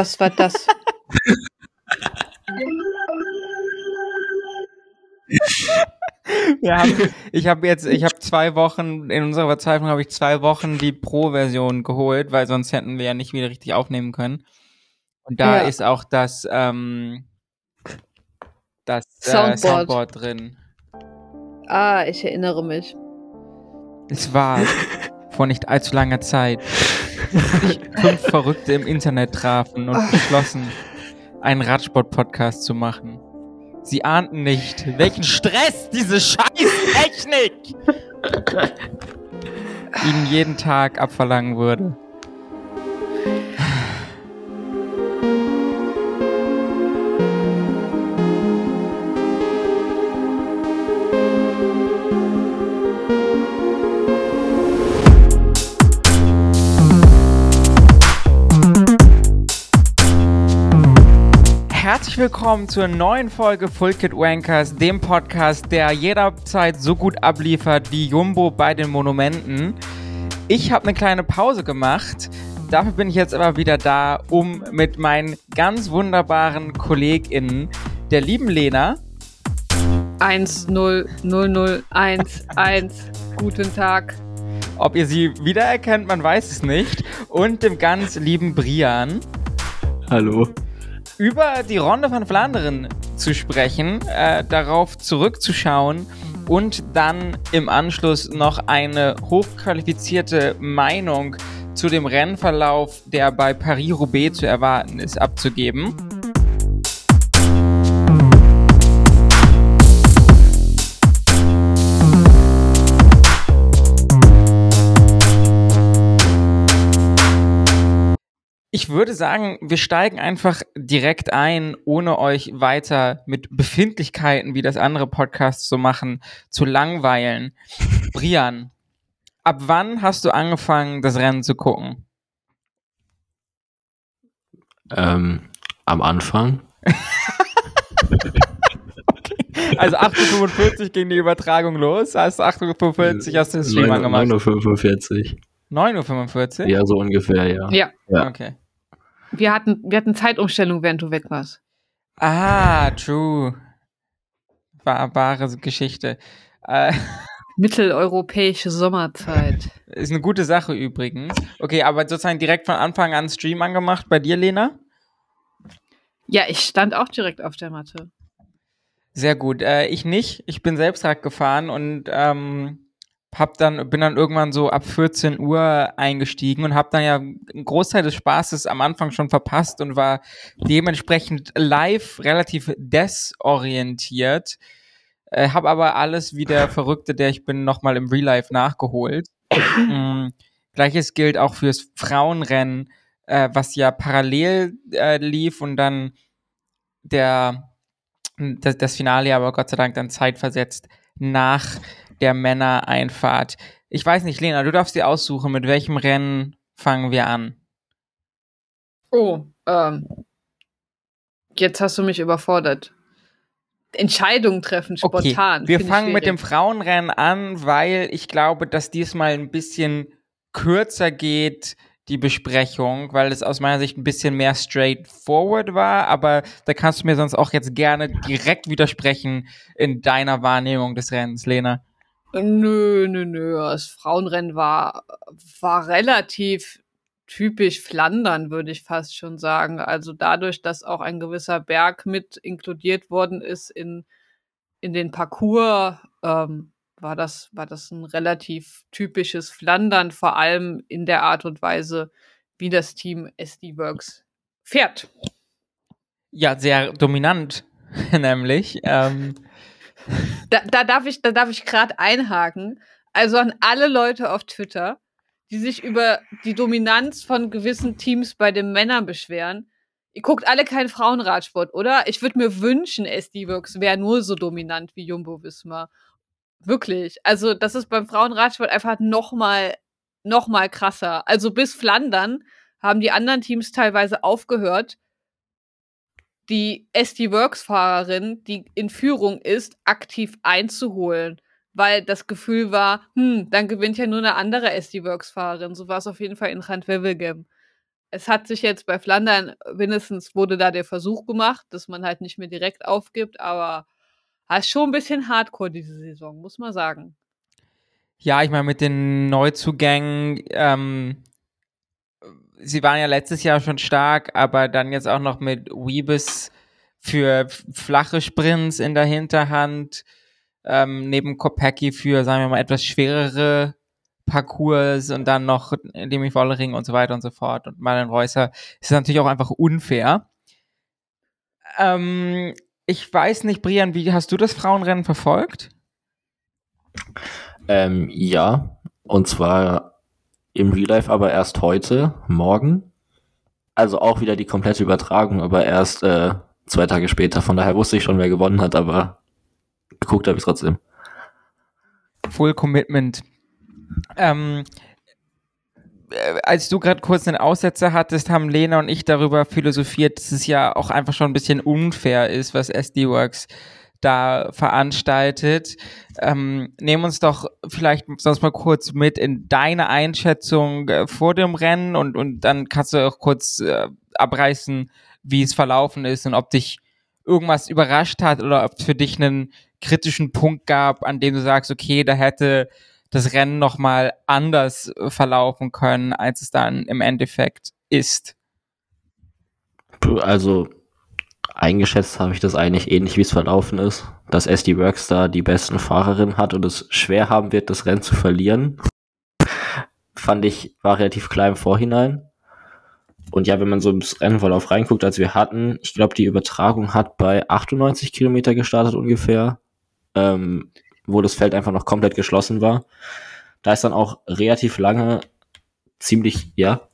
Was war das? Haben, ich habe jetzt, ich habe zwei Wochen, in unserer Verzweiflung habe ich zwei Wochen die Pro-Version geholt, weil sonst hätten wir ja nicht wieder richtig aufnehmen können. Und da Ja. ist auch das, ähm, das äh, Soundboard. Soundboard drin. ah, ich erinnere mich. Es war vor nicht allzu langer Zeit, sich fünf Verrückte im Internet trafen und beschlossen, einen Radsport-Podcast zu machen. Sie ahnten nicht, welchen Stress diese Scheiß-Technik ihnen jeden Tag abverlangen würde. Herzlich willkommen zur neuen Folge Full Kit Wankers, dem Podcast, der jederzeit so gut abliefert wie Jumbo bei den Monumenten. Ich habe eine kleine Pause gemacht. Dafür bin ich jetzt aber wieder da, um mit meinen ganz wunderbaren KollegInnen, der lieben Lena, 1 0 0 0 1 1. Guten Tag. ob ihr sie wiedererkennt, man weiß es nicht, und dem ganz lieben Brian. Hallo. Über die Ronde von Flandern zu sprechen, äh, darauf zurückzuschauen und dann im Anschluss noch eine hochqualifizierte Meinung zu dem Rennverlauf, der bei Paris-Roubaix zu erwarten ist, abzugeben. Ich würde sagen, wir steigen einfach direkt ein, ohne euch weiter mit Befindlichkeiten, wie das andere Podcasts so machen, zu langweilen. Brian, ab wann hast du angefangen, das Rennen zu gucken? Ähm, am Anfang. Also 8.45 Uhr ging die Übertragung los, also 8.45 Uhr hast du das Stream angemacht. 9.45 9.45 Uhr? Ja, so ungefähr, ja. Ja, Ja. Okay. wir hatten, wir hatten Zeitumstellung, während du weg warst. Ah, true. War, wahre Geschichte. Äh, Mitteleuropäische Sommerzeit. Ist eine gute Sache übrigens. Okay, aber sozusagen direkt von Anfang an Stream angemacht bei dir, Lena? Ja, ich stand auch direkt auf der Matte. Sehr gut. Äh, ich nicht. Ich bin selbst Rad gefahren und ähm, hab dann, bin dann irgendwann so ab 14 Uhr eingestiegen und habe dann ja einen Großteil des Spaßes am Anfang schon verpasst und war dementsprechend live relativ desorientiert. Äh, habe aber alles wie der Verrückte, der ich bin, nochmal im Real Life nachgeholt. mm, Gleiches gilt auch fürs Frauenrennen, äh, was ja parallel äh, lief und dann der das, das Finale aber Gott sei Dank dann zeitversetzt nach der Männereinfahrt. Ich weiß nicht, Lena, du darfst dir aussuchen, mit welchem Rennen fangen wir an. Oh, ähm. Jetzt hast du mich überfordert. Entscheidungen treffen, spontan. wir find ich fangen mit dem. Frauenrennen an, weil ich glaube, dass diesmal ein bisschen kürzer geht, die Besprechung, weil es aus meiner Sicht ein bisschen mehr straightforward war, aber da kannst du mir sonst auch jetzt gerne direkt widersprechen in deiner Wahrnehmung des Rennens, Lena. Nö, nö, nö. Das Frauenrennen war, war relativ typisch Flandern, würde ich fast schon sagen. Also dadurch, dass auch ein gewisser Berg mit inkludiert worden ist in, in den Parcours, ähm, war das, war das ein relativ typisches Flandern, vor allem in der Art und Weise, wie das Team SD Works fährt. Ja, sehr dominant, nämlich. Ähm, Da, da darf ich, da darf ich gerade einhaken. Also an alle Leute auf Twitter, die sich über die Dominanz von gewissen Teams bei den Männern beschweren. Ihr guckt alle keinen Frauenradsport, oder? Ich würde mir wünschen, SD Works wäre nur so dominant wie Jumbo Visma. Wirklich. Also, das ist beim Frauenradsport einfach noch mal, noch mal krasser. Also, bis Flandern haben die anderen Teams teilweise aufgehört, die SD Works Fahrerin, die in Führung ist, aktiv einzuholen, weil das Gefühl war, hm, dann gewinnt ja nur eine andere SD Works Fahrerin. So war es auf jeden Fall in Randwevelgem. es hat sich jetzt bei Flandern mindestens wurde da der Versuch gemacht, dass man halt nicht mehr direkt aufgibt, aber es ist schon ein bisschen hardcore diese Saison, muss man sagen. Ja, ich meine, mit den Neuzugängen, ähm, sie waren ja letztes Jahr schon stark, aber dann jetzt auch noch mit Weebus für flache Sprints in der Hinterhand, ähm, neben Kopecki für, sagen wir mal, etwas schwerere Parcours und dann noch Demi Vollering und so weiter und so fort und Marlen Reusser ist natürlich auch einfach unfair. Ähm, ich weiß nicht, Brian, wie hast du das Frauenrennen verfolgt? Ähm, ja, und zwar im Real Life aber erst heute, morgen. Also auch wieder die komplette Übertragung, aber erst äh, zwei Tage später. Von daher wusste ich schon, wer gewonnen hat, aber geguckt habe ich trotzdem. Full Commitment. Ähm, äh, als du gerade kurz einen Aussetzer hattest, haben Lena und ich darüber philosophiert, dass es ja auch einfach schon ein bisschen unfair ist, was SD-Works da veranstaltet. Ähm, nehmen uns doch vielleicht sonst mal kurz mit in deine Einschätzung äh, vor dem Rennen und, und dann kannst du auch kurz äh, abreißen, wie es verlaufen ist und ob dich irgendwas überrascht hat oder ob es für dich einen kritischen Punkt gab, an dem du sagst, okay, da hätte das Rennen nochmal anders äh, verlaufen können, als es dann im Endeffekt ist. Also eingeschätzt habe ich das eigentlich ähnlich, wie es verlaufen ist, dass SD Works da die besten Fahrerinnen hat und es schwer haben wird, das Rennen zu verlieren. Fand ich, war relativ klar im Vorhinein. Und ja, wenn man so ins Rennverlauf reinguckt, als wir hatten, ich glaube, die Übertragung hat bei 98 Kilometer gestartet ungefähr, ähm, wo das Feld einfach noch komplett geschlossen war. Da ist dann auch relativ lange ziemlich, ja.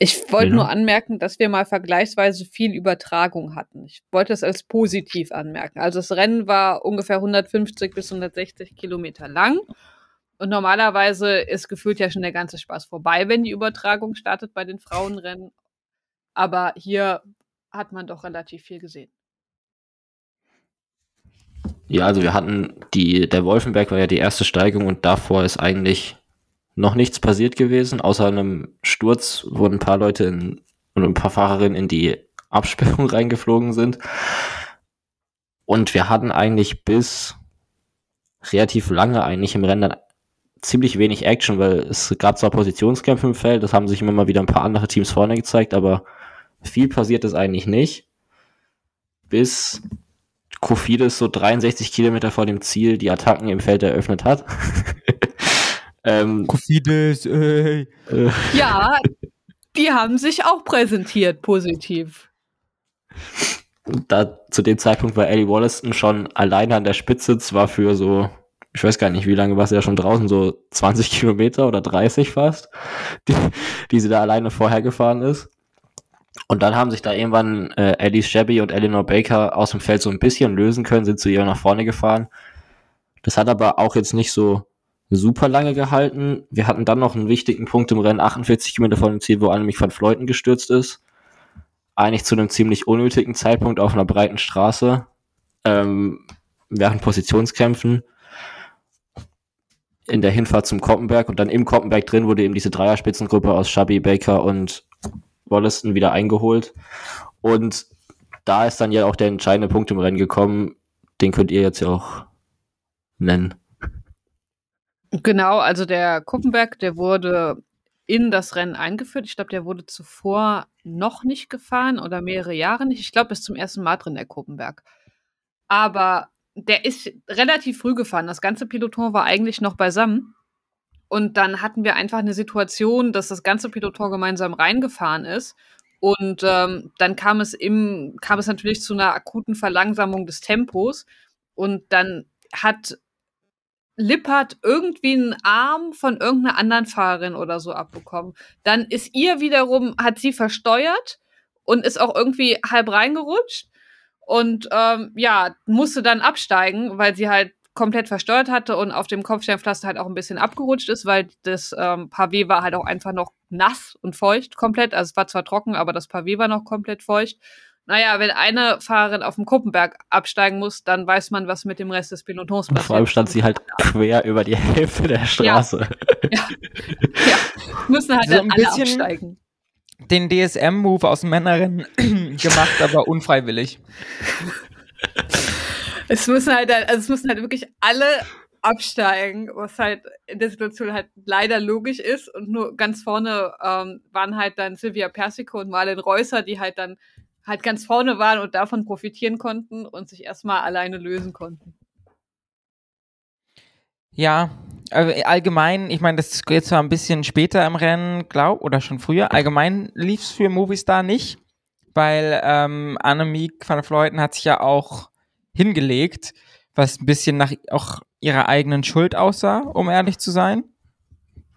Ich wollte nur anmerken, dass wir mal vergleichsweise viel Übertragung hatten. Ich wollte es als positiv anmerken. Also das Rennen war ungefähr 150 bis 160 Kilometer lang. Und normalerweise ist gefühlt ja schon der ganze Spaß vorbei, wenn die Übertragung startet bei den Frauenrennen. Aber hier hat man doch relativ viel gesehen. Ja, also wir hatten die, der Wolfenberg war ja die erste Steigung und davor ist eigentlich noch nichts passiert gewesen, außer einem Sturz, wo ein paar Leute in, und ein paar Fahrerinnen in die Absperrung reingeflogen sind. Und wir hatten eigentlich bis relativ lange eigentlich im Rennen ziemlich wenig Action, weil es gab zwar Positionskämpfe im Feld, das haben sich immer mal wieder ein paar andere Teams vorne gezeigt, aber viel passiert ist eigentlich nicht. Bis Kofidis so 63 Kilometer vor dem Ziel die Attacken im Feld eröffnet hat. Ähm, Kofidis, ey. Äh. Ja, die haben sich auch präsentiert, positiv. Da, zu dem Zeitpunkt war Ellie Wollaston schon alleine an der Spitze, zwar für so, ich weiß gar nicht, wie lange war sie ja schon draußen, so 20 Kilometer oder 30 fast, die, die sie da alleine vorher gefahren ist. Und dann haben sich da irgendwann äh, Ellie Shabby und Eleanor Baker aus dem Feld so ein bisschen lösen können, sind zu ihr nach vorne gefahren. Das hat aber auch jetzt nicht so super lange gehalten. Wir hatten dann noch einen wichtigen Punkt im Rennen, 48 Kilometer vor dem Ziel, wo nämlich von Fleuten gestürzt ist. Eigentlich zu einem ziemlich unnötigen Zeitpunkt auf einer breiten Straße, ähm, während Positionskämpfen in der Hinfahrt zum Koppenberg und dann im Koppenberg drin wurde eben diese Dreierspitzengruppe aus Shabby, Baker und Wollaston wieder eingeholt. Und da ist dann ja auch der entscheidende Punkt im Rennen gekommen. Den könnt ihr jetzt ja auch nennen. Genau, also der Kuppenberg, der wurde in das Rennen eingeführt. Ich glaube, der wurde zuvor noch nicht gefahren oder mehrere Jahre nicht. Ich glaube, bis zum ersten Mal drin, der Kuppenberg. Aber der ist relativ früh gefahren. Das ganze Peloton war eigentlich noch beisammen. Und dann hatten wir einfach eine Situation, dass das ganze Peloton gemeinsam reingefahren ist. Und ähm, dann kam es im, kam es natürlich zu einer akuten Verlangsamung des Tempos. Und dann hat Lippert irgendwie einen Arm von irgendeiner anderen Fahrerin oder so abbekommen. Dann ist ihr wiederum, hat sie versteuert und ist auch irgendwie halb reingerutscht und ähm, ja, musste dann absteigen, weil sie halt komplett versteuert hatte und auf dem Kopfsteinpflaster halt auch ein bisschen abgerutscht ist, weil das ähm, Pavé war halt auch einfach noch nass und feucht komplett. Also es war zwar trocken, aber das Pavé war noch komplett feucht naja, wenn eine Fahrerin auf dem Kuppenberg absteigen muss, dann weiß man, was mit dem Rest des Pelotons passiert. Vor allem stand sie halt quer über die Hälfte der Straße. Ja, ja. ja. müssen halt so dann alle absteigen. den DSM-Move aus dem Männerrennen gemacht, aber unfreiwillig. Es müssen halt, also es müssen halt wirklich alle absteigen, was halt in der Situation halt leider logisch ist. Und nur ganz vorne ähm, waren halt dann Silvia Persico und Marlen Reusser, die halt dann halt ganz vorne waren und davon profitieren konnten und sich erstmal alleine lösen konnten. Ja, also allgemein, ich meine, das geht zwar ein bisschen später im Rennen, glaub, oder schon früher. Allgemein lief es für Movistar nicht, weil ähm, Annemiek van Fleuten hat sich ja auch hingelegt, was ein bisschen nach auch ihrer eigenen Schuld aussah, um ehrlich zu sein.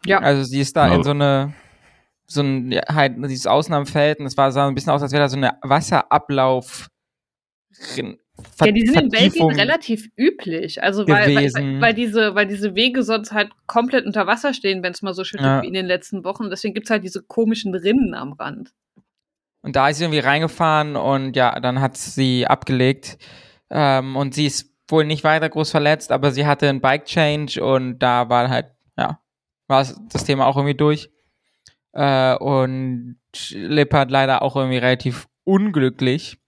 Ja. Also sie ist da in so eine so ein ja, halt dieses Ausnahmefeld und es war sah ein bisschen aus, als wäre da so eine Wasserablauf Ver ja, die sind in Belgien relativ üblich. Also weil, weil, weil, diese, weil diese Wege sonst halt komplett unter Wasser stehen, wenn es mal so schüttet ja. wie in den letzten Wochen. Deswegen gibt es halt diese komischen Rinnen am Rand. Und da ist sie irgendwie reingefahren und ja, dann hat sie abgelegt. Ähm, und sie ist wohl nicht weiter groß verletzt, aber sie hatte einen Bike Change und da war halt, ja, war das Thema auch irgendwie durch. Äh, und Lippert leider auch irgendwie relativ unglücklich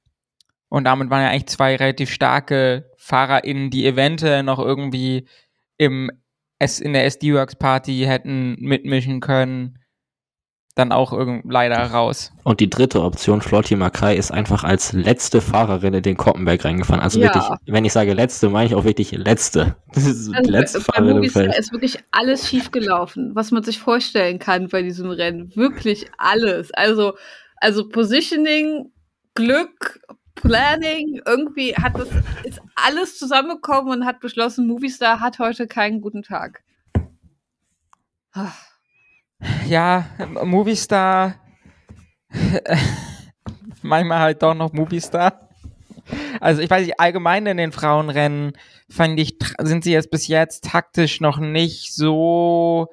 und damit waren ja eigentlich zwei relativ starke FahrerInnen, die eventuell noch irgendwie im S in der SD-Works Party hätten mitmischen können. Dann auch leider raus. Und die dritte Option, Flotti Makai, ist einfach als letzte Fahrerin in den Koppenberg reingefahren. Also ja. wirklich, wenn ich sage letzte, meine ich auch wirklich letzte. Das ist also letzte bei, Fahrerin im Feld. ist wirklich alles schief gelaufen, was man sich vorstellen kann bei diesem Rennen. Wirklich alles. Also, also Positioning, Glück, Planning, irgendwie hat das, ist alles zusammengekommen und hat beschlossen, Movistar hat heute keinen guten Tag. Ja, Movistar, manchmal halt doch noch Movistar. Also ich weiß nicht, allgemein in den Frauenrennen fand ich, sind sie jetzt bis jetzt taktisch noch nicht so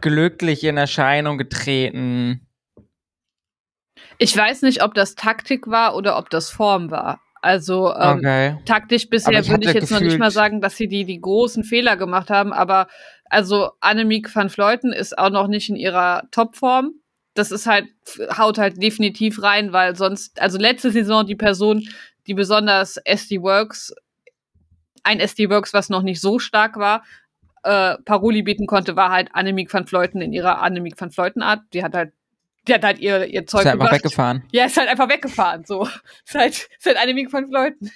glücklich in Erscheinung getreten. Ich weiß nicht, ob das Taktik war oder ob das Form war. Also ähm, okay. taktisch bisher würde ich jetzt noch nicht mal sagen, dass sie die, die großen Fehler gemacht haben, aber also Annemiek van Fleuten ist auch noch nicht in ihrer Topform. Das ist halt, haut halt definitiv rein, weil sonst, also letzte Saison die Person, die besonders SD Works, ein SD Works, was noch nicht so stark war, äh, Paroli bieten konnte, war halt Annemiek van Fleuten in ihrer Annemiek van Fleuten Art. Die hat halt die hat halt ihr, ihr Zeug ist halt einfach weggefahren. Ja, ist halt einfach weggefahren. So. ist halt, ist halt eine Menge von Leuten.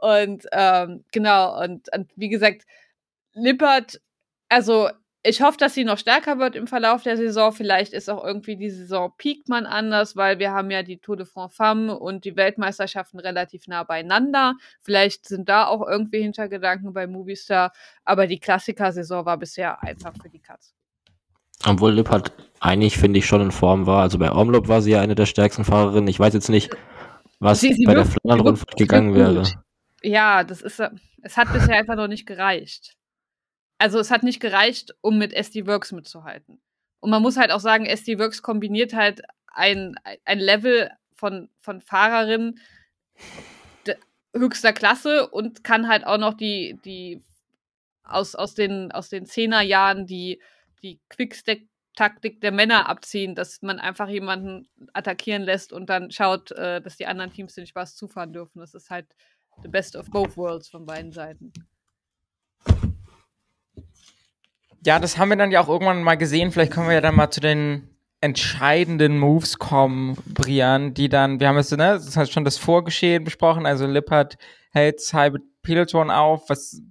Und ähm, genau, und, und wie gesagt, Lippert, also ich hoffe, dass sie noch stärker wird im Verlauf der Saison. Vielleicht ist auch irgendwie die Saison piekt man anders, weil wir haben ja die Tour de France Femme und die Weltmeisterschaften relativ nah beieinander. Vielleicht sind da auch irgendwie Hintergedanken bei Movistar, aber die Klassiker-Saison war bisher einfach für die Katz. Obwohl Lippert eigentlich, finde ich, schon in Form war. Also bei Omlop war sie ja eine der stärksten Fahrerinnen. Ich weiß jetzt nicht, was sie, sie bei der Flandern-Rundfahrt gegangen wäre. Ja, das ist, es hat bisher einfach noch nicht gereicht. Also es hat nicht gereicht, um mit SD Works mitzuhalten. Und man muss halt auch sagen, SD Works kombiniert halt ein, ein Level von, von Fahrerinnen höchster Klasse und kann halt auch noch die, die aus, aus den, aus den Zehnerjahren die die Quickstack-Taktik der Männer abziehen, dass man einfach jemanden attackieren lässt und dann schaut, äh, dass die anderen Teams den Spaß zufahren dürfen. Das ist halt the best of both worlds von beiden Seiten. Ja, das haben wir dann ja auch irgendwann mal gesehen. Vielleicht können wir ja dann mal zu den entscheidenden Moves kommen, Brian, die dann, wir haben jetzt, ne, das hat schon das Vorgeschehen besprochen, also Lippert hält halbe Peloton auf, was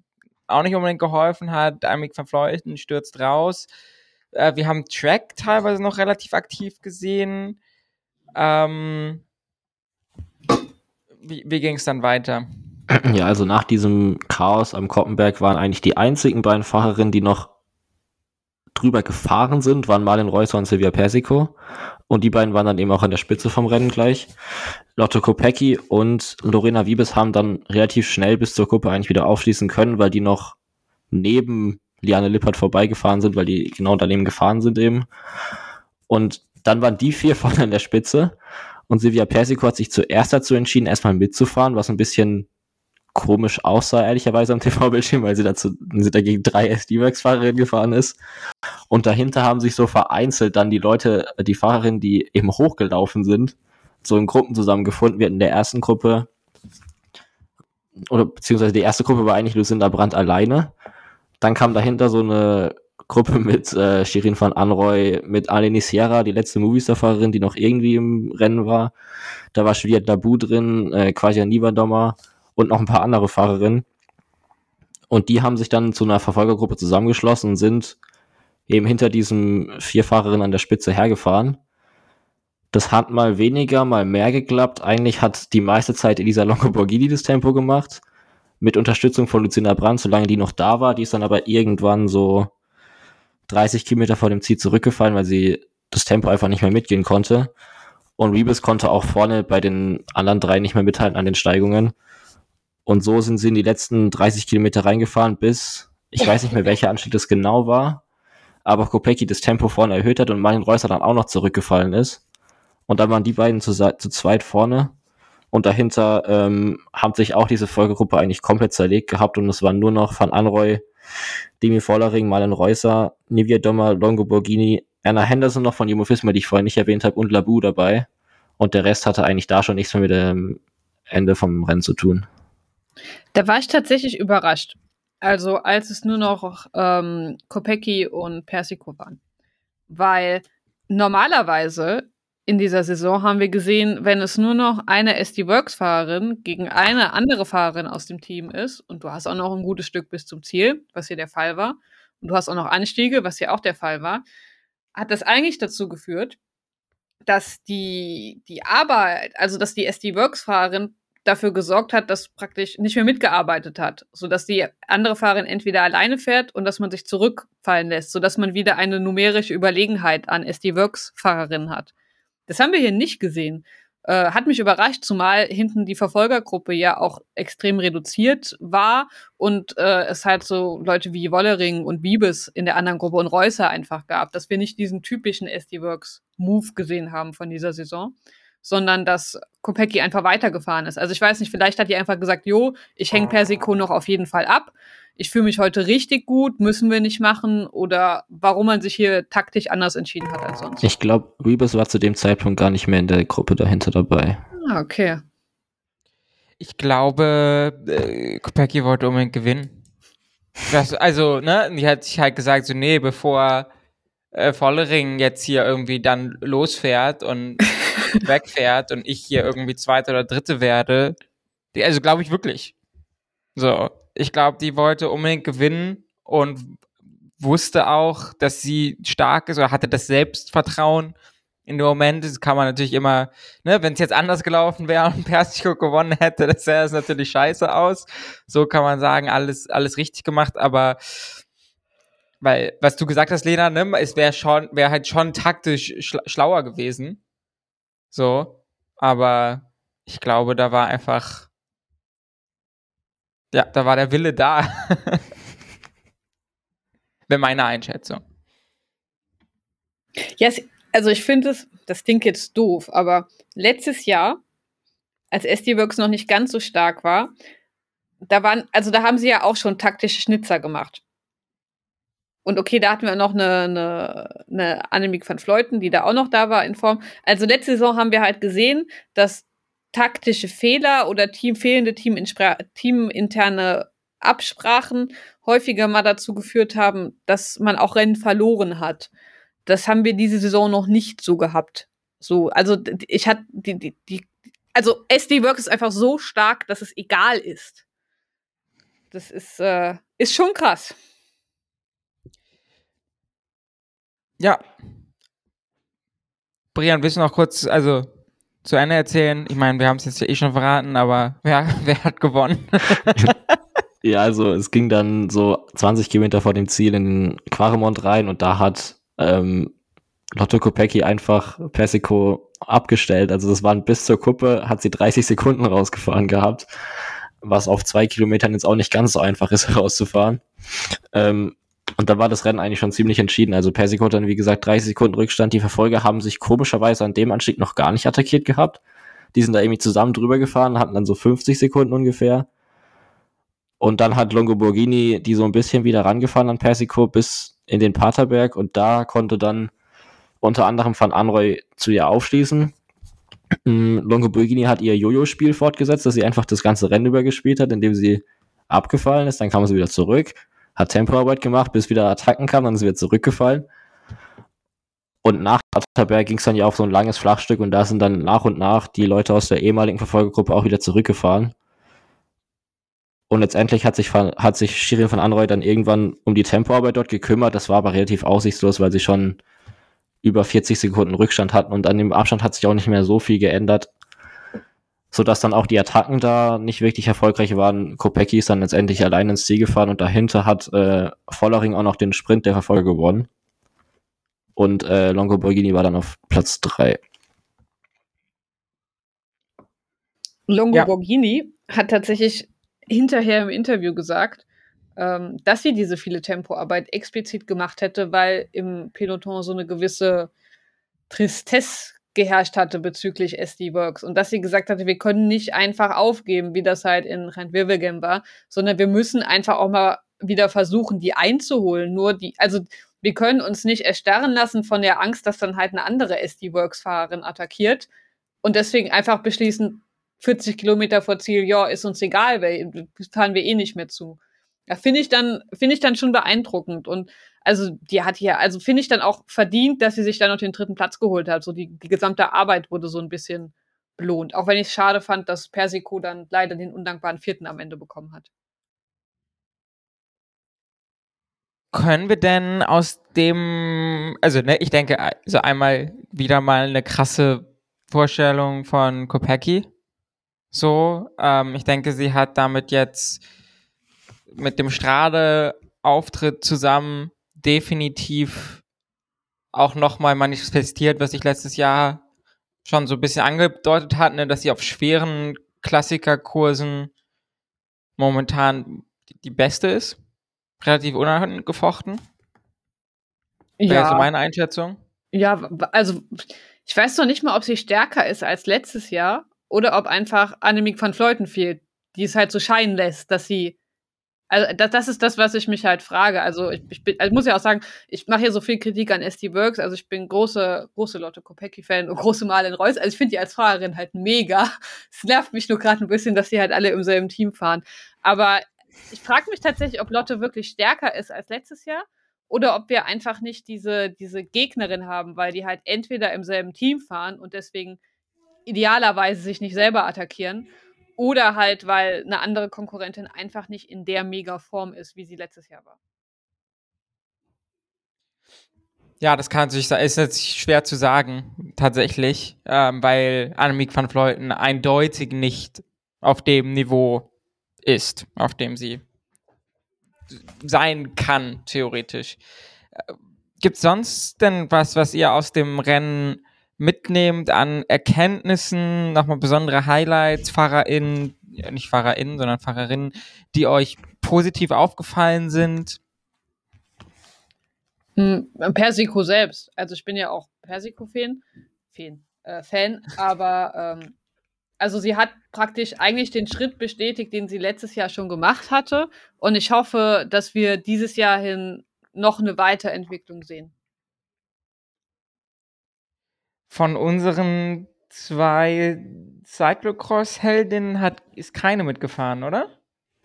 auch nicht unbedingt geholfen hat. Amik van Fleuten stürzt raus. Äh, wir haben Track teilweise noch relativ aktiv gesehen. Ähm, wie wie ging es dann weiter? Ja, also nach diesem Chaos am Koppenberg waren eigentlich die einzigen beiden Fahrerinnen, die noch drüber gefahren sind, waren Marlin Reusser und Silvia Persico. Und die beiden waren dann eben auch an der Spitze vom Rennen gleich. Lotte Kopecki und Lorena Wiebes haben dann relativ schnell bis zur Gruppe eigentlich wieder aufschließen können, weil die noch neben Liane Lippert vorbeigefahren sind, weil die genau daneben gefahren sind eben. Und dann waren die vier vorne an der Spitze. Und Silvia Persico hat sich zuerst dazu entschieden, erstmal mitzufahren, was ein bisschen komisch aussah, ehrlicherweise am TV-Bildschirm, weil sie dazu, sie da gegen drei SD-Works-Fahrerinnen gefahren ist. Und dahinter haben sich so vereinzelt dann die Leute, die Fahrerinnen, die eben hochgelaufen sind, so in Gruppen zusammengefunden. Wir hatten in der ersten Gruppe, oder beziehungsweise die erste Gruppe war eigentlich Lucinda Brandt alleine. Dann kam dahinter so eine Gruppe mit äh, Shirin van Anroy, mit Aleni Sierra, die letzte Movistar-Fahrerin, die noch irgendwie im Rennen war. Da war Juliette Labou drin, äh, Quasia Nivadommer und noch ein paar andere Fahrerinnen. Und die haben sich dann zu einer Verfolgergruppe zusammengeschlossen und sind eben hinter diesem vier Fahrerinnen an der Spitze hergefahren. Das hat mal weniger, mal mehr geklappt. Eigentlich hat die meiste Zeit Elisa Longoborghini das Tempo gemacht. Mit Unterstützung von Lucinda Brandt, solange die noch da war. Die ist dann aber irgendwann so 30 Kilometer vor dem Ziel zurückgefallen, weil sie das Tempo einfach nicht mehr mitgehen konnte. Und Rebus konnte auch vorne bei den anderen drei nicht mehr mithalten an den Steigungen. Und so sind sie in die letzten 30 Kilometer reingefahren, bis, ich weiß nicht mehr, welcher Anstieg das genau war, aber Kopecki das Tempo vorne erhöht hat und Martin Reusser dann auch noch zurückgefallen ist. Und dann waren die beiden zu, zu zweit vorne. Und dahinter ähm, haben sich auch diese Folgegruppe eigentlich komplett zerlegt gehabt und es waren nur noch Van Anroy, Demi Vollering, Marlen Reusser, Nivia Dommer, Longo Borghini, Anna Henderson noch von Jumbo Visma, die ich vorhin nicht erwähnt habe, und Labu dabei. Und der Rest hatte eigentlich da schon nichts mehr mit dem Ende vom Rennen zu tun. Da war ich tatsächlich überrascht. Also als es nur noch ähm, Kopecki und Persico waren. Weil normalerweise in dieser Saison haben wir gesehen, wenn es nur noch eine SD-Works-Fahrerin gegen eine andere Fahrerin aus dem Team ist und du hast auch noch ein gutes Stück bis zum Ziel, was hier der Fall war, und du hast auch noch Anstiege, was hier auch der Fall war, hat das eigentlich dazu geführt, dass die, die Arbeit, also dass die SD-Works-Fahrerin dafür gesorgt hat, dass praktisch nicht mehr mitgearbeitet hat, sodass die andere Fahrerin entweder alleine fährt und dass man sich zurückfallen lässt, sodass man wieder eine numerische Überlegenheit an SD-Works-Fahrerinnen hat. Das haben wir hier nicht gesehen. Äh, hat mich überrascht, zumal hinten die Verfolgergruppe ja auch extrem reduziert war und äh, es halt so Leute wie Wollering und Wiebes in der anderen Gruppe und Reusser einfach gab, dass wir nicht diesen typischen SD-Works-Move gesehen haben von dieser Saison sondern dass Kopecki einfach weitergefahren ist. Also ich weiß nicht, vielleicht hat die einfach gesagt, jo, ich hänge Persico noch auf jeden Fall ab ich fühle mich heute richtig gut, müssen wir nicht machen oder warum man sich hier taktisch anders entschieden hat als sonst. Ich glaube, Rebus war zu dem Zeitpunkt gar nicht mehr in der Gruppe dahinter dabei. Ah, okay. Ich glaube, äh, Kopecki wollte unbedingt gewinnen. Das, also, ne, die hat sich halt gesagt, so, nee, bevor äh, Vollering jetzt hier irgendwie dann losfährt und wegfährt und ich hier irgendwie Zweite oder Dritte werde, die, also glaube ich wirklich. So, ich glaube, die wollte unbedingt gewinnen und wusste auch, dass sie stark ist oder hatte das Selbstvertrauen in dem Moment. Das kann man natürlich immer, ne, wenn es jetzt anders gelaufen wäre und Persico gewonnen hätte, das sähe es natürlich scheiße aus. So kann man sagen, alles, alles richtig gemacht, aber weil, was du gesagt hast, Lena, ne, es wäre schon, wäre halt schon taktisch schla schlauer gewesen. So, aber ich glaube, da war einfach ja, da war der Wille da. Wäre meine Einschätzung. Ja, yes, also ich finde es, das klingt jetzt doof, aber letztes Jahr, als SD Works noch nicht ganz so stark war, da waren, also da haben sie ja auch schon taktische Schnitzer gemacht. Und okay, da hatten wir noch eine, eine, eine Annemiek van Fleuten, die da auch noch da war in Form. Also letzte Saison haben wir halt gesehen, dass taktische Fehler oder Team, fehlende teaminterne Absprachen häufiger mal dazu geführt haben, dass man auch Rennen verloren hat. Das haben wir diese Saison noch nicht so gehabt. So, also ich hatte die, die, die, also SD Work ist einfach so stark, dass es egal ist. Das ist, äh, ist schon krass. Ja. Brian, willst du noch kurz, also zu Ende erzählen? Ich meine, wir haben es jetzt ja eh schon verraten, aber wer, wer hat gewonnen? ja, also es ging dann so 20 Kilometer vor dem Ziel in Quaremont rein und da hat ähm, Lotto Kopecki einfach Persico abgestellt. Also das waren bis zur Kuppe, hat sie 30 Sekunden rausgefahren gehabt, was auf zwei Kilometern jetzt auch nicht ganz so einfach ist, rauszufahren. Ähm, und da war das Rennen eigentlich schon ziemlich entschieden. Also Persico hat dann, wie gesagt, 30 Sekunden Rückstand. Die Verfolger haben sich komischerweise an dem Anstieg noch gar nicht attackiert gehabt. Die sind da irgendwie zusammen drüber gefahren, hatten dann so 50 Sekunden ungefähr. Und dann hat Longoborghini die so ein bisschen wieder rangefahren an Persico bis in den Paterberg und da konnte dann unter anderem Van Anroy zu ihr aufschließen. Mm, Longoborghini hat ihr Jojo-Spiel fortgesetzt, dass sie einfach das ganze Rennen übergespielt hat, indem sie abgefallen ist, dann kam sie wieder zurück, hat Tempoarbeit gemacht, bis wieder Attacken kamen, dann ist wieder zurückgefallen. Und nach Paterberg ging es dann ja auf so ein langes Flachstück und da sind dann nach und nach die Leute aus der ehemaligen Verfolgergruppe auch wieder zurückgefahren. Und letztendlich hat sich, hat sich Shirin von Anroy dann irgendwann um die Tempoarbeit dort gekümmert. Das war aber relativ aussichtslos, weil sie schon über 40 Sekunden Rückstand hatten und an dem Abstand hat sich auch nicht mehr so viel geändert. Sodass dann auch die Attacken da nicht wirklich erfolgreich waren. Kopecki ist dann letztendlich allein ins Ziel gefahren und dahinter hat äh, Vollering auch noch den Sprint der Verfolger gewonnen. Und äh, Longo Borghini war dann auf Platz 3. Longo ja. Borghini hat tatsächlich hinterher im Interview gesagt, ähm, dass sie diese viele Tempoarbeit explizit gemacht hätte, weil im Peloton so eine gewisse Tristesse geherrscht hatte bezüglich SD Works und dass sie gesagt hatte, wir können nicht einfach aufgeben, wie das halt in Rhein-Wirvelgem war, sondern wir müssen einfach auch mal wieder versuchen, die einzuholen. Nur die, also wir können uns nicht erstarren lassen von der Angst, dass dann halt eine andere SD Works Fahrerin attackiert und deswegen einfach beschließen, 40 Kilometer vor Ziel, ja, ist uns egal, weil fahren wir eh nicht mehr zu. Ja, finde ich dann, finde ich dann schon beeindruckend. Und also, die hat hier, also finde ich dann auch verdient, dass sie sich dann noch den dritten Platz geholt hat. So die, die gesamte Arbeit wurde so ein bisschen belohnt. Auch wenn ich es schade fand, dass Persico dann leider den undankbaren vierten am Ende bekommen hat. Können wir denn aus dem, also ne, ich denke, also einmal wieder mal eine krasse Vorstellung von Kopecki. So, ähm, ich denke, sie hat damit jetzt mit dem Strade-Auftritt zusammen definitiv auch nochmal manifestiert, was ich letztes Jahr schon so ein bisschen angedeutet hatte, ne, dass sie auf schweren Klassikerkursen momentan die beste ist. Relativ unangefochten. Ja. Wäre so meine Einschätzung. Ja, also ich weiß noch nicht mal, ob sie stärker ist als letztes Jahr oder ob einfach Annemiek van Fleuten fehlt, die es halt so scheinen lässt, dass sie also das, das ist das, was ich mich halt frage. Also ich, ich bin, also muss ja auch sagen, ich mache hier so viel Kritik an SD Works. Also ich bin große, große Lotte Kopecki-Fan und große Marlen Reus. Also ich finde die als Fahrerin halt mega. Es nervt mich nur gerade ein bisschen, dass die halt alle im selben Team fahren. Aber ich frage mich tatsächlich, ob Lotte wirklich stärker ist als letztes Jahr oder ob wir einfach nicht diese, diese Gegnerin haben, weil die halt entweder im selben Team fahren und deswegen idealerweise sich nicht selber attackieren oder halt, weil eine andere Konkurrentin einfach nicht in der Mega-Form ist, wie sie letztes Jahr war. Ja, das kann natürlich ist jetzt schwer zu sagen, tatsächlich, ähm, weil Annemiek van Vleuten eindeutig nicht auf dem Niveau ist, auf dem sie sein kann, theoretisch. Äh, Gibt es sonst denn was, was ihr aus dem Rennen mitnehmt an Erkenntnissen, nochmal besondere Highlights, FahrerInnen, nicht FahrerInnen, sondern Fahrerinnen, die euch positiv aufgefallen sind? Hm, Persico selbst. Also ich bin ja auch Persico-Fan, Fan, äh, Fan, aber ähm, also sie hat praktisch eigentlich den Schritt bestätigt, den sie letztes Jahr schon gemacht hatte. Und ich hoffe, dass wir dieses Jahr hin noch eine Weiterentwicklung sehen von unseren zwei Cyclocross-Heldinnen hat, ist keine mitgefahren, oder?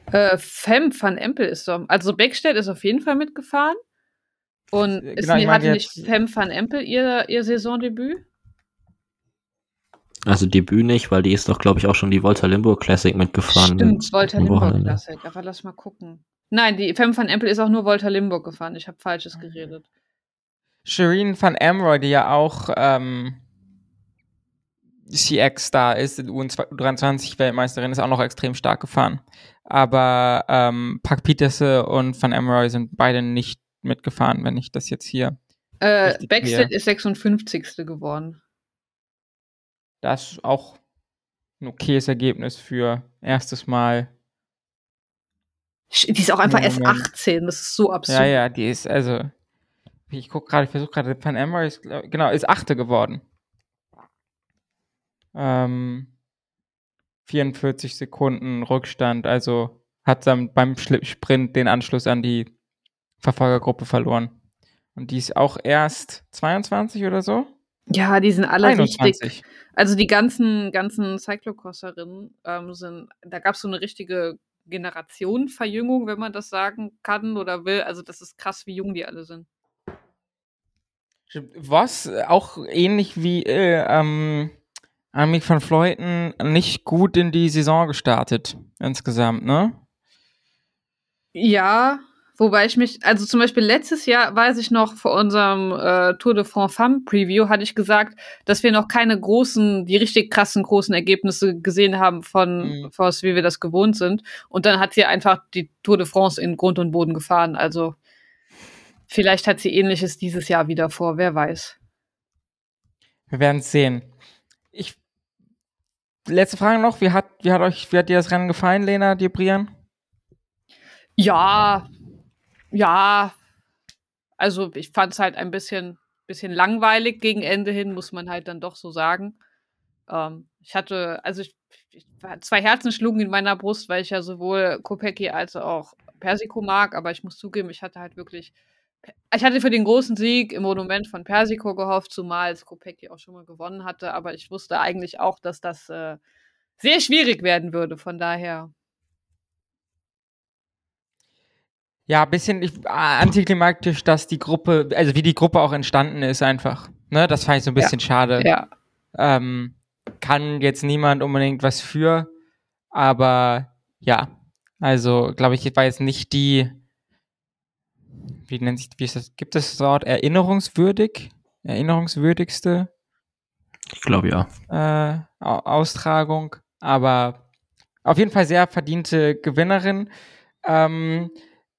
Äh, Fem van Empel ist so. Also Beckstedt ist auf jeden Fall mitgefahren. Und äh, ist, genau, hatte nicht Fem van Empel ihr, ihr Saisondebüt? Also Debüt nicht, weil die ist doch, glaube ich, auch schon die Volta Limburg Classic mitgefahren. Stimmt, Volta Limburg Classic. Aber lass mal gucken. Nein, die Fem van Empel ist auch nur Volta Limburg gefahren. Ich habe Falsches geredet. Shireen van Amroy, die ja auch ähm, CX da ist, U23-Weltmeisterin, ist auch noch extrem stark gefahren. Aber ähm, Pack Peterse und Van Amroy sind beide nicht mitgefahren, wenn ich das jetzt hier. Äh, Backstead ist 56. geworden. Das ist auch ein okayes Ergebnis für erstes Mal. Die ist auch einfach erst 18, das ist so absurd. Ja, ja, die ist, also, ich gucke gerade, ich versuche gerade, Van Emmer ist, genau, ist Achte geworden. Ähm, 44 Sekunden Rückstand, also hat dann beim Sprint den Anschluss an die Verfolgergruppe verloren. Und die ist auch erst 22 oder so? Ja, die sind alle 21. richtig. Also die ganzen, ganzen Cyclocrosserinnen ähm, sind, da gab es so eine richtige Generationenverjüngung, wenn man das sagen kann oder will. Also das ist krass, wie jung die alle sind. Was auch ähnlich wie äh, ähm, Annemiek van Fleuten nicht gut in die Saison gestartet insgesamt, ne? Ja, wobei ich mich, also zum Beispiel letztes Jahr, weiß ich noch, vor unserem äh, Tour de France Femme Preview hatte ich gesagt, dass wir noch keine großen, die richtig krassen großen Ergebnisse gesehen haben von Mhm. Voss, wie wir das gewohnt sind. Und dann hat sie einfach die Tour de France in Grund und Boden gefahren. Also vielleicht hat sie ähnliches dieses Jahr wieder vor, wer weiß. Wir werden es sehen. Ich, letzte Frage noch. Wie hat, wie hat euch, wie hat dir das Rennen gefallen, Lena, dir, Brian? Ja, ja. Also ich fand es halt ein bisschen, bisschen langweilig gegen Ende hin, muss man halt dann doch so sagen. Ähm, ich hatte, also ich, ich, zwei Herzen schlugen in meiner Brust, weil ich ja sowohl Kopecki als auch Persico mag, aber ich muss zugeben, ich hatte halt wirklich, ich hatte für den großen Sieg im Monument von Persico gehofft, zumal es Kopecki auch schon mal gewonnen hatte, aber ich wusste eigentlich auch, dass das äh, sehr schwierig werden würde, von daher. Ja, ein bisschen ich, ah, antiklimaktisch, dass die Gruppe, also wie die Gruppe auch entstanden ist, einfach. Ne, das fand ich so ein bisschen schade. Ja. Ähm, kann jetzt niemand unbedingt was für, aber ja, also glaube ich, war jetzt nicht die, wie nennt sich, wie ist das, gibt es das Wort erinnerungswürdig, erinnerungswürdigste Ich glaube ja. äh, Au- Austragung, aber auf jeden Fall sehr verdiente Gewinnerin. Ähm,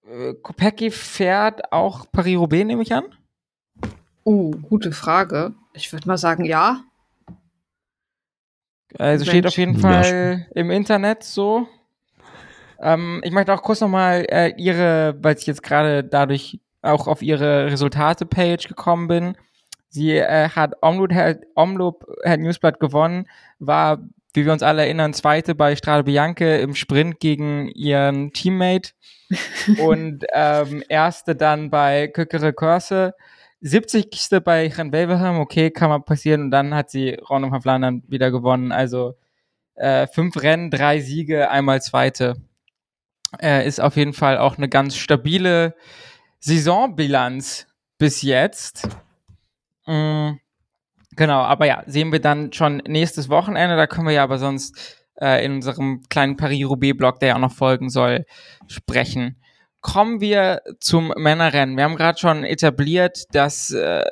äh, Kopecky fährt auch Paris-Roubaix, nehme ich an. Uh, gute Frage. Ich würde mal sagen, ja. Also steht Mensch. auf jeden Ja, Fall im Internet so. Ähm, ich möchte auch kurz nochmal äh, ihre, weil ich jetzt gerade dadurch auch auf ihre Resultate-Page gekommen bin. Sie äh, hat Omloop, Omloop Head Newsblatt gewonnen, war, wie wir uns alle erinnern, zweite bei Strade Bianche im Sprint gegen ihren Teammate und ähm, erste dann bei Köckere Körse. 70. bei Ren Wevelgem, okay, kann mal passieren. Und dann hat sie Ronald van Vlaanderen wieder gewonnen. Also äh, fünf Rennen, drei Siege, einmal zweite. Äh, ist auf jeden Fall auch eine ganz stabile Saisonbilanz bis jetzt. Mm, genau, aber ja, sehen wir dann schon nächstes Wochenende. Da können wir ja aber sonst äh, in unserem kleinen Paris-Roubaix-Blog, der ja auch noch folgen soll, sprechen. Kommen wir zum Männerrennen. Wir haben gerade schon etabliert, dass äh,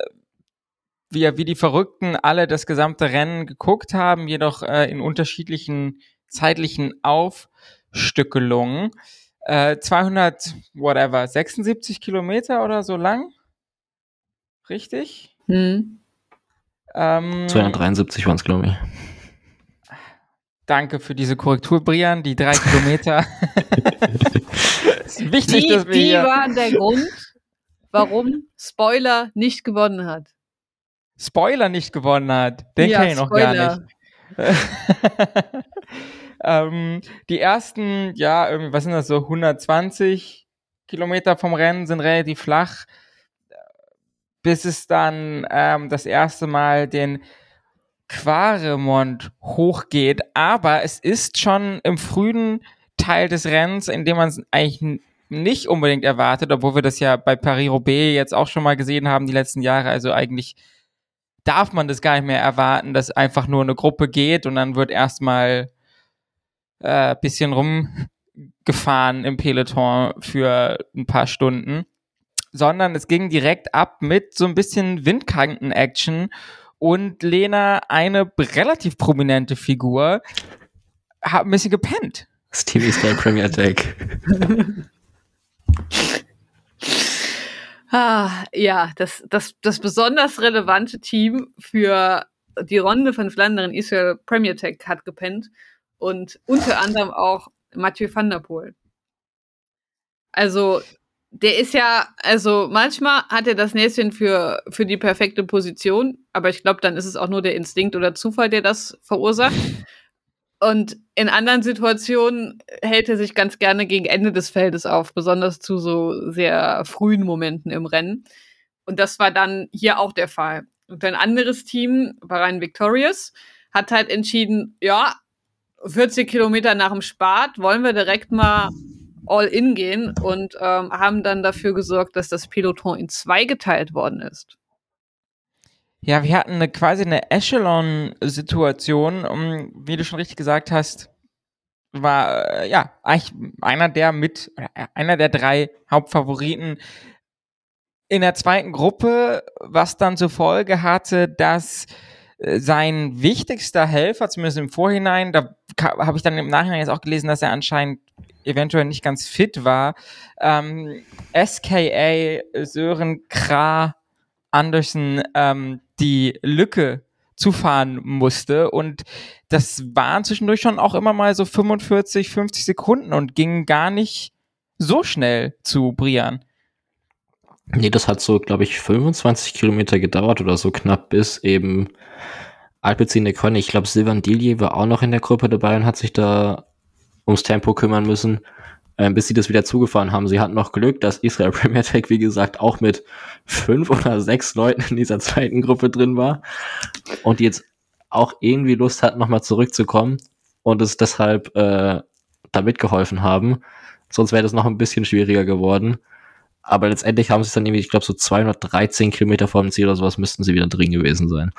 wir wie die Verrückten alle das gesamte Rennen geguckt haben, jedoch äh, in unterschiedlichen zeitlichen Aufstückelungen. Äh, 200, whatever, 76 Kilometer oder so lang. Richtig? Hm. Ähm, 273 waren es, glaube ich. Danke für diese Korrektur, Brian. Die drei Kilometer. wichtig, Die, dass wir die waren der Grund, warum Spoiler nicht gewonnen hat. Spoiler nicht gewonnen hat. Den Ja, kenne ich noch Spoiler. gar nicht. ähm, die ersten, ja, was sind das so, 120 Kilometer vom Rennen sind relativ flach, bis es dann ähm, das erste Mal den Quaremont hochgeht. Aber es ist schon im frühen Teil des Rennens, in dem man es eigentlich nicht unbedingt erwartet, obwohl wir das ja bei Paris-Roubaix jetzt auch schon mal gesehen haben die letzten Jahre. Also eigentlich darf man das gar nicht mehr erwarten, dass einfach nur eine Gruppe geht und dann wird erstmal äh, bisschen rumgefahren im Peloton für ein paar Stunden, sondern es ging direkt ab mit so ein bisschen Windkanten-Action und Lena, eine relativ prominente Figur, hat ein bisschen gepennt. Das Team Eastern Premier Tech. Ah, ja, das, das, das besonders relevante Team für die Runde von Flandern Israel Premier Tech hat gepennt und unter anderem auch Mathieu van der Poel. Also, der ist ja, also manchmal hat er das Näschen für, für die perfekte Position, aber ich glaube, dann ist es auch nur der Instinkt oder Zufall, der das verursacht. Und in anderen Situationen hält er sich ganz gerne gegen Ende des Feldes auf, besonders zu so sehr frühen Momenten im Rennen. Und das war dann hier auch der Fall. Und ein anderes Team, Bahrain Victorious, hat halt entschieden, ja, 40 Kilometer nach dem Spart wollen wir direkt mal all in gehen und ähm, haben dann dafür gesorgt, dass das Peloton in zwei geteilt worden ist. Ja, wir hatten eine, quasi eine Echelon-Situation, um, wie du schon richtig gesagt hast, war äh, ja eigentlich einer der mit äh, einer der drei Hauptfavoriten in der zweiten Gruppe, was dann zur Folge hatte, dass äh, sein wichtigster Helfer, zumindest im Vorhinein, da habe ich dann im Nachhinein jetzt auch gelesen, dass er anscheinend eventuell nicht ganz fit war, ähm, SKA Sören Kra Anderson ähm, die Lücke zufahren musste und das waren zwischendurch schon auch immer mal so 45, 50 Sekunden und ging gar nicht so schnell zu Brian. Nee, das hat so, glaube ich, 25 Kilometer gedauert oder so knapp bis eben Alpecin de Conne. Ich glaube, Silvan Dillier war auch noch in der Gruppe dabei und hat sich da ums Tempo kümmern müssen äh, bis sie das wieder zugefahren haben. Sie hatten noch Glück, dass Israel Premier Tech, wie gesagt, auch mit fünf oder sechs Leuten in dieser zweiten Gruppe drin war und jetzt auch irgendwie Lust hatten, nochmal zurückzukommen und es deshalb äh, da mitgeholfen haben. Sonst wäre das noch ein bisschen schwieriger geworden. Aber letztendlich haben sie es dann irgendwie, ich glaube, so 213 Kilometer vor dem Ziel oder sowas müssten sie wieder drin gewesen sein.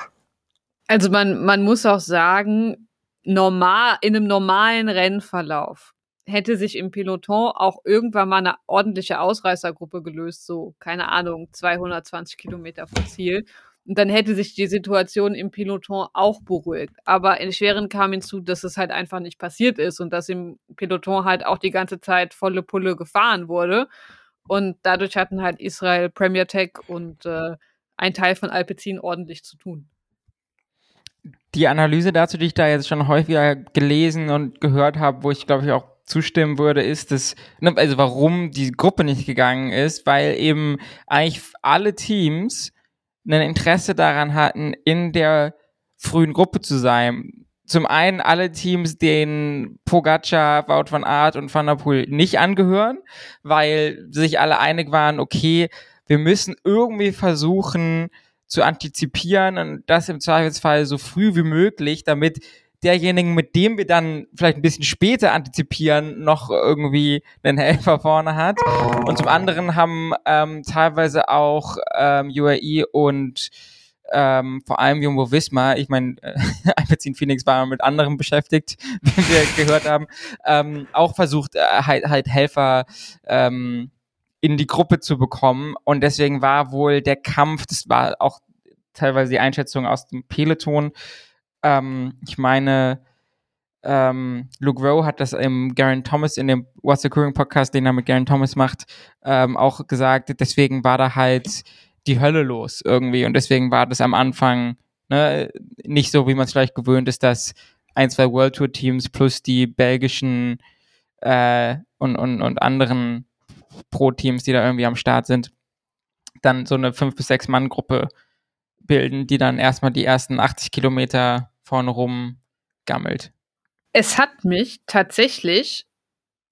Also man, man muss auch sagen, normal, in einem normalen Rennverlauf hätte sich im Peloton auch irgendwann mal eine ordentliche Ausreißergruppe gelöst, so, keine Ahnung, 220 Kilometer vom Ziel. Und dann hätte sich die Situation im Peloton auch beruhigt. Aber in Schweren kam hinzu, dass es halt einfach nicht passiert ist und dass im Peloton halt auch die ganze Zeit volle Pulle gefahren wurde. Und dadurch hatten halt Israel, Premier Tech und äh, ein Teil von Alpecin ordentlich zu tun. Die Analyse dazu, die ich da jetzt schon häufiger gelesen und gehört habe, wo ich glaube ich auch zustimmen würde, ist, dass, ne, also warum die Gruppe nicht gegangen ist, weil eben eigentlich alle Teams ein Interesse daran hatten, in der frühen Gruppe zu sein. Zum einen alle Teams, denen Pogacar, Wout van Aert und Van der Poel nicht angehören, weil sich alle einig waren, okay, wir müssen irgendwie versuchen zu antizipieren und das im Zweifelsfall so früh wie möglich, damit derjenigen, mit dem wir dann vielleicht ein bisschen später antizipieren, noch irgendwie einen Helfer vorne hat. Und zum anderen haben ähm, teilweise auch ähm, UAE und ähm, vor allem Jumbo Visma, ich meine, äh, Alpecin Phoenix war mit anderem beschäftigt, wie wir gehört haben, ähm, auch versucht, äh, halt, halt Helfer ähm, in die Gruppe zu bekommen. Und deswegen war wohl der Kampf, das war auch teilweise die Einschätzung aus dem Peloton, ähm, ich meine, ähm, Luke Rowe hat das im Garen Thomas in dem What's the Current Podcast, den er mit Garen Thomas macht, ähm, auch gesagt. Deswegen war da halt die Hölle los irgendwie und deswegen war das am Anfang ne, nicht so, wie man es vielleicht gewöhnt ist, dass ein, zwei World Tour Teams plus die belgischen äh, und, und, und anderen Pro-Teams, die da irgendwie am Start sind, dann so eine fünf bis sechs Mann Gruppe bilden, die dann erstmal die ersten 80 Kilometer vorne rum gammelt. Es hat mich tatsächlich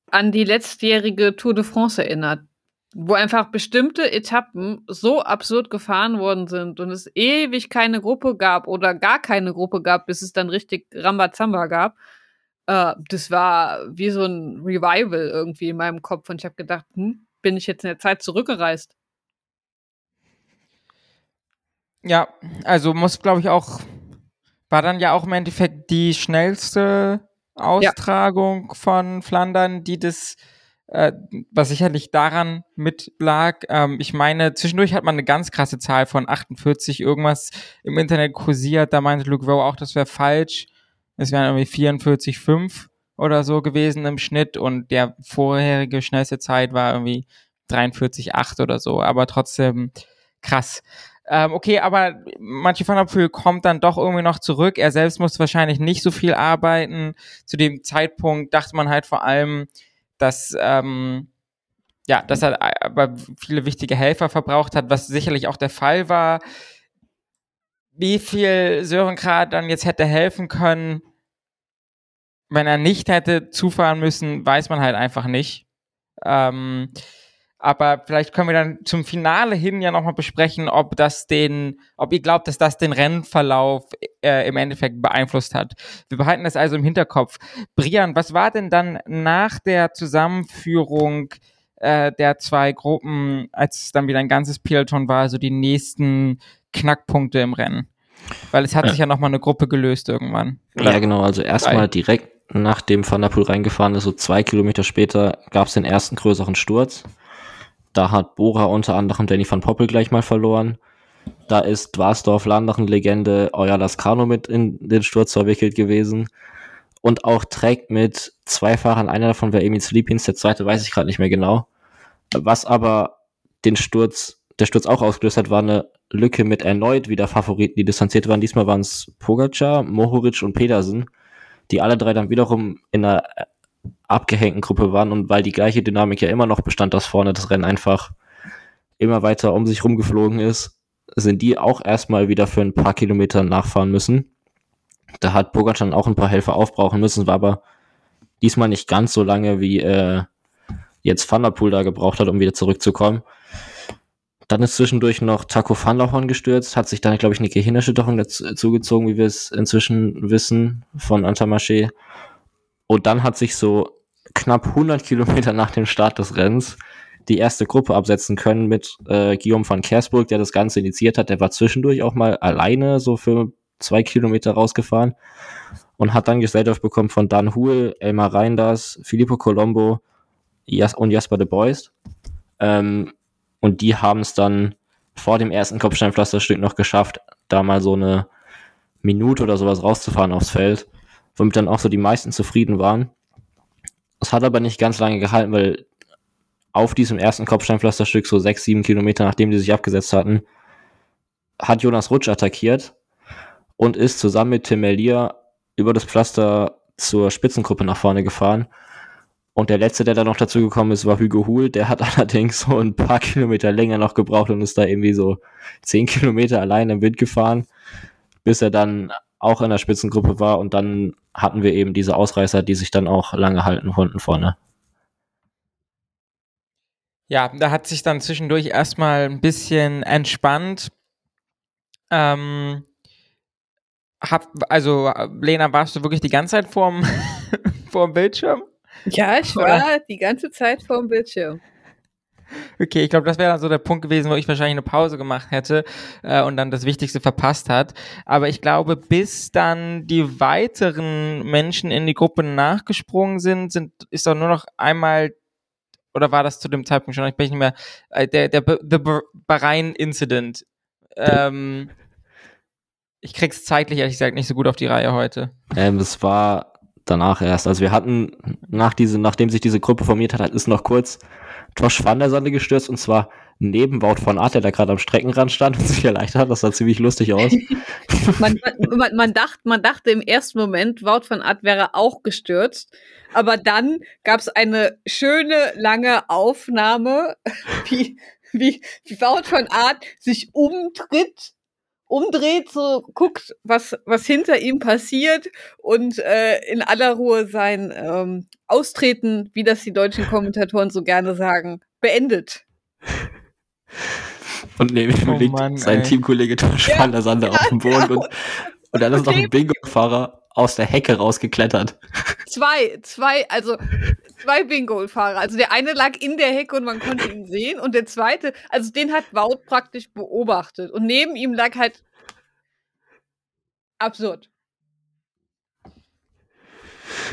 an die letztjährige Tour de France erinnert, wo einfach bestimmte Etappen so absurd gefahren worden sind und es ewig keine Gruppe gab oder gar keine Gruppe gab, bis es dann richtig Rambazamba gab. Äh, das war wie so ein Revival irgendwie in meinem Kopf und ich habe gedacht, hm, bin ich jetzt in der Zeit zurückgereist? Ja, also muss, glaube ich, auch war dann ja auch im Endeffekt die schnellste Austragung ja. von Flandern, die das, äh, was sicherlich daran mit lag. Ähm, ich meine, zwischendurch hat man eine ganz krasse Zahl von 48 irgendwas im Internet kursiert. Da meinte Luke Rowe auch, das wäre falsch. Es wären irgendwie 44,5 oder so gewesen im Schnitt und der vorherige schnellste Zeit war irgendwie 43,8 oder so. Aber trotzdem krass. Ähm, okay, aber manche van der Poel kommt dann doch irgendwie noch zurück. Er selbst muss wahrscheinlich nicht so viel arbeiten. Zu dem Zeitpunkt dachte man halt vor allem, dass ähm, ja, dass er aber viele wichtige Helfer verbraucht hat, was sicherlich auch der Fall war. Wie viel Sören Krat dann jetzt hätte helfen können, wenn er nicht hätte zufahren müssen, weiß man halt einfach nicht. Ähm, aber vielleicht können wir dann zum Finale hin ja nochmal besprechen, ob das den, ob ihr glaubt, dass das den Rennverlauf äh, im Endeffekt beeinflusst hat. Wir behalten das also im Hinterkopf. Brian, was war denn dann nach der Zusammenführung äh, der zwei Gruppen, als es dann wieder ein ganzes Peloton war, also die nächsten Knackpunkte im Rennen? Weil es hat ja. sich ja nochmal eine Gruppe gelöst irgendwann. Oder? Ja, genau. Also erstmal direkt nachdem Van der Poel reingefahren ist, so zwei Kilometer später, gab es den ersten größeren Sturz. Da hat Bora unter anderem Danny van Poppel gleich mal verloren. Da ist Dwarsdorf Landeren-Legende Euer Lascano mit in den Sturz verwickelt gewesen. Und auch Trek mit zwei Fahrern, einer davon war Emil Sleepins, der zweite weiß ich gerade nicht mehr genau. Was aber den Sturz, der Sturz auch ausgelöst hat, war eine Lücke mit erneut wieder Favoriten, die distanziert waren. Diesmal waren es Pogacar, Mohoric und Pedersen, die alle drei dann wiederum in einer abgehängten Gruppe waren und weil die gleiche Dynamik ja immer noch bestand, dass vorne das Rennen einfach immer weiter um sich rumgeflogen ist, sind die auch erstmal wieder für ein paar Kilometer nachfahren müssen. Da hat Pogacar auch ein paar Helfer aufbrauchen müssen, war aber diesmal nicht ganz so lange, wie äh, jetzt Van der Poel da gebraucht hat, um wieder zurückzukommen. Dann ist zwischendurch noch Taco Van Lauchhorn gestürzt, hat sich dann, glaube ich, eine Gehirnerschütterung dazu zugezogen, wie wir es inzwischen wissen, von Antamarché. Und dann hat sich so knapp 100 Kilometer nach dem Start des Rennens die erste Gruppe absetzen können mit äh, Guillaume van Kersburg, der das Ganze initiiert hat. Der war zwischendurch auch mal alleine so für zwei Kilometer rausgefahren und hat dann Gesellschaft bekommen von Dan Huhl, Elmar Reinders, Filippo Colombo und Jasper de Bois. Ähm, und die haben es dann vor dem ersten Kopfsteinpflasterstück noch geschafft, da mal so eine Minute oder sowas rauszufahren aufs Feld womit dann auch so die meisten zufrieden waren. Es hat aber nicht ganz lange gehalten, weil auf diesem ersten Kopfsteinpflasterstück, so sechs, sieben Kilometer nachdem die sich abgesetzt hatten, hat Jonas Rutsch attackiert und ist zusammen mit Tim Merlier über das Pflaster zur Spitzengruppe nach vorne gefahren. Und der letzte, der da noch dazu gekommen ist, war Hugo Huhl. Der hat allerdings so ein paar Kilometer länger noch gebraucht und ist da irgendwie so zehn Kilometer allein im Wind gefahren, bis er dann auch in der Spitzengruppe war und dann hatten wir eben diese Ausreißer, die sich dann auch lange halten konnten vorne. Ja, da hat sich dann zwischendurch erstmal ein bisschen entspannt. Ähm, hab, also, Lena, warst du wirklich die ganze Zeit vorm, vorm Bildschirm? Ja, ich war Oder? die ganze Zeit vorm Bildschirm. Okay, ich glaube, das wäre dann so der Punkt gewesen, wo ich wahrscheinlich eine Pause gemacht hätte äh, und dann das Wichtigste verpasst hat. Aber ich glaube, bis dann die weiteren Menschen in die Gruppe nachgesprungen sind, sind ist doch nur noch einmal oder war das zu dem Zeitpunkt schon? Ich bin nicht mehr äh, der der The Bahrain Incident. Ähm, ich krieg's zeitlich ehrlich gesagt nicht so gut auf die Reihe heute. Ähm, es war danach erst. Also wir hatten nach diese, nachdem sich diese Gruppe formiert hat, ist noch kurz Josh van der Sande gestürzt und zwar neben Wout von Art, der da gerade am Streckenrand stand und sich erleichtert hat. Das sah ziemlich lustig aus. man, man, man, dacht, man dachte im ersten Moment, Wout von Art wäre auch gestürzt. Aber dann gab es eine schöne, lange Aufnahme, wie, wie, wie Wout von Art sich umtritt umdreht, so guckt, was, was hinter ihm passiert und äh, in aller Ruhe sein ähm, Austreten, wie das die deutschen Kommentatoren so gerne sagen, beendet. Und neben ihm oh liegt Mann, sein ey. Teamkollege Tosh ja, van der Sande ja, auf dem Boden ja. und, und dann ist noch ein Bingo-Fahrer aus der Hecke rausgeklettert. Zwei, zwei, also zwei Bingo-Fahrer. Also der eine lag in der Hecke und man konnte ihn sehen und der zweite, also den hat Wout praktisch beobachtet und neben ihm lag halt absurd.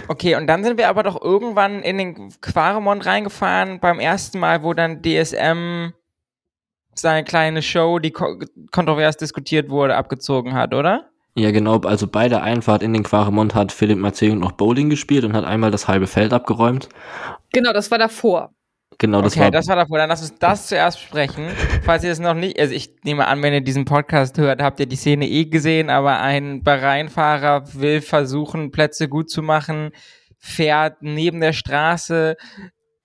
Okay, und dann sind wir aber doch irgendwann in den Quaremont reingefahren, beim ersten Mal, wo dann DSM seine kleine Show, die kontrovers diskutiert wurde, abgezogen hat, oder? Ja, genau. Also bei der Einfahrt in den Quaremont hat Philipp Matteo noch Bowling gespielt und hat einmal das halbe Feld abgeräumt. Genau, das war davor. Genau, das okay, war. das war davor. Dann lass uns das zuerst besprechen. Falls ihr es noch nicht, also ich nehme an, wenn ihr diesen Podcast hört, habt ihr die Szene eh gesehen, aber ein Bahrain-Fahrer will versuchen, Plätze gut zu machen, fährt neben der Straße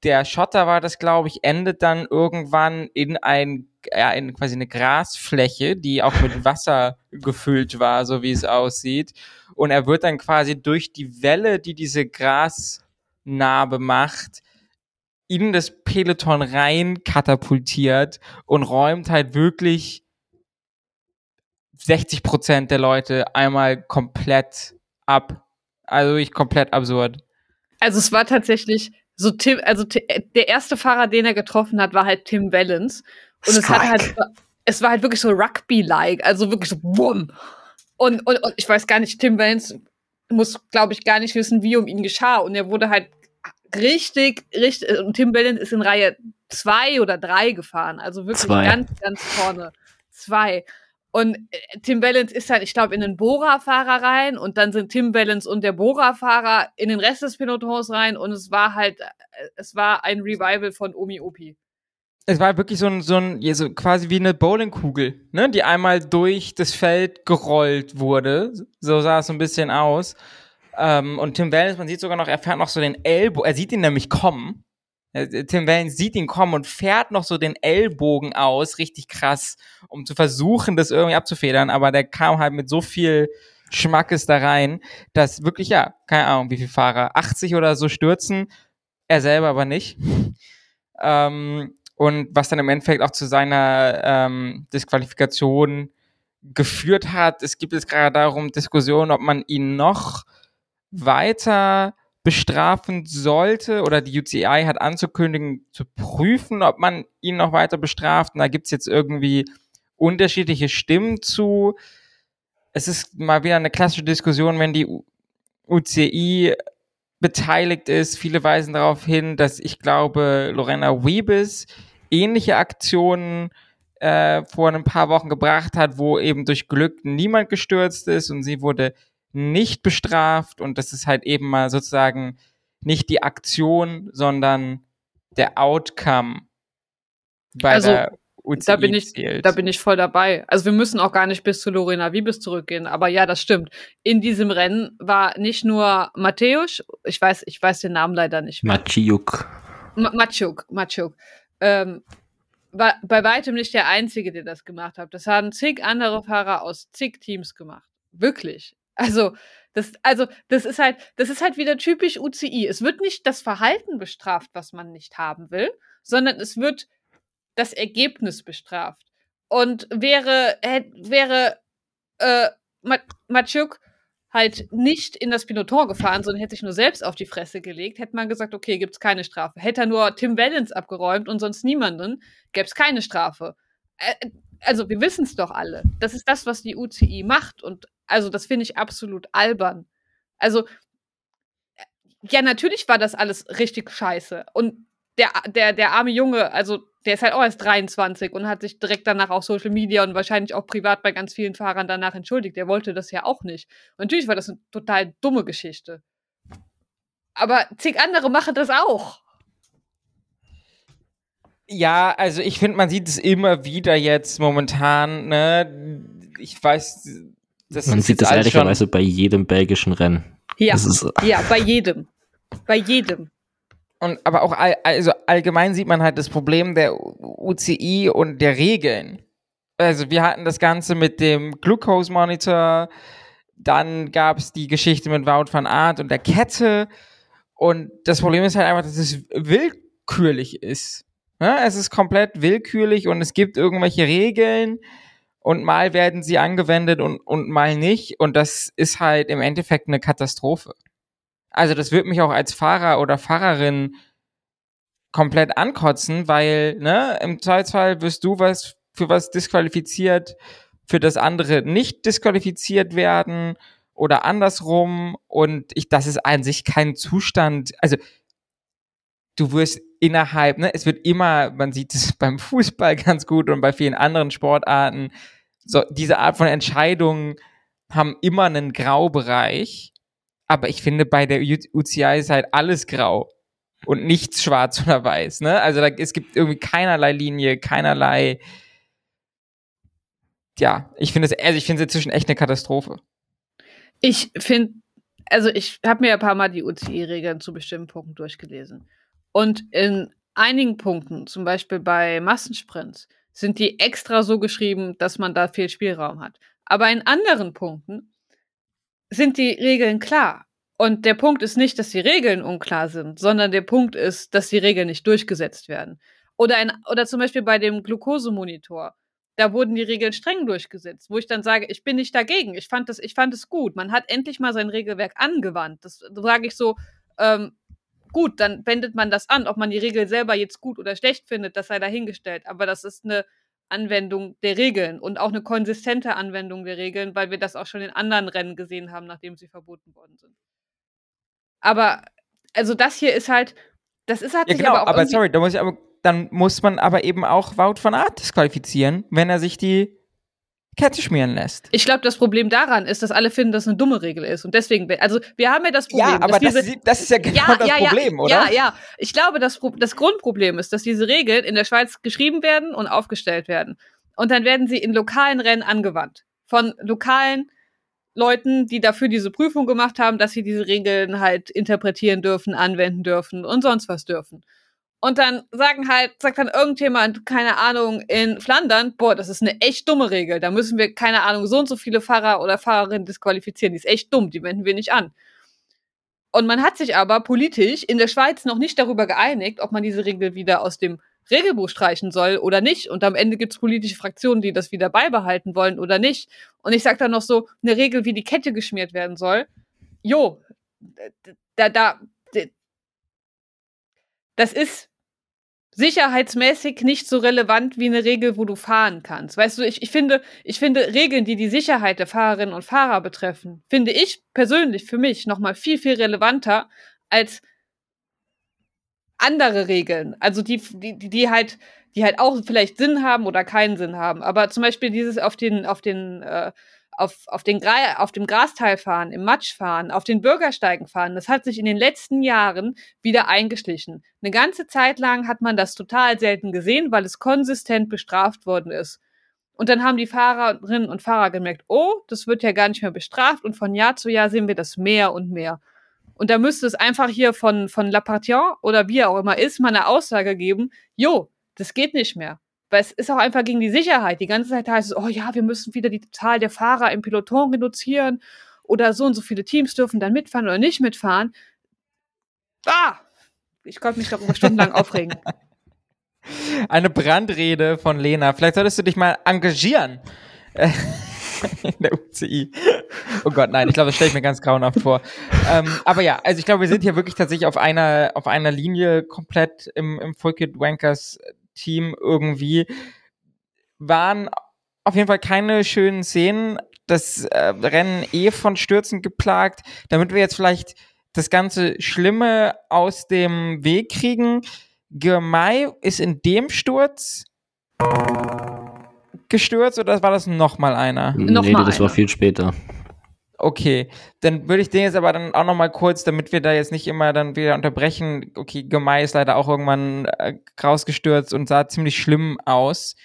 der Schotter war das, glaube ich, endet dann irgendwann in ein, ja, in quasi eine Grasfläche, die auch mit Wasser gefüllt war, so wie es aussieht. Und er wird dann quasi durch die Welle, die diese Grasnarbe macht, in das Peloton rein katapultiert und räumt halt wirklich 60 Prozent der Leute einmal komplett ab. Also wirklich komplett absurd. Also es war tatsächlich so Tim, also äh, der erste Fahrer, den er getroffen hat, war halt Tim Wellens. Und Strike. es hat halt, es war halt wirklich so Rugby-like, also wirklich so bumm. Und, und, und ich weiß gar nicht, Tim Wellens muss, glaube ich, gar nicht wissen, wie um ihn geschah. Und er wurde halt richtig, richtig, und Tim Wellens ist in Reihe zwei oder drei gefahren, also wirklich zwei. ganz, ganz vorne. Zwei. Und äh, Tim Balance ist halt, ich glaube, in den Bora-Fahrer rein und dann sind Tim Balance und der Bora-Fahrer in den Rest des Pelotons rein und es war halt, äh, es war ein Revival von Omi Opi. Es war wirklich so ein, so ein, so quasi wie eine Bowlingkugel, ne, die einmal durch das Feld gerollt wurde. So sah es so ein bisschen aus. Ähm, und Tim Valens, man sieht sogar noch, er fährt noch so den Ellbogen, er sieht ihn nämlich kommen Tim Wellens sieht ihn kommen und fährt noch so den Ellbogen aus, richtig krass, um zu versuchen, das irgendwie abzufedern, aber der kam halt mit so viel Schmackes da rein, dass wirklich, ja, keine Ahnung, wie viele Fahrer, 80 oder so stürzen, er selber aber nicht. ähm, und was dann im Endeffekt auch zu seiner ähm, Disqualifikation geführt hat. Es gibt jetzt gerade darum Diskussionen, ob man ihn noch weiter bestrafen sollte oder die UCI hat anzukündigen, zu prüfen, ob man ihn noch weiter bestraft. Und da gibt's jetzt irgendwie unterschiedliche Stimmen zu. Es ist mal wieder eine klassische Diskussion, wenn die UCI beteiligt ist. Viele weisen darauf hin, dass ich glaube, Lorena Wiebes ähnliche Aktionen äh, vor ein paar Wochen gebracht hat, wo eben durch Glück niemand gestürzt ist und sie wurde nicht bestraft und das ist halt eben mal sozusagen nicht die Aktion, sondern der Outcome bei also, der UCI da bin ich, zählt. Da bin ich voll dabei. Also wir müssen auch gar nicht bis zu Lorena Wiebes zurückgehen, aber ja, das stimmt. In diesem Rennen war nicht nur Mateusz, ich weiß, ich weiß den Namen leider nicht mehr. Maciuk. Maciuk, Maciuk. Ähm, war bei weitem nicht der Einzige, der das gemacht hat. Das haben zig andere Fahrer aus zig Teams gemacht. Wirklich. Also, das, also, das ist halt, das ist halt wieder typisch UCI. Es wird nicht das Verhalten bestraft, was man nicht haben will, sondern es wird das Ergebnis bestraft. Und wäre, wäre äh, Matschuk halt nicht in das Pinoton gefahren, sondern hätte sich nur selbst auf die Fresse gelegt, hätte man gesagt, okay, gibt's keine Strafe. Hätte er nur Tim Wellens abgeräumt und sonst niemanden, gäb's keine Strafe. Äh, also wir wissen es doch alle. Das ist das, was die UCI macht. Und also das finde ich absolut albern. Also, äh, ja, natürlich war das alles richtig scheiße. Und der, der, der arme Junge, also der ist halt auch erst 23 und hat sich direkt danach auf Social Media und wahrscheinlich auch privat bei ganz vielen Fahrern danach entschuldigt. Der wollte das ja auch nicht. Und natürlich war das eine total dumme Geschichte. Aber zig andere machen das auch. Ja, also ich finde, man sieht es immer wieder jetzt momentan. Ne? Ich weiß, das man sieht das ehrlicherweise bei jedem belgischen Rennen. Ja, ja, bei jedem, bei jedem. Und aber auch all, also allgemein sieht man halt das Problem der UCI und der Regeln. Also wir hatten das Ganze mit dem Glucose Monitor, dann gab es die Geschichte mit Wout van Aert und der Kette. Und das Problem ist halt einfach, dass es willkürlich ist. Ja, es ist komplett willkürlich und es gibt irgendwelche Regeln und mal werden sie angewendet und, und mal nicht. Und das ist halt im Endeffekt eine Katastrophe. Also das wird mich auch als Fahrer oder Fahrerin komplett ankotzen, weil, ne, im Zweifelsfall wirst du was für was disqualifiziert, für das andere nicht disqualifiziert werden oder andersrum. Und ich, das ist an sich kein Zustand. Also du wirst innerhalb, ne, es wird immer, man sieht es beim Fußball ganz gut und bei vielen anderen Sportarten, so diese Art von Entscheidungen haben immer einen Graubereich. Aber ich finde, bei der UCI ist halt alles grau und nichts schwarz oder weiß. Ne? Also da, es gibt irgendwie keinerlei Linie, keinerlei. Ja, ich finde es, also ich finde es inzwischen echt eine Katastrophe. Ich finde, also ich habe mir ein paar Mal die UCI-Regeln zu bestimmten Punkten durchgelesen. Und in einigen Punkten, zum Beispiel bei Massensprints, sind die extra so geschrieben, dass man da viel Spielraum hat. Aber in anderen Punkten sind die Regeln klar. Und der Punkt ist nicht, dass die Regeln unklar sind, sondern der Punkt ist, dass die Regeln nicht durchgesetzt werden. Oder, ein, oder zum Beispiel bei dem Glukosemonitor. Da wurden die Regeln streng durchgesetzt, wo ich dann sage, ich bin nicht dagegen. Ich fand es gut. Man hat endlich mal sein Regelwerk angewandt. Das sage ich so, ähm, gut, dann wendet man das an. Ob man die Regel selber jetzt gut oder schlecht findet, das sei dahingestellt. Aber das ist eine Anwendung der Regeln und auch eine konsistente Anwendung der Regeln, weil wir das auch schon in anderen Rennen gesehen haben, nachdem sie verboten worden sind. Aber, also das hier ist halt, das ist halt ja, genau, aber, auch aber sorry, da muss ich aber, dann muss man aber eben auch Wout von Art disqualifizieren, wenn er sich die Kette schmieren lässt. Ich glaube, das Problem daran ist, dass alle finden, dass es eine dumme Regel ist. Und deswegen, also wir haben ja das Problem. Ja, aber diese, das, ist, das, ist, ja genau ja, das ja, Problem, oder? Ja, ja. Ich glaube, das, das Grundproblem ist, dass diese Regeln in der Schweiz geschrieben werden und aufgestellt werden. Und dann werden sie in lokalen Rennen angewandt. Von lokalen Leuten, die dafür diese Prüfung gemacht haben, dass sie diese Regeln halt interpretieren dürfen, anwenden dürfen und sonst was dürfen. Und dann sagen halt, sagt dann irgendjemand, keine Ahnung, in Flandern, boah, das ist eine echt dumme Regel. Da müssen wir, keine Ahnung, so und so viele Fahrer oder Fahrerinnen disqualifizieren. Die ist echt dumm, die wenden wir nicht an. Und man hat sich aber politisch in der Schweiz noch nicht darüber geeinigt, ob man diese Regel wieder aus dem Regelbuch streichen soll oder nicht. Und am Ende gibt es politische Fraktionen, die das wieder beibehalten wollen oder nicht. Und ich sag dann noch so, eine Regel, wie die Kette geschmiert werden soll. Jo, da, da, das ist sicherheitsmäßig nicht so relevant wie eine Regel, wo du fahren kannst. Weißt du, ich, ich finde, ich finde Regeln, die die Sicherheit der Fahrerinnen und Fahrer betreffen, finde ich persönlich für mich nochmal viel, viel relevanter als andere Regeln. Also die, die, die halt, die halt auch vielleicht Sinn haben oder keinen Sinn haben. Aber zum Beispiel dieses auf den, auf den, äh, auf, auf, den Gra auf dem Grasteil fahren, im Matsch fahren, auf den Bürgersteigen fahren, das hat sich in den letzten Jahren wieder eingeschlichen. Eine ganze Zeit lang hat man das total selten gesehen, weil es konsistent bestraft worden ist. Und dann haben die Fahrerinnen und Fahrer gemerkt, oh, das wird ja gar nicht mehr bestraft und von Jahr zu Jahr sehen wir das mehr und mehr. Und da müsste es einfach hier von, von Lapartien oder wie er auch immer ist, mal eine Aussage geben, jo, das geht nicht mehr. Weil es ist auch einfach gegen die Sicherheit. Die ganze Zeit heißt es, oh ja, wir müssen wieder die Zahl der Fahrer im Peloton reduzieren oder so und so viele Teams dürfen dann mitfahren oder nicht mitfahren. Ah! Ich konnte mich darüber stundenlang aufregen. Eine Brandrede von Lena. Vielleicht solltest du dich mal engagieren. in der UCI. Oh Gott, nein, ich glaube, das stelle ich mir ganz grauenhaft vor. ähm, aber ja, also ich glaube, wir sind hier wirklich tatsächlich auf einer, auf einer Linie komplett im, im Full Kid Wankers Team irgendwie. Waren auf jeden Fall keine schönen Szenen. Das äh, Rennen eh von Stürzen geplagt. Damit wir jetzt vielleicht das ganze Schlimme aus dem Weg kriegen. Girmay ist in dem Sturz gestürzt oder war das nochmal einer? Nee, noch mal das einer. war viel später. Okay, dann würde ich den jetzt aber dann auch nochmal kurz, damit wir da jetzt nicht immer dann wieder unterbrechen. Okay, Gemei ist leider auch irgendwann äh, rausgestürzt und sah ziemlich schlimm aus,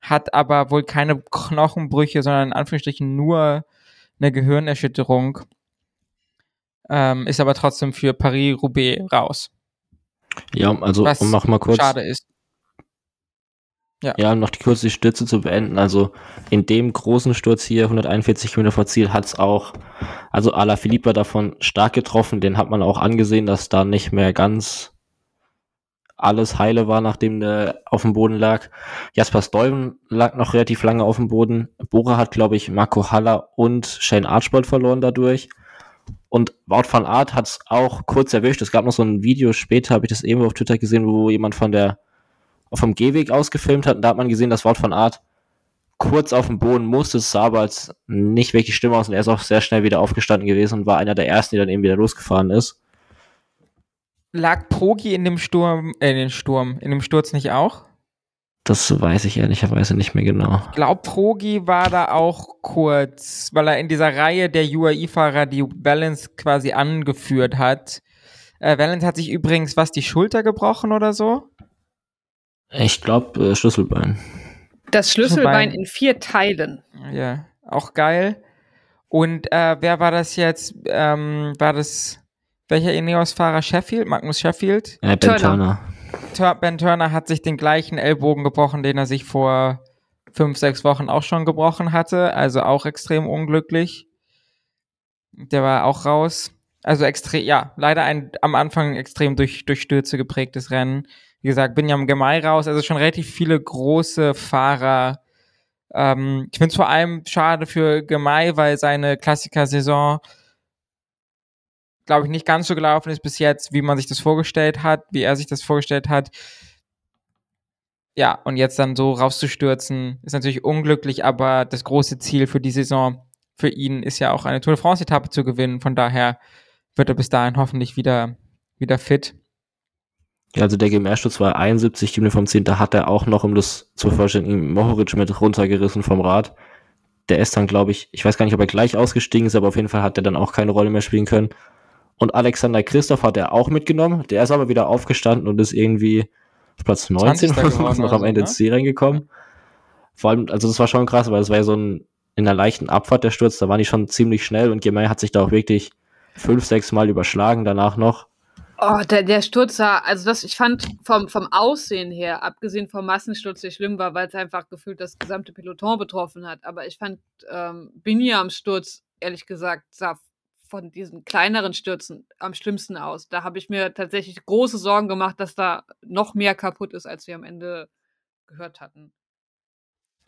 hat aber wohl keine Knochenbrüche, sondern in Anführungsstrichen nur eine Gehirnerschütterung. Ähm, ist aber trotzdem für Paris-Roubaix raus. Ja, also Was um noch mal kurz. Schade ist. Ja. ja, um noch die kurze Stütze zu beenden. Also in dem großen Sturz hier, 141 Kilometer vor Ziel, hat es auch, also Ala Filippa davon stark getroffen. Den hat man auch angesehen, dass da nicht mehr ganz alles heile war, nachdem der auf dem Boden lag. Jasper Stuyven lag noch relativ lange auf dem Boden. Bora hat, glaube ich, Marco Haller und Shane Archbold verloren dadurch. Und Wout van Art hat es auch kurz erwischt. Es gab noch so ein Video später, habe ich das eben auf Twitter gesehen, wo jemand von der vom Gehweg aus gefilmt hat. Und da hat man gesehen, dass Wort von Art kurz auf dem Boden musste. Es sah aber als nicht wirklich schlimm aus und er ist auch sehr schnell wieder aufgestanden gewesen und war einer der ersten, die dann eben wieder losgefahren ist. Lag Progi in dem Sturm, äh, in den Sturm, in dem Sturz nicht auch? Das weiß ich ehrlicherweise nicht mehr genau. Ich glaube, Progi war da auch kurz, weil er in dieser Reihe der UAE-Fahrer die Balance quasi angeführt hat. Äh, Valence hat sich übrigens was die Schulter gebrochen oder so? Ich glaube, äh, Schlüsselbein. Das Schlüsselbein, in vier Teilen. Ja, auch geil. Und äh, wer war das jetzt? Ähm, war das welcher Ineos-Fahrer Sheffield, Magnus Sheffield. Äh, ben Turner. Turner. Ben Turner hat sich den gleichen Ellbogen gebrochen, den er sich vor fünf, sechs Wochen auch schon gebrochen hatte. Also auch extrem unglücklich. Der war auch raus. Also extrem, ja, leider ein am Anfang extrem durch, durch Stürze geprägtes Rennen. Wie gesagt, bin ja im Gemei raus. Also schon relativ viele große Fahrer. Ähm, ich finde es vor allem schade für Gemei, weil seine Klassiker-Saison glaube ich, nicht ganz so gelaufen ist bis jetzt, wie man sich das vorgestellt hat, wie er sich das vorgestellt hat. Ja, und jetzt dann so rauszustürzen, ist natürlich unglücklich, aber das große Ziel für die Saison für ihn ist ja auch eine Tour de France-Etappe zu gewinnen. Von daher wird er bis dahin hoffentlich wieder, wieder fit. Ja, also der Gemärsturz war 71 Kilometer vom 10. Da hat er auch noch, um das zu vervollständigen, Mohoric mit runtergerissen vom Rad. Der ist dann, glaube ich, ich weiß gar nicht, ob er gleich ausgestiegen ist, aber auf jeden Fall hat er dann auch keine Rolle mehr spielen können. Und Alexander Christoph hat er auch mitgenommen. Der ist aber wieder aufgestanden und ist irgendwie auf Platz 19 geworden noch am Ende so, ins Ziel reingekommen. Vor allem, also das war schon krass, weil es war ja so ein in einer leichten Abfahrt der Sturz, da waren die schon ziemlich schnell und Gemay hat sich da auch wirklich fünf, sechs Mal überschlagen danach noch. Oh, der, der Sturz sah, also das, ich fand vom, vom Aussehen her, abgesehen vom Massensturz, der schlimm war, weil es einfach gefühlt das gesamte Peloton betroffen hat. Aber ich fand ähm, Biniams Sturz, ehrlich gesagt, sah von diesen kleineren Stürzen am schlimmsten aus. Da habe ich mir tatsächlich große Sorgen gemacht, dass da noch mehr kaputt ist, als wir am Ende gehört hatten.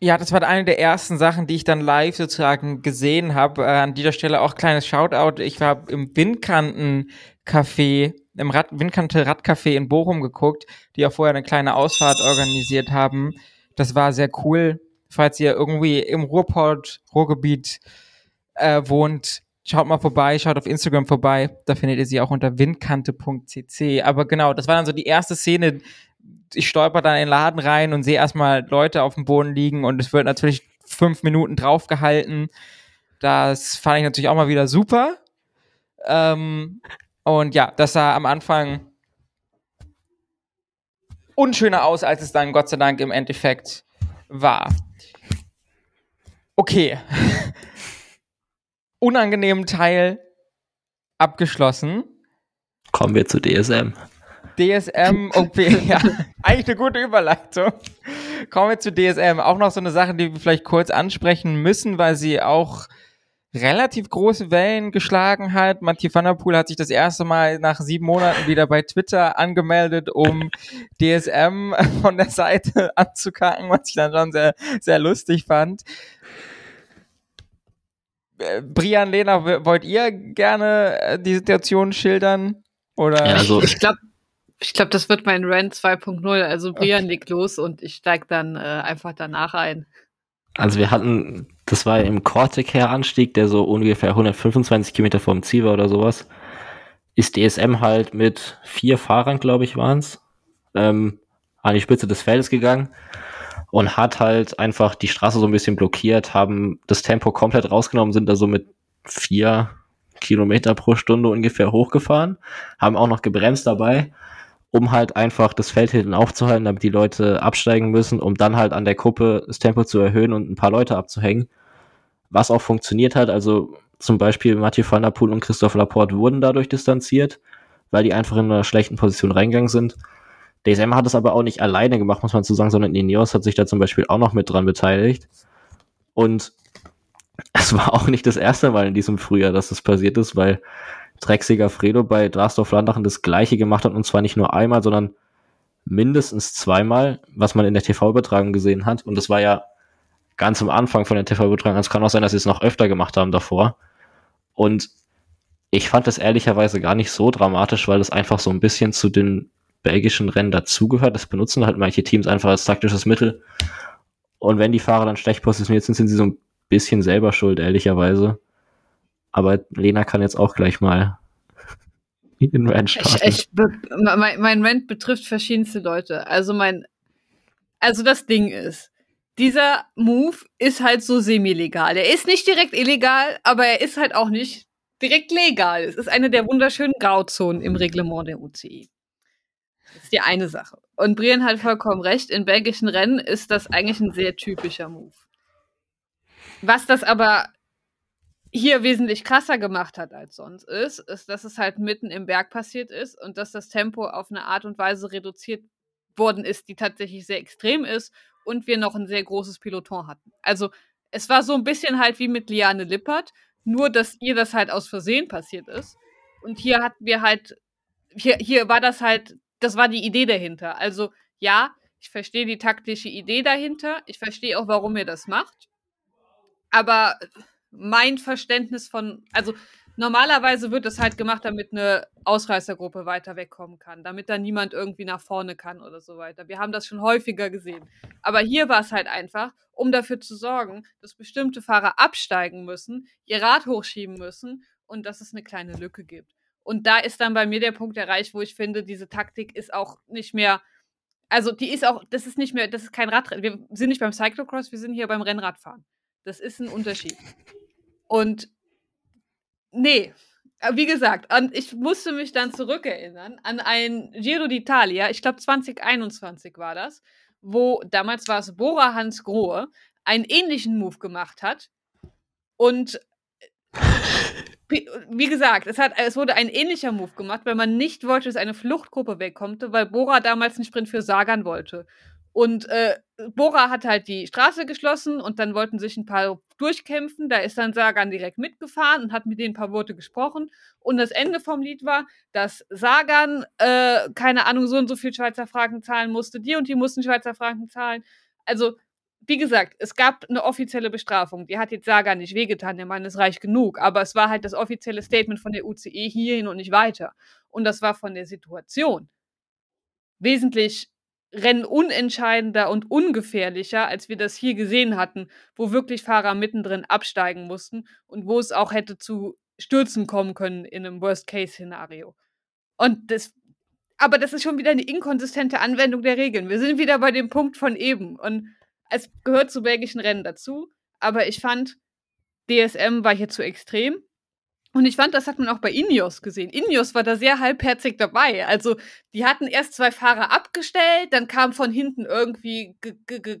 Ja, das war eine der ersten Sachen, die ich dann live sozusagen gesehen habe. Äh, an dieser Stelle auch kleines Shoutout. Ich war im Windkanten-Café, im Rad Windkante-Radcafé in Bochum geguckt, die auch vorher eine kleine Ausfahrt organisiert haben. Das war sehr cool. Falls ihr irgendwie im Ruhrport, Ruhrgebiet äh, wohnt, schaut mal vorbei, schaut auf Instagram vorbei. Da findet ihr sie auch unter windkante.cc. Aber genau, das war dann so die erste Szene, ich stolper dann in den Laden rein und sehe erstmal Leute auf dem Boden liegen und es wird natürlich fünf Minuten draufgehalten. Das fand ich natürlich auch mal wieder super. Ähm, und ja, das sah am Anfang unschöner aus, als es dann Gott sei Dank im Endeffekt war. Okay. Unangenehmen Teil abgeschlossen. Kommen wir zu DSM. DSM, okay, ja, eigentlich eine gute Überleitung. Kommen wir zu DSM. Auch noch so eine Sache, die wir vielleicht kurz ansprechen müssen, weil sie auch relativ große Wellen geschlagen hat. Mathieu van der Poel hat sich das erste Mal nach sieben Monaten wieder bei Twitter angemeldet, um DSM von der Seite anzukacken, was ich dann schon sehr, sehr lustig fand. Äh, Brian, Lena, wollt ihr gerne äh, die Situation schildern? Oder? Ja, also- ich glaube, ich glaub, das wird mein Rant 2.0. Also Brian legt los und ich steig dann äh, einfach danach ein. Also wir hatten, das war im Corsica-Anstieg, der so ungefähr 125 Kilometer vom Ziel war oder sowas, ist DSM halt mit vier Fahrern, glaube ich, waren's, ähm, an die Spitze des Feldes gegangen und hat halt einfach die Straße so ein bisschen blockiert, haben das Tempo komplett rausgenommen, sind da so mit vier Kilometer pro Stunde ungefähr hochgefahren, haben auch noch gebremst dabei, um halt einfach das Feld hinten aufzuhalten, damit die Leute absteigen müssen, um dann halt an der Kuppe das Tempo zu erhöhen und ein paar Leute abzuhängen. Was auch funktioniert hat, also zum Beispiel Mathieu van der Poel und Christoph Laporte wurden dadurch distanziert, weil die einfach in einer schlechten Position reingegangen sind. DSM hat es aber auch nicht alleine gemacht, muss man zu sagen, sondern Ineos hat sich da zum Beispiel auch noch mit dran beteiligt. Und es war auch nicht das erste Mal in diesem Frühjahr, dass das passiert ist, weil Drecksiger Fredo bei Drasdorf Landachen das gleiche gemacht hat und zwar nicht nur einmal, sondern mindestens zweimal, was man in der TV-Übertragung gesehen hat. Und das war ja ganz am Anfang von der TV-Übertragung. Es kann auch sein, dass sie es noch öfter gemacht haben davor. Und ich fand das ehrlicherweise gar nicht so dramatisch, weil es einfach so ein bisschen zu den belgischen Rennen dazugehört. Das benutzen halt manche Teams einfach als taktisches Mittel. Und wenn die Fahrer dann schlecht positioniert sind, sind sie so ein bisschen selber schuld, ehrlicherweise. Aber Lena kann jetzt auch gleich mal in Ranch Ich, starten. ich, be- mein, mein Rant betrifft verschiedenste Leute. Also mein, also das Ding ist, dieser Move ist halt so semi-legal. Er ist nicht direkt illegal, aber er ist halt auch nicht direkt legal. Es ist eine der wunderschönen Grauzonen im Reglement der UCI. Das ist die eine Sache. Und Brian hat vollkommen recht. In belgischen Rennen ist das eigentlich ein sehr typischer Move. Was das aber hier wesentlich krasser gemacht hat als sonst ist, ist, dass es halt mitten im Berg passiert ist und dass das Tempo auf eine Art und Weise reduziert worden ist, die tatsächlich sehr extrem ist und wir noch ein sehr großes Peloton hatten. Also es war so ein bisschen halt wie mit Liane Lippert, nur dass ihr das halt aus Versehen passiert ist. Und hier hatten wir halt, hier, hier war das halt, das war die Idee dahinter. Also ja, ich verstehe die taktische Idee dahinter, ich verstehe auch, warum ihr das macht. Aber mein Verständnis von, also normalerweise wird das halt gemacht, damit eine Ausreißergruppe weiter wegkommen kann, damit da niemand irgendwie nach vorne kann oder so weiter. Wir haben das schon häufiger gesehen. Aber hier war es halt einfach, um dafür zu sorgen, dass bestimmte Fahrer absteigen müssen, ihr Rad hochschieben müssen und dass es eine kleine Lücke gibt. Und da ist dann bei mir der Punkt erreicht, wo ich finde, diese Taktik ist auch nicht mehr, also die ist auch, das ist nicht mehr, das ist kein Radrennen. Wir sind nicht beim Cyclocross, wir sind hier beim Rennradfahren. Das ist ein Unterschied. Und nee, äh, wie gesagt, an, ich musste mich dann zurückerinnern an ein Giro d'Italia, ich glaube 2021 war das, wo damals war es Bora Hans Grohe, einen ähnlichen Move gemacht hat. Und wie gesagt, es, hat, es wurde ein ähnlicher Move gemacht, weil man nicht wollte, dass eine Fluchtgruppe wegkommt, weil Bora damals einen Sprint für Sagan wollte. Und äh, Bora hat halt die Straße geschlossen und dann wollten sich ein paar durchkämpfen. Da ist dann Sagan direkt mitgefahren und hat mit denen ein paar Worte gesprochen. Und das Ende vom Lied war, dass Sagan, äh, keine Ahnung, so und so viel Schweizer Franken zahlen musste. Die und die mussten Schweizer Franken zahlen. Also, wie gesagt, es gab eine offizielle Bestrafung. Die hat jetzt Sagan nicht wehgetan. Der Mann ist reich genug. Aber es war halt das offizielle Statement von der UCE hierhin und nicht weiter. Und das war von der Situation wesentlich rennunentscheidender und ungefährlicher, als wir das hier gesehen hatten, wo wirklich Fahrer mittendrin absteigen mussten und wo es auch hätte zu Stürzen kommen können in einem Worst-Case-Szenario. Und das, aber das ist schon wieder eine inkonsistente Anwendung der Regeln. Wir sind wieder bei dem Punkt von eben. Und es gehört zu belgischen Rennen dazu. Aber ich fand, DSM war hier zu extrem. Und ich fand, das hat man auch bei Ineos gesehen. Ineos war da sehr halbherzig dabei. Also, die hatten erst zwei Fahrer abgestellt, dann kam von hinten irgendwie,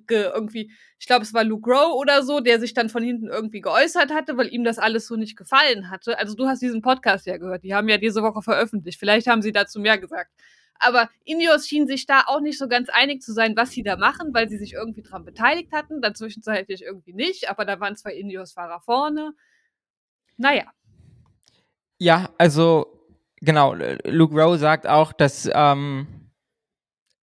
irgendwie, ich glaube, es war Luke Rowe oder so, der sich dann von hinten irgendwie geäußert hatte, weil ihm das alles so nicht gefallen hatte. Also, du hast diesen Podcast ja gehört. Die haben ja diese Woche veröffentlicht. Vielleicht haben sie dazu mehr gesagt. Aber Ineos schien sich da auch nicht so ganz einig zu sein, was sie da machen, weil sie sich irgendwie dran beteiligt hatten. Dann zwischenzeitlich irgendwie nicht, aber da waren zwei Ineos-Fahrer vorne. Naja. Ja, also genau, Luke Rowe sagt auch, dass ähm,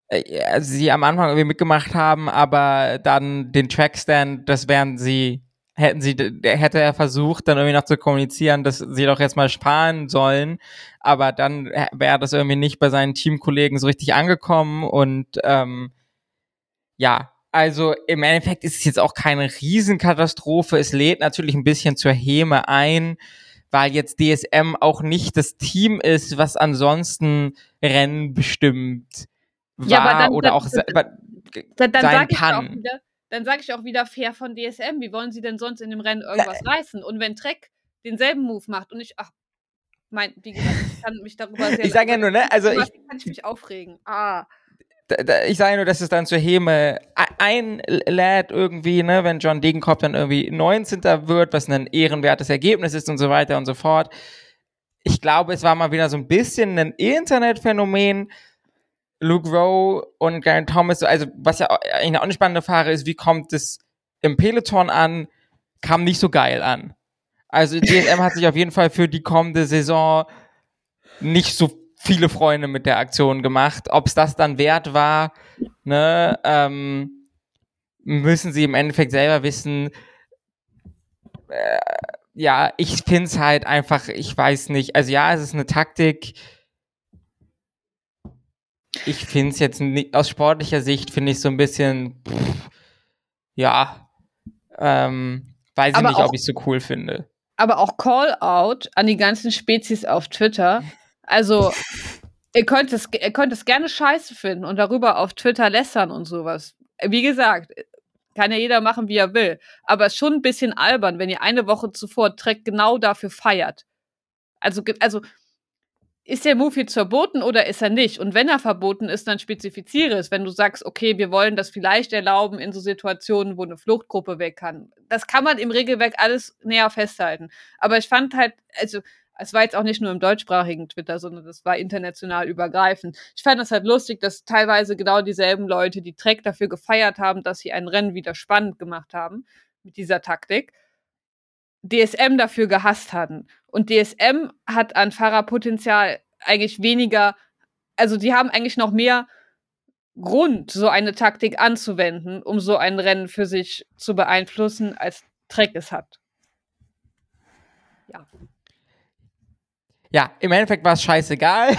äh, sie am Anfang irgendwie mitgemacht haben, aber dann den Trackstand, das wären sie, hätten sie, hätte er versucht, dann irgendwie noch zu kommunizieren, dass sie doch jetzt mal sparen sollen, aber dann wäre das irgendwie nicht bei seinen Teamkollegen so richtig angekommen und ähm, ja, also im Endeffekt ist es jetzt auch keine Riesenkatastrophe. Es lädt natürlich ein bisschen zur Häme ein weil jetzt DSM auch nicht das Team ist, was ansonsten Rennen bestimmt war ja, dann, oder dann, auch dann, dann, sein kann. Wieder, dann sage ich auch wieder fair von DSM. Wie wollen sie denn sonst in dem Rennen irgendwas ja. reißen? Und wenn Trek denselben Move macht und ich, ach, mein, wie gesagt, ich kann mich darüber sehr. ich sage ja nur, ne? Also ich kann ich mich aufregen. Ah ich sage nur, dass es dann zur Häme einlädt irgendwie, ne, wenn John Degenkopf dann irgendwie 19. wird, was ein ehrenwertes Ergebnis ist und so weiter und so fort. Ich glaube, es war mal wieder so ein bisschen ein Internetphänomen. Luke Rowe und Garen Thomas, also was ja eine auch eine spannende Frage ist, wie kommt es im Peloton an, kam nicht so geil an. Also DSM hat sich auf jeden Fall für die kommende Saison nicht so viele Freunde mit der Aktion gemacht. Ob es das dann wert war, ne, ähm, müssen sie im Endeffekt selber wissen. Äh, ja, ich finde es halt einfach, ich weiß nicht. Also ja, es ist eine Taktik. Ich finde es jetzt nicht, aus sportlicher Sicht finde ich so ein bisschen, pff, ja, ähm, weiß ich nicht, auch, ob ich es so cool finde. Aber auch Call-out an die ganzen Spezies auf Twitter. Also, ihr könnt, es, ihr könnt es gerne scheiße finden und darüber auf Twitter lässern und sowas. Wie gesagt, kann ja jeder machen, wie er will. Aber es ist schon ein bisschen albern, wenn ihr eine Woche zuvor Trek genau dafür feiert. Also, also ist der Move jetzt verboten oder ist er nicht? Und wenn er verboten ist, dann spezifiziere es. Wenn du sagst, okay, wir wollen das vielleicht erlauben in so Situationen, wo eine Fluchtgruppe weg kann. Das kann man im Regelwerk alles näher festhalten. Aber ich fand halt, also, es war jetzt auch nicht nur im deutschsprachigen Twitter, sondern das war international übergreifend. Ich fand das halt lustig, dass teilweise genau dieselben Leute, die Trek dafür gefeiert haben, dass sie ein Rennen wieder spannend gemacht haben mit dieser Taktik, DSM dafür gehasst hatten. Und DSM hat an Fahrerpotenzial eigentlich weniger, also die haben eigentlich noch mehr Grund, so eine Taktik anzuwenden, um so ein Rennen für sich zu beeinflussen, als Trek es hat. Ja. Ja, im Endeffekt war es scheißegal.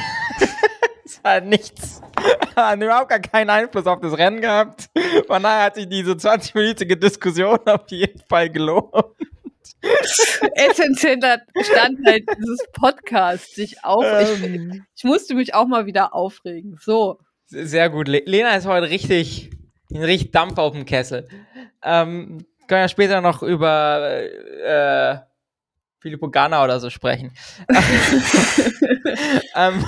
es hat nichts, hat überhaupt gar keinen Einfluss auf das Rennen gehabt. Von daher hat sich diese 20-minütige Diskussion auf jeden Fall gelohnt. essentieller Bestandteil dieses Podcasts, sich auf. Ähm. Ich, ich, musste mich auch mal wieder aufregen. So. Sehr gut. Lena ist heute richtig, richtig Dampf auf dem Kessel. Ähm, können ja später noch über äh, Filippo Ganna oder so sprechen. ähm,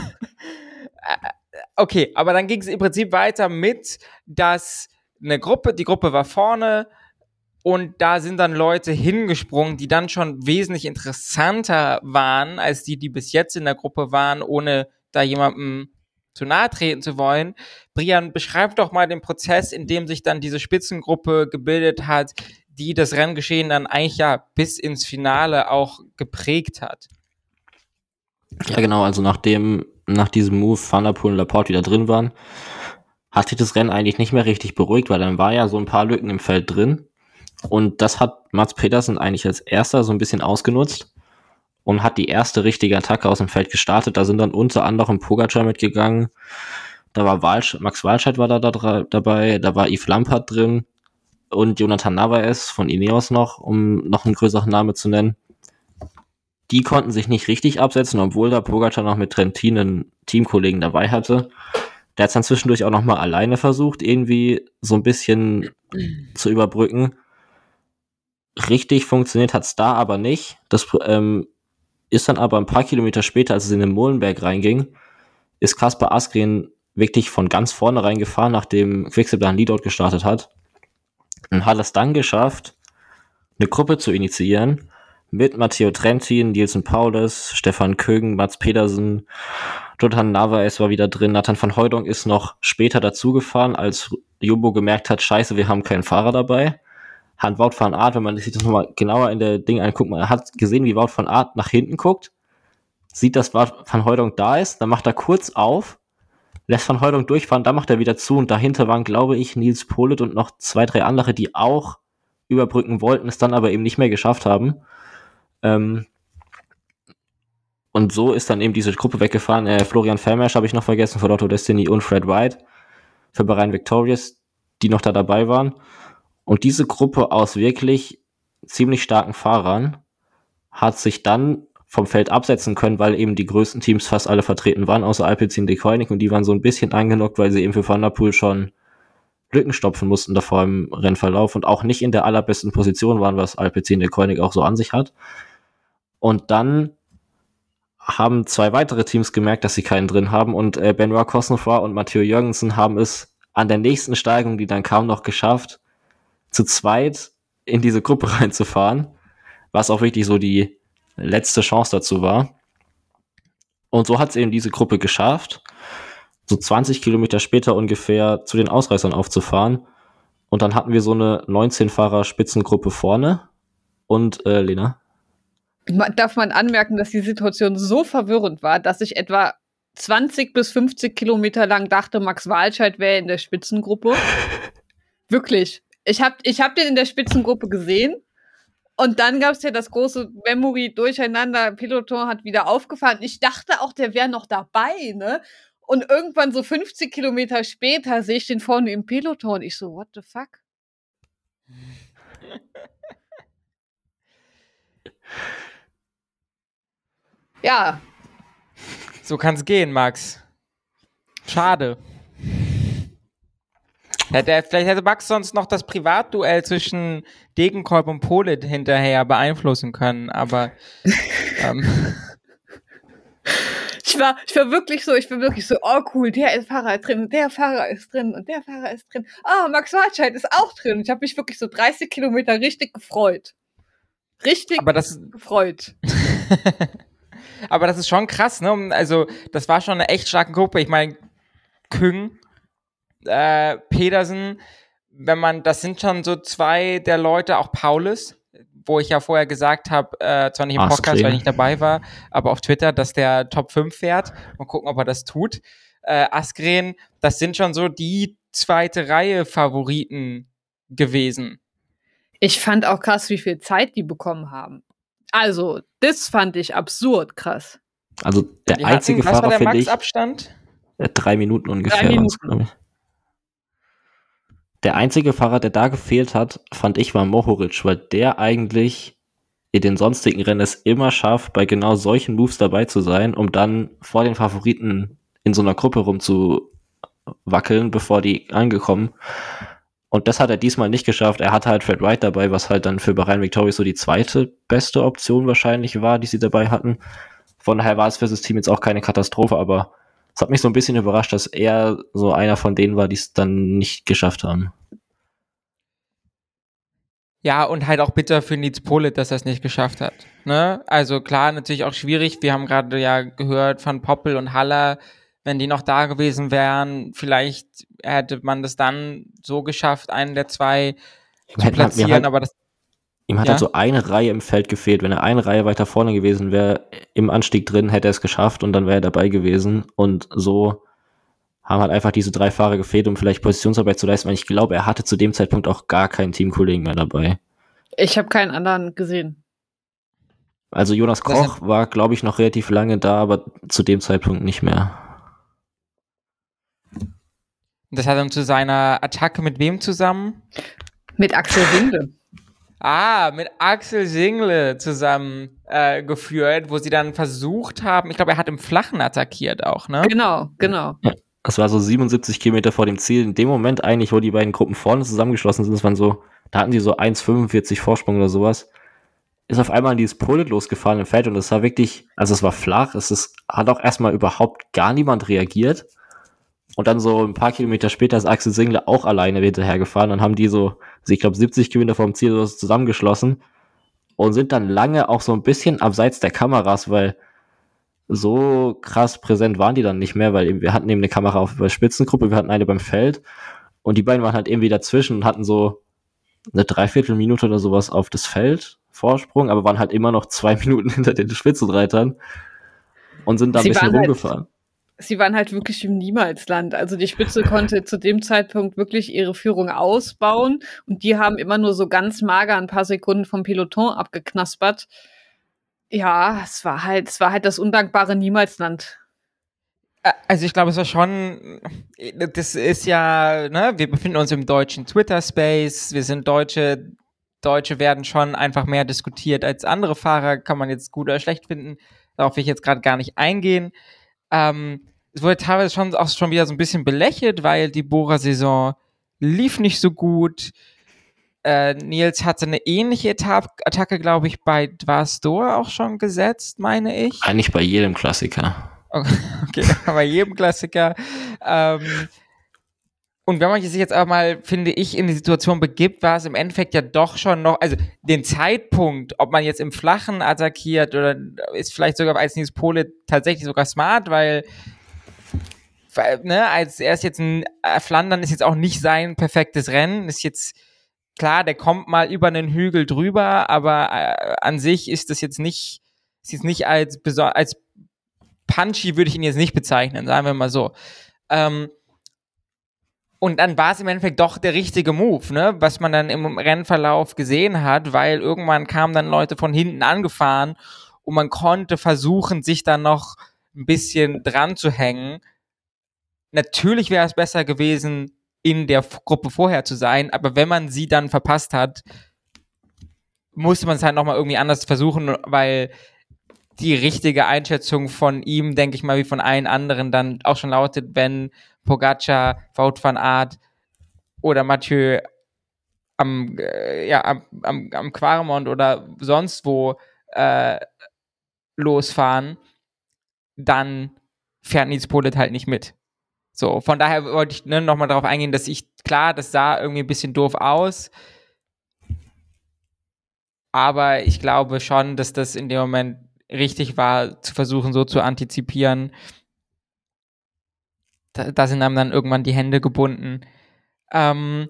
äh, okay, aber dann ging es im Prinzip weiter mit, dass eine Gruppe, die Gruppe war vorne, und da sind dann Leute hingesprungen, die dann schon wesentlich interessanter waren als die, die bis jetzt in der Gruppe waren, ohne da jemandem zu nahe treten zu wollen. Brian, beschreib doch mal den Prozess, in dem sich dann diese Spitzengruppe gebildet hat, die das Renngeschehen dann eigentlich ja bis ins Finale auch geprägt hat. Ja, genau, also nachdem nach diesem Move Van der Poel und Laporte wieder drin waren, hat sich das Rennen eigentlich nicht mehr richtig beruhigt, weil dann war ja so ein paar Lücken im Feld drin. Und das hat Mats Petersen eigentlich als erster so ein bisschen ausgenutzt und hat die erste richtige Attacke aus dem Feld gestartet. Da sind dann unter anderem Pogacar mitgegangen. Da war Walsch, Max Walscheid war da, da dabei, da war Yves Lampert drin und Jonathan Navaes von Ineos noch, um noch einen größeren Namen zu nennen. Die konnten sich nicht richtig absetzen, obwohl da Pogacar noch mit Trentin einen Teamkollegen dabei hatte. Der hat es dann zwischendurch auch noch mal alleine versucht, irgendwie so ein bisschen zu überbrücken richtig funktioniert hat's da aber nicht. Das ähm, ist dann aber ein paar Kilometer später, als es in den Molenberg reinging, ist Kaspar Askren wirklich von ganz vorne reingefahren, nachdem Quicksilver ein Leadout gestartet hat. Und hat es dann geschafft, eine Gruppe zu initiieren mit Matteo Trentin, Nielsen Paulus, Stefan Kögen, Mats Pedersen, Jonathan Navaes war wieder drin, Nathan van Heudong ist noch später dazugefahren, als Jumbo gemerkt hat, scheiße, wir haben keinen Fahrer dabei. Hand Wout van Art, wenn man sich das nochmal genauer in der Ding anguckt, man hat gesehen, wie Wout van Art nach hinten guckt, sieht, dass Van Heudong da ist, dann macht er kurz auf, lässt Van Heudong durchfahren, dann macht er wieder zu und dahinter waren, glaube ich, Nils Polit und noch zwei, drei andere, die auch überbrücken wollten, es dann aber eben nicht mehr geschafft haben. Ähm und so ist dann eben diese Gruppe weggefahren. Äh, Florian Vermeersch habe ich noch vergessen, von Lotto Destiny und Fred White für Bahrain Victorious, die noch da dabei waren. Und diese Gruppe aus wirklich ziemlich starken Fahrern hat sich dann vom Feld absetzen können, weil eben die größten Teams fast alle vertreten waren, außer Alpecin de Koenig und die waren so ein bisschen angenockt, weil sie eben für Van der Poel schon Lücken stopfen mussten davor im Rennverlauf und auch nicht in der allerbesten Position waren, was Alpecin de Koenig auch so an sich hat. Und dann haben zwei weitere Teams gemerkt, dass sie keinen drin haben und äh, Benoit Cosnefroy und Mathieu Jürgensen haben es an der nächsten Steigung, die dann kam, noch geschafft, zu zweit in diese Gruppe reinzufahren, was auch wirklich so die letzte Chance dazu war. Und so hat es eben diese Gruppe geschafft, so 20 Kilometer später ungefähr zu den Ausreißern aufzufahren. Und dann hatten wir so eine 19-Fahrer-Spitzengruppe vorne. Und äh, Lena? Darf man anmerken, dass die Situation so verwirrend war, dass ich etwa 20 bis 50 Kilometer lang dachte, Max Walscheid wäre in der Spitzengruppe. Wirklich. Ich habe ich hab den in der Spitzengruppe gesehen. Und dann gab es ja das große Memory durcheinander. Peloton hat wieder aufgefahren. Ich dachte auch, der wäre noch dabei, ne? Und irgendwann so 50 Kilometer später sehe ich den vorne im Peloton. Ich so, what the fuck? ja. So kann es gehen, Max. Schade. Hätte, vielleicht hätte Max sonst noch das Privatduell zwischen Degenkolb und Polit hinterher beeinflussen können, aber. ähm. Ich war, ich war wirklich so, ich war wirklich so, oh cool, der Fahrer ist drin und der Fahrer ist drin und der Fahrer ist drin. Oh, Max Wartscheid ist auch drin. Ich habe mich wirklich so 30 Kilometer richtig gefreut. Richtig Aber das, gefreut. aber das ist schon krass, ne? Also, das war schon eine echt starke Gruppe. Ich meine, Küng, äh, Pedersen, wenn man, das sind schon so zwei der Leute, auch Paulus, wo ich ja vorher gesagt habe, äh, zwar nicht im Podcast, Askren. weil ich nicht dabei war, aber auf Twitter, dass der Top 5 fährt. Mal gucken, ob er das tut. Äh, Askren, das sind schon so die zweite Reihe Favoriten gewesen. Ich fand auch krass, wie viel Zeit die bekommen haben. Also, das fand ich absurd krass. Also der Die einzige hatten, was war Fahrer, der finde ich, Max-Abstand? äh, drei Minuten ungefähr. Drei ich. Der einzige Fahrer, der da gefehlt hat, fand ich, war Mohoric, weil der eigentlich in den sonstigen Rennen es immer schafft, bei genau solchen Moves dabei zu sein, um dann vor den Favoriten in so einer Gruppe rumzuwackeln, bevor die angekommen. Und das hat er diesmal nicht geschafft. Er hatte halt Fred Wright dabei, was halt dann für Bahrain Victorious so die zweite beste Option wahrscheinlich war, die sie dabei hatten. Von daher war es für das Team jetzt auch keine Katastrophe, aber es hat mich so ein bisschen überrascht, dass er so einer von denen war, die es dann nicht geschafft haben. Ja, und halt auch bitter für Nils Polit, dass er es nicht geschafft hat. Ne? Also klar, natürlich auch schwierig. Wir haben gerade ja gehört von Poppel und Haller, wenn die noch da gewesen wären, vielleicht hätte man das dann so geschafft, einen der zwei zu halt- platzieren, aber das Ihm hat Ja. halt so eine Reihe im Feld gefehlt. Wenn er eine Reihe weiter vorne gewesen wäre, im Anstieg drin, hätte er es geschafft und dann wäre er dabei gewesen. Und so haben halt einfach diese drei Fahrer gefehlt, um vielleicht Positionsarbeit zu leisten, weil ich glaube, er hatte zu dem Zeitpunkt auch gar keinen Teamkollegen mehr dabei. Ich habe keinen anderen gesehen. Also Jonas Koch war, glaube ich, noch relativ lange da, aber zu dem Zeitpunkt nicht mehr. das hat dann zu seiner Attacke mit wem zusammen? Mit Axel Winde. Ah, mit Axel Single zusammen äh, geführt, wo sie dann versucht haben, ich glaube, er hat im Flachen attackiert auch, ne? Genau, genau. Das war so 77 Kilometer vor dem Ziel. In dem Moment eigentlich, wo die beiden Gruppen vorne zusammengeschlossen sind, das waren so, da hatten die so 1,45 Vorsprung oder sowas, ist auf einmal dieses Pullet losgefahren im Feld und es war wirklich, also es war flach, es ist, hat auch erstmal überhaupt gar niemand reagiert. Und dann so ein paar Kilometer später ist Axel Single auch alleine hinterhergefahren und haben die so, also ich glaube 70 Kilometer vom Ziel so zusammengeschlossen und sind dann lange auch so ein bisschen abseits der Kameras, weil so krass präsent waren die dann nicht mehr, weil eben, wir hatten eben eine Kamera auf der Spitzengruppe, wir hatten eine beim Feld und die beiden waren halt irgendwie dazwischen und hatten so eine Dreiviertelminute oder sowas auf das Feld Vorsprung, aber waren halt immer noch zwei Minuten hinter den Spitzenreitern und sind da ein bisschen halt- rumgefahren. Sie waren halt wirklich im Niemalsland. Also die Spitze konnte zu dem Zeitpunkt wirklich ihre Führung ausbauen und die haben immer nur so ganz mager ein paar Sekunden vom Peloton abgeknaspert. Ja, es war halt, es war halt das undankbare Niemalsland. Also ich glaube, es war schon, das ist ja, ne, wir befinden uns im deutschen Twitter-Space, wir sind Deutsche, Deutsche werden schon einfach mehr diskutiert als andere Fahrer, kann man jetzt gut oder schlecht finden, darauf will ich jetzt gerade gar nicht eingehen. Ähm, es wurde teilweise schon auch schon wieder so ein bisschen belächelt, weil die Bohrer-Saison lief nicht so gut. Äh, Nils hatte eine ähnliche Eta- Attacke, glaube ich, bei Dvarstor auch schon gesetzt, meine ich. Eigentlich bei jedem Klassiker. Okay, bei jedem Klassiker. Ähm, und wenn man sich jetzt aber mal, finde ich, in die Situation begibt, war es im Endeffekt ja doch schon noch, also den Zeitpunkt, ob man jetzt im Flachen attackiert oder ist vielleicht sogar als Nils Pole tatsächlich sogar smart, weil, weil ne, als er ist jetzt ein äh, Flandern ist jetzt auch nicht sein perfektes Rennen, ist jetzt klar, der kommt mal über einen Hügel drüber, aber äh, an sich ist das jetzt nicht, ist jetzt nicht als, als punchy würde ich ihn jetzt nicht bezeichnen, sagen wir mal so. Ähm, und dann war es im Endeffekt doch der richtige Move, ne? Was man dann im Rennverlauf gesehen hat, weil irgendwann kamen dann Leute von hinten angefahren und man konnte versuchen, sich dann noch ein bisschen dran zu hängen. Natürlich wäre es besser gewesen, in der Gruppe vorher zu sein, aber wenn man sie dann verpasst hat, musste man es halt nochmal irgendwie anders versuchen, weil die richtige Einschätzung von ihm, denke ich mal, wie von allen anderen dann auch schon lautet, wenn Pogacar, Wout van Aert oder Mathieu am, äh, ja, am, am, am Quaremont oder sonst wo äh, losfahren, dann fährt Nils Polit halt nicht mit. So, von daher wollte ich ne, nochmal darauf eingehen, dass ich, klar, das sah irgendwie ein bisschen doof aus, aber ich glaube schon, dass das in dem Moment richtig war, zu versuchen, so zu antizipieren. Da, sind einem dann irgendwann die Hände gebunden. Ähm,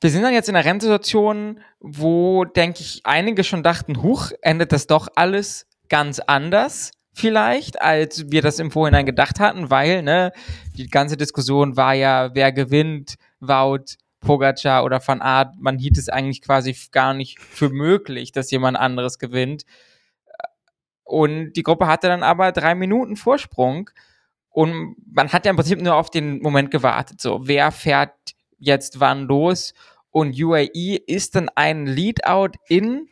wir sind dann jetzt in einer Rennsituation, wo, denke ich, einige schon dachten, huch, endet das doch alles ganz anders vielleicht, als wir das im Vorhinein gedacht hatten, weil, ne, die ganze Diskussion war ja, wer gewinnt, Wout, Pogacar oder Van Art, man hielt es eigentlich quasi gar nicht für möglich, dass jemand anderes gewinnt. Und die Gruppe hatte dann aber drei Minuten Vorsprung und man hat ja im Prinzip nur auf den Moment gewartet, so, wer fährt jetzt wann los und UAE ist dann ein Leadout in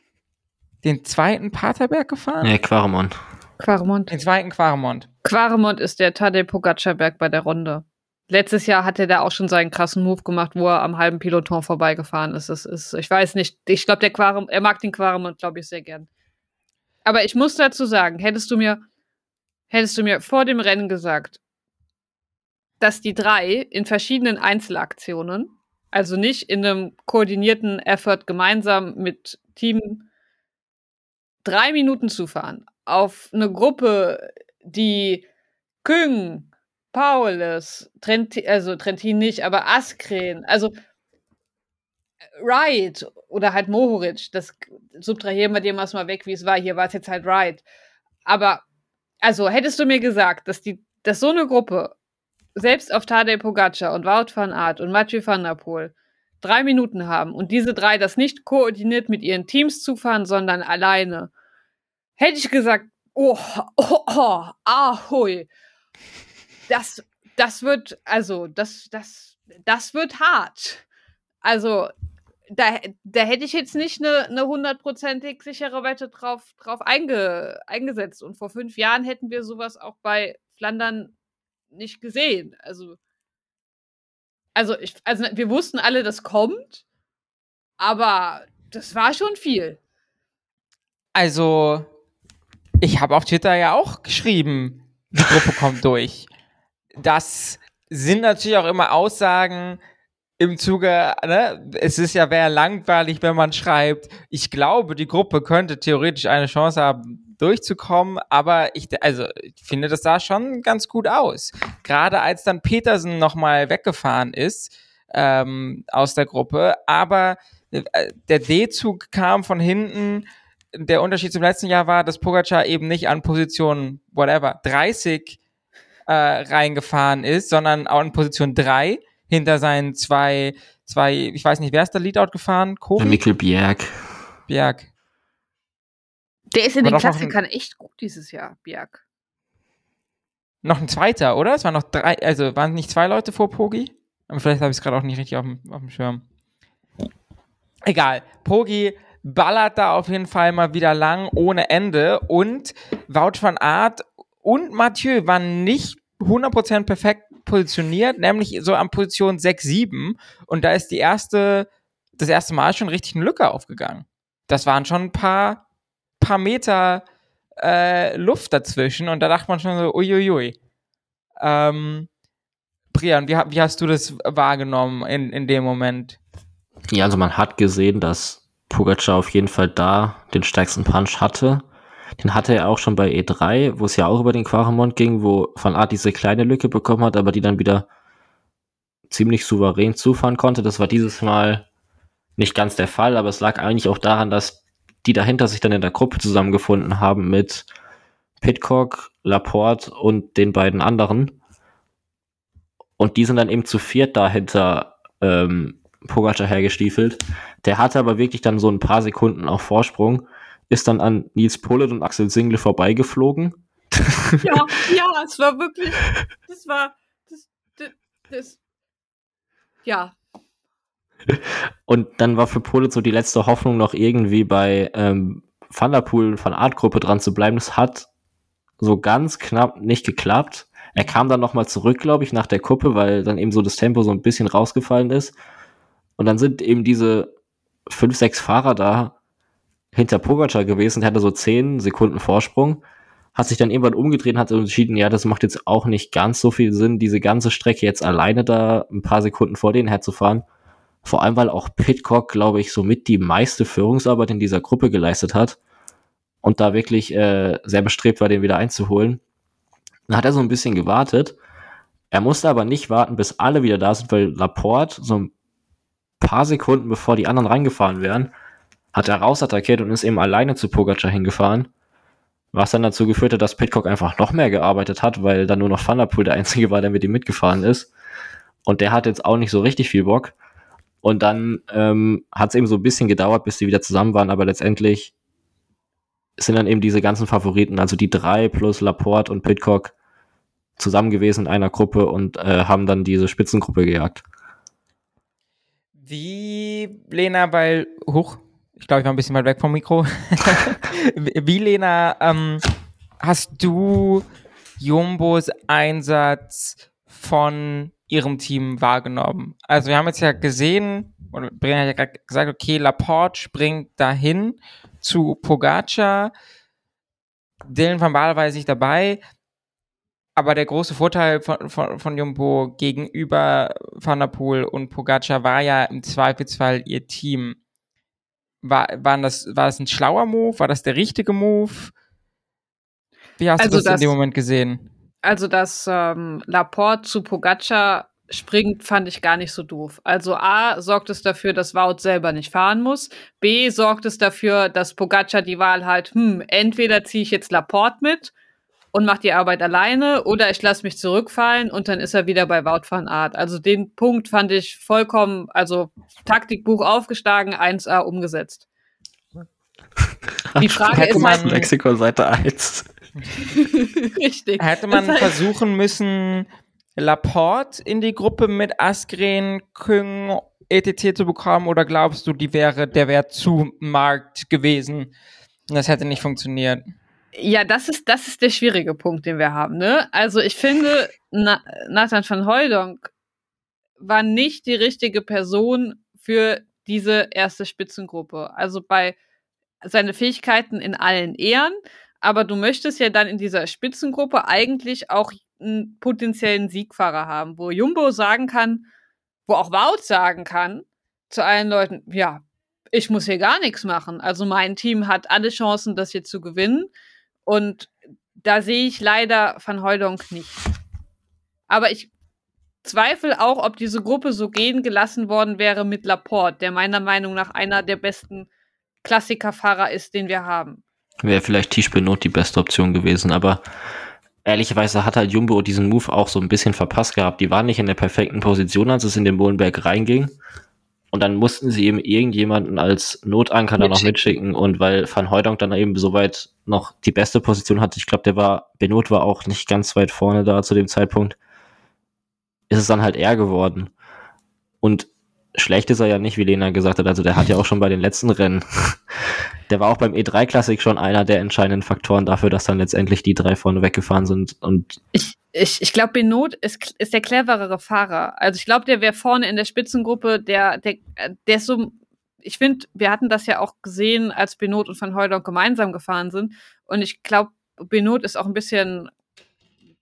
den zweiten Paterberg gefahren? Nee, Quaremont. Quaremont. Den zweiten Quaremont. Quaremont ist der Tadej Pogacar-Berg bei der Runde. Letztes Jahr hat er da auch schon seinen krassen Move gemacht, wo er am halben Peloton vorbeigefahren ist. Das ist, ich weiß nicht, ich glaube, der Quarem, er mag den Quaremont, glaube ich, sehr gern. Aber ich muss dazu sagen, hättest du mir, hättest du mir vor dem Rennen gesagt, dass die drei in verschiedenen Einzelaktionen also nicht in einem koordinierten Effort gemeinsam mit Team drei Minuten zu fahren auf eine Gruppe, die Küng, Paulus, Trent, also Trentin nicht, aber Askren, also Wright oder halt Mohoric, das subtrahieren wir dem erstmal weg, wie es war. Hier war es jetzt halt Wright. Aber, also hättest du mir gesagt, dass die, dass so eine Gruppe selbst auf Tadej Pogacar und Wout van Aert und Mathieu van der Poel drei Minuten haben und diese drei das nicht koordiniert mit ihren Teams zufahren, sondern alleine, hätte ich gesagt, oh, oh, oh ahoi. Das, das wird, also, das, das, das wird hart. Also, da, da hätte ich jetzt nicht eine, hundertprozentig sichere Wette drauf, drauf einge, eingesetzt. Und vor fünf Jahren hätten wir sowas auch bei Flandern nicht gesehen. Also, also, ich, also wir wussten alle, das kommt, aber das war schon viel. Also, ich habe auf Twitter ja auch geschrieben, die Gruppe kommt durch. Das sind natürlich auch immer Aussagen im Zuge, ne, es ist ja wäre langweilig, wenn man schreibt, ich glaube, die Gruppe könnte theoretisch eine Chance haben, durchzukommen, aber ich, also, ich finde, das sah schon ganz gut aus. Gerade als dann Petersen nochmal weggefahren ist ähm, aus der Gruppe, aber äh, der D-Zug kam von hinten. Der Unterschied zum letzten Jahr war, dass Pogacar eben nicht an Position, whatever, 30 äh, reingefahren ist, sondern auch in Position 3 hinter seinen zwei, zwei, ich weiß nicht, wer ist der Leadout gefahren? Kobi? Mikkel Bjerg. Bjerg. Der ist in den Klassikern echt gut dieses Jahr, Bjerg. Noch ein zweiter, oder? Es waren noch drei, also waren nicht zwei Leute vor Pogi? Aber vielleicht habe ich es gerade auch nicht richtig auf dem, auf dem Schirm. Egal. Pogi ballert da auf jeden Fall mal wieder lang ohne Ende und Wout van Aert und Mathieu waren nicht 100% perfekt positioniert, nämlich so an Position 6, 7 und da ist die erste, das erste Mal schon richtig eine Lücke aufgegangen. Das waren schon ein paar paar Meter äh, Luft dazwischen und da dachte man schon so, uiuiui. Ähm, Brian, wie, wie hast du das wahrgenommen in, in dem Moment? Ja, also man hat gesehen, dass Pogacar auf jeden Fall da den stärksten Punch hatte. Den hatte er auch schon bei E3, wo es ja auch über den Quaremont ging, wo Van Art diese kleine Lücke bekommen hat, aber die dann wieder ziemlich souverän zufahren konnte. Das war dieses Mal nicht ganz der Fall, aber es lag eigentlich auch daran, dass die dahinter sich dann in der Gruppe zusammengefunden haben mit Pitcock, Laporte und den beiden anderen. Und die sind dann eben zu viert dahinter ähm, Pogacar hergestiefelt. Der hatte aber wirklich dann so ein paar Sekunden auf Vorsprung, ist dann an Nils Pollitt und Axel Single vorbeigeflogen. Ja, ja, es war wirklich, das war, das, das, das ja, und dann war für Polit so die letzte Hoffnung noch irgendwie bei ähm, Van der Poel von Art-Gruppe dran zu bleiben. Das hat so ganz knapp nicht geklappt. Er kam dann nochmal zurück, glaube ich, nach der Kuppe, weil dann eben so das Tempo so ein bisschen rausgefallen ist. Und dann sind eben diese fünf, sechs Fahrer da hinter Pogacar gewesen. Der hatte so zehn Sekunden Vorsprung. hat sich dann irgendwann umgedreht und hat entschieden, ja, das macht jetzt auch nicht ganz so viel Sinn, diese ganze Strecke jetzt alleine da ein paar Sekunden vor denen herzufahren. Vor allem, weil auch Pitcock, glaube ich, somit die meiste Führungsarbeit in dieser Gruppe geleistet hat und da wirklich äh, sehr bestrebt war, den wieder einzuholen. Dann hat er so ein bisschen gewartet. Er musste aber nicht warten, bis alle wieder da sind, weil Laporte so ein paar Sekunden bevor die anderen reingefahren wären, hat er rausattackiert und ist eben alleine zu Pogacar hingefahren. Was dann dazu geführt hat, dass Pitcock einfach noch mehr gearbeitet hat, weil dann nur noch Van der Poel der Einzige war, der mit ihm mitgefahren ist. Und der hat jetzt auch nicht so richtig viel Bock. Und dann ähm, hat es eben so ein bisschen gedauert, bis die wieder zusammen waren, aber letztendlich sind dann eben diese ganzen Favoriten, also die drei plus Laporte und Pitcock, zusammen gewesen in einer Gruppe und äh, haben dann diese Spitzengruppe gejagt. Wie, Lena, weil, hoch, ich glaube, ich war ein bisschen weit weg vom Mikro. Wie, Lena, ähm, hast du Jumbos Einsatz von ihrem Team wahrgenommen? Also wir haben jetzt ja gesehen, oder Brenner hat ja gesagt, okay, Laporte springt dahin zu Pogacar. Dylan van Baal war jetzt nicht dabei. Aber der große Vorteil von, von, von Jumbo gegenüber Van der Poel und Pogacar war ja im Zweifelsfall ihr Team. War, waren das, war das ein schlauer Move? War das der richtige Move? Wie hast also du das, das, in dem Moment gesehen? Also, dass ähm, Laporte zu Pogacar springt, fand ich gar nicht so doof. Also A sorgt es dafür, dass Wout selber nicht fahren muss. B sorgt es dafür, dass Pogacar die Wahl hat, hm, entweder ziehe ich jetzt Laporte mit und mache die Arbeit alleine oder ich lasse mich zurückfallen und dann ist er wieder bei Wout van Art. Also den Punkt fand ich vollkommen, also Taktikbuch aufgeschlagen, 1a umgesetzt. Die Frage ist halt, Mexiko Seite 1. Richtig. Hätte man das heißt, versuchen müssen, Laporte in die Gruppe mit Askren, Küng, ETT zu bekommen oder glaubst du, die wäre, der wäre zu Markt gewesen? Das hätte nicht funktioniert. Ja, das ist, das ist der schwierige Punkt, den wir haben. Ne? Also ich finde, Na Nathan van Hooydonk war nicht die richtige Person für diese erste Spitzengruppe. Also bei seine Fähigkeiten in allen Ehren, aber du möchtest ja dann in dieser Spitzengruppe eigentlich auch einen potenziellen Siegfahrer haben, wo Jumbo sagen kann, wo auch Wout sagen kann zu allen Leuten, ja, ich muss hier gar nichts machen. Also mein Team hat alle Chancen, das hier zu gewinnen. Und da sehe ich leider Van Heudonk nicht. Aber ich zweifle auch, ob diese Gruppe so gehen gelassen worden wäre mit Laporte, der meiner Meinung nach einer der besten Klassikerfahrer ist, den wir haben. Wäre vielleicht Tisch Benot die beste Option gewesen, aber ehrlicherweise hat halt Jumbo diesen Move auch so ein bisschen verpasst gehabt. Die waren nicht in der perfekten Position, als es in den Bohlenberg reinging. Und dann mussten sie eben irgendjemanden als Notanker da noch mitschicken. Und weil Van Hooydonk dann eben soweit noch die beste Position hatte, ich glaube, der war, Benot war auch nicht ganz weit vorne da zu dem Zeitpunkt, ist es dann halt er geworden. Und schlecht ist er ja nicht, wie Lena gesagt hat. Also der hat ja auch schon bei den letzten Rennen, der war auch beim E3 Classic schon einer der entscheidenden Faktoren dafür, dass dann letztendlich die drei vorne weggefahren sind. Und ich, ich, ich glaube, Benot ist, ist der cleverere Fahrer. Also ich glaube, der wäre vorne in der Spitzengruppe, der, der, der ist so, ich finde, wir hatten das ja auch gesehen, als Benot und Van Hooydonk gemeinsam gefahren sind. Und ich glaube, Benot ist auch ein bisschen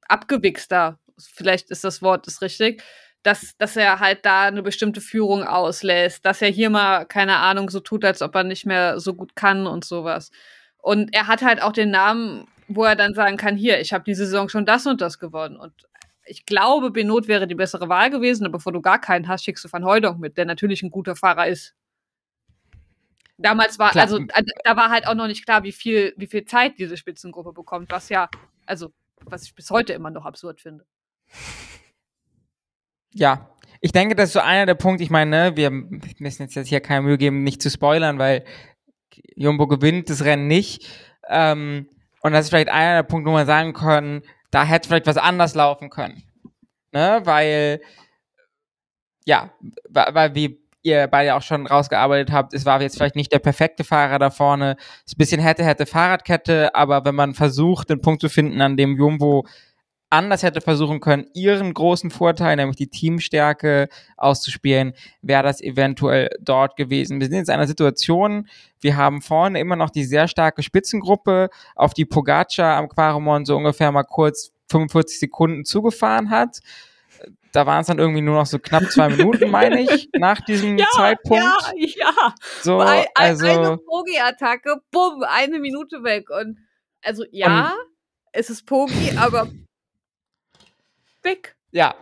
abgewichster. Vielleicht ist das Wort das richtig. Dass, dass er halt da eine bestimmte Führung auslässt, dass er hier mal, keine Ahnung, so tut, als ob er nicht mehr so gut kann und sowas. Und er hat halt auch den Namen wo er dann sagen kann, hier, ich habe diese Saison schon das und das gewonnen. Und ich glaube, Benot wäre die bessere Wahl gewesen, aber bevor du gar keinen hast, schickst du Van Hooydonk mit, der natürlich ein guter Fahrer ist. Damals war, klar. also da war halt auch noch nicht klar, wie viel, wie viel Zeit diese Spitzengruppe bekommt, was ja, also, was ich bis heute immer noch absurd finde. Ja, ich denke, das ist so einer der Punkte, ich meine, ne, wir müssen jetzt hier keine Mühe geben, nicht zu spoilern, weil Jumbo gewinnt das Rennen nicht. Ähm, und das ist vielleicht einer der Punkte, wo man sagen können, da hätte vielleicht was anders laufen können. Ne? Weil, ja, weil wie ihr beide auch schon rausgearbeitet habt, es war jetzt vielleicht nicht der perfekte Fahrer da vorne. Es ist ein bisschen hätte, hätte Fahrradkette, aber wenn man versucht, den Punkt zu finden, an dem Jumbo anders hätte versuchen können, ihren großen Vorteil, nämlich die Teamstärke auszuspielen, wäre das eventuell dort gewesen. Wir sind jetzt in einer Situation, wir haben vorne immer noch die sehr starke Spitzengruppe, auf die Pogacar am Quaremon so ungefähr mal kurz 45 Sekunden zugefahren hat. Da waren es dann irgendwie nur noch so knapp zwei Minuten, meine ich, nach diesem Ja, Zeitpunkt. ja, ja. So, Ein, ein, also, eine Pogi-Attacke, bumm, eine Minute weg. Und also ja, es ist Pogi, aber weg. ja,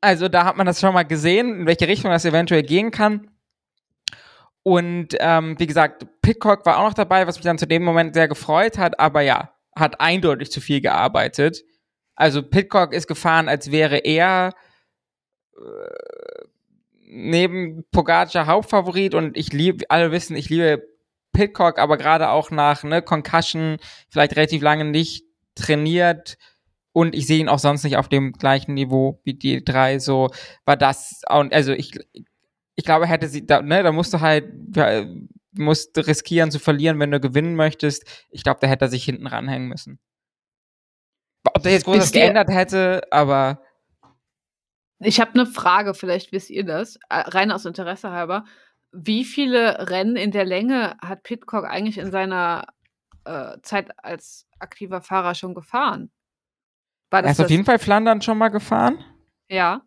also da hat man das schon mal gesehen, in welche Richtung das eventuell gehen kann. Und ähm, wie gesagt, Pitcock war auch noch dabei, was mich dann zu dem Moment sehr gefreut hat, aber ja, hat eindeutig zu viel gearbeitet. Also Pitcock ist gefahren, als wäre er äh, neben Pogacar Hauptfavorit und ich liebe, alle wissen, ich liebe Pitcock, aber gerade auch nach ne, Concussion, vielleicht relativ lange nicht trainiert und ich sehe ihn auch sonst nicht auf dem gleichen Niveau wie die drei, so war das, und also ich, ich glaube, hätte sie, da, ne, da musst du halt, ja, musst riskieren zu verlieren, wenn du gewinnen möchtest. Ich glaube, da hätte er sich hinten ranhängen müssen. Ob der jetzt groß was Wisst ihr- geändert hätte, aber Ich habe eine Frage, vielleicht wisst ihr das, äh, rein aus Interesse halber. Wie viele Rennen in der Länge hat Pitcock eigentlich in seiner äh, Zeit als aktiver Fahrer schon gefahren? War er das ist auf das? jeden Fall Flandern schon mal gefahren. Ja.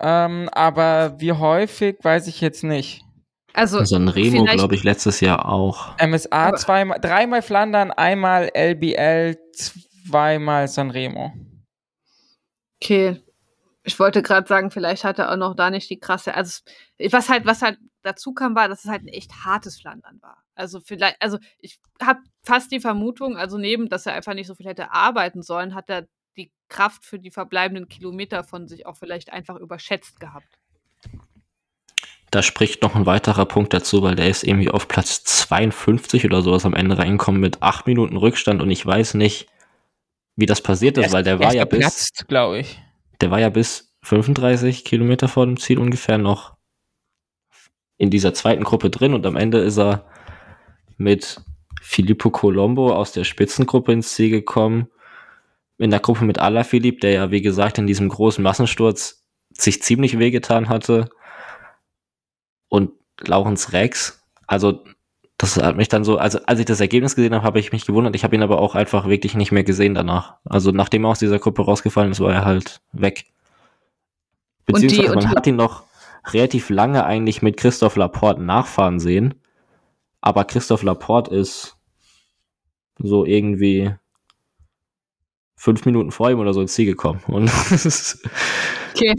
Ähm, aber wie häufig, weiß ich jetzt nicht. Also, So ein Remo, glaube ich, letztes Jahr auch. MSA Aber- zweimal, dreimal Flandern, einmal LBL, zweimal Sanremo. okay. Ich wollte gerade sagen, vielleicht hat er auch noch da nicht die krasse. Also, was halt, was halt dazu kam, war, dass es halt ein echt hartes Flandern war. Also vielleicht, also ich habe fast die Vermutung, also neben, dass er einfach nicht so viel hätte arbeiten sollen, hat er die Kraft für die verbleibenden Kilometer von sich auch vielleicht einfach überschätzt gehabt. Da spricht noch ein weiterer Punkt dazu, weil der ist irgendwie auf Platz 52 oder sowas am Ende reingekommen mit acht Minuten Rückstand und ich weiß nicht, wie das passiert ist, weil der Er war ist ja bis, geplatzt, glaube ich. der war ja bis 35 Kilometer vor dem Ziel ungefähr noch in dieser zweiten Gruppe drin und am Ende ist er mit Filippo Colombo aus der Spitzengruppe ins Ziel gekommen. In der Gruppe mit Alaphilippe, der ja, wie gesagt, in diesem großen Massensturz sich ziemlich wehgetan hatte. Und Laurens Rex. Also, das hat mich dann so, also als ich das Ergebnis gesehen habe, habe ich mich gewundert. Ich habe ihn aber auch einfach wirklich nicht mehr gesehen danach. Also, nachdem er aus dieser Gruppe rausgefallen ist, war er halt weg. Und die- Beziehungsweise und man hat ihn noch relativ lange eigentlich mit Christoph Laporte nachfahren sehen. Aber Christoph Laporte ist so irgendwie fünf Minuten vor ihm oder so ins Ziel gekommen. Und das ist, Okay.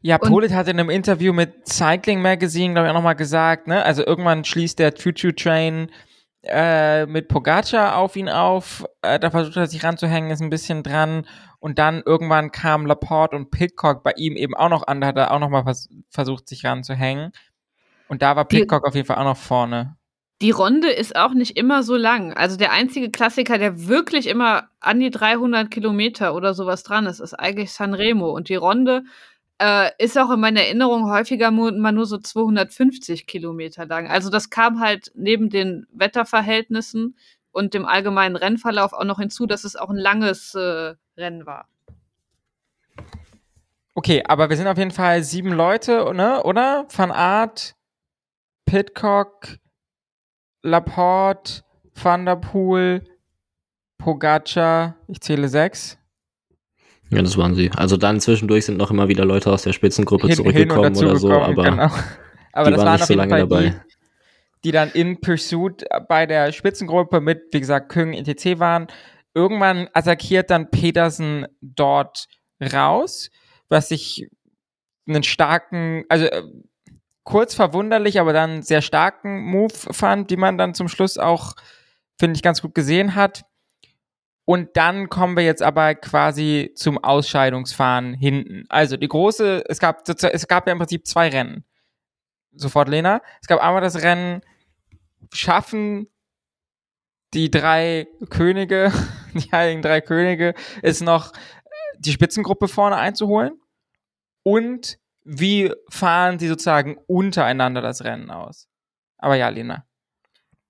Ja, Polit hat in einem Interview mit Cycling Magazine, glaube ich, auch nochmal gesagt, ne, also irgendwann schließt der Choo-Choo-Train äh, mit Pogacar auf ihn auf, äh, da versucht er sich ranzuhängen, ist ein bisschen dran und dann irgendwann kam Laporte und Pitcock bei ihm eben auch noch an, da hat er auch nochmal vers versucht, sich ranzuhängen und da war Pitcock auf jeden Fall auch noch vorne. Die Runde ist auch nicht immer so lang. Also der einzige Klassiker, der wirklich immer an die 300 Kilometer oder sowas dran ist, ist eigentlich Sanremo. Und die Runde äh, ist auch in meiner Erinnerung häufiger mal nur so 250 Kilometer lang. Also das kam halt neben den Wetterverhältnissen und dem allgemeinen Rennverlauf auch noch hinzu, dass es auch ein langes äh, Rennen war. Okay, aber wir sind auf jeden Fall sieben Leute, ne, oder? Van Aert, Pitcock, Laporte, Van der Poel, Pogacar, ich zähle sechs. ja, das waren sie. Also dann zwischendurch sind noch immer wieder Leute aus der Spitzengruppe Hin, hin zurückgekommen dazu oder so, gekommen, aber genau. Aber die das waren waren nicht so lange Fall dabei. die, die dann in Pursuit bei der Spitzengruppe mit, wie gesagt, Küng etc. waren. Irgendwann attackiert dann Petersen dort raus, was ich einen starken, also äh, kurz verwunderlich, aber dann sehr starken Move fand, die man dann zum Schluss auch, finde ich, ganz gut gesehen hat. Und dann kommen wir jetzt aber quasi zum Ausscheidungsfahren hinten. Also die große, es gab, es gab ja im Prinzip zwei Rennen. Sofort Lena. Es gab einmal das Rennen, schaffen die drei Könige, die heiligen drei Könige, es noch die Spitzengruppe vorne einzuholen. Und wie fahren sie sozusagen untereinander das Rennen aus? Aber ja, Lena.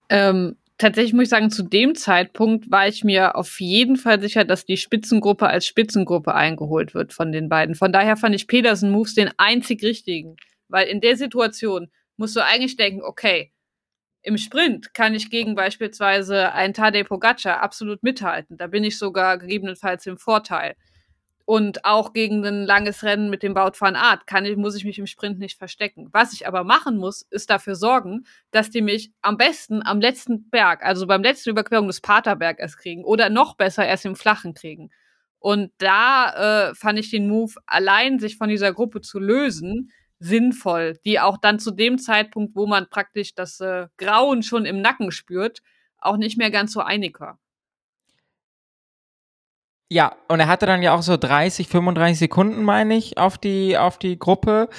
Ähm, tatsächlich muss ich sagen, zu dem Zeitpunkt war ich mir auf jeden Fall sicher, dass die Spitzengruppe als Spitzengruppe eingeholt wird von den beiden. Von daher fand ich Petersen Moves den einzig richtigen. Weil in der Situation musst du eigentlich denken, okay, im Sprint kann ich gegen beispielsweise einen Tadej Pogacar absolut mithalten. Da bin ich sogar gegebenenfalls im Vorteil. Und auch gegen ein langes Rennen mit dem Baut van Art kann ich, muss ich mich im Sprint nicht verstecken. Was ich aber machen muss, ist dafür sorgen, dass die mich am besten am letzten Berg, also beim letzten Überquerung des Paterberg erst kriegen oder noch besser erst im Flachen kriegen. Und da äh, fand ich den Move, allein sich von dieser Gruppe zu lösen, sinnvoll, die auch dann zu dem Zeitpunkt, wo man praktisch das äh, Grauen schon im Nacken spürt, auch nicht mehr ganz so einig war. Ja, und er hatte dann ja auch so 30, 35 Sekunden, meine ich, auf die, auf die Gruppe,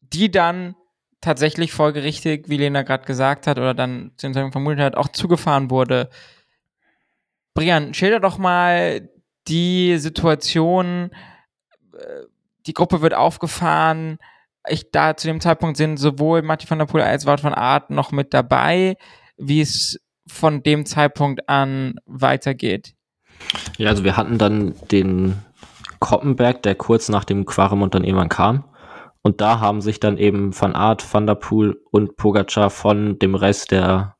die dann tatsächlich folgerichtig, wie Lena gerade gesagt hat, oder dann vermutet hat, auch zugefahren wurde. Brian, schilder doch mal die Situation, äh, die Gruppe wird aufgefahren, ich da zu dem Zeitpunkt sind sowohl Matti van der Poel als Wout von Art noch mit dabei, wie es von dem Zeitpunkt an weitergeht. Ja, also wir hatten dann den Koppenberg, der kurz nach dem Quaremont dann irgendwann kam. Und da haben sich dann eben Van Art, Van der Poel und Pogacar von dem Rest der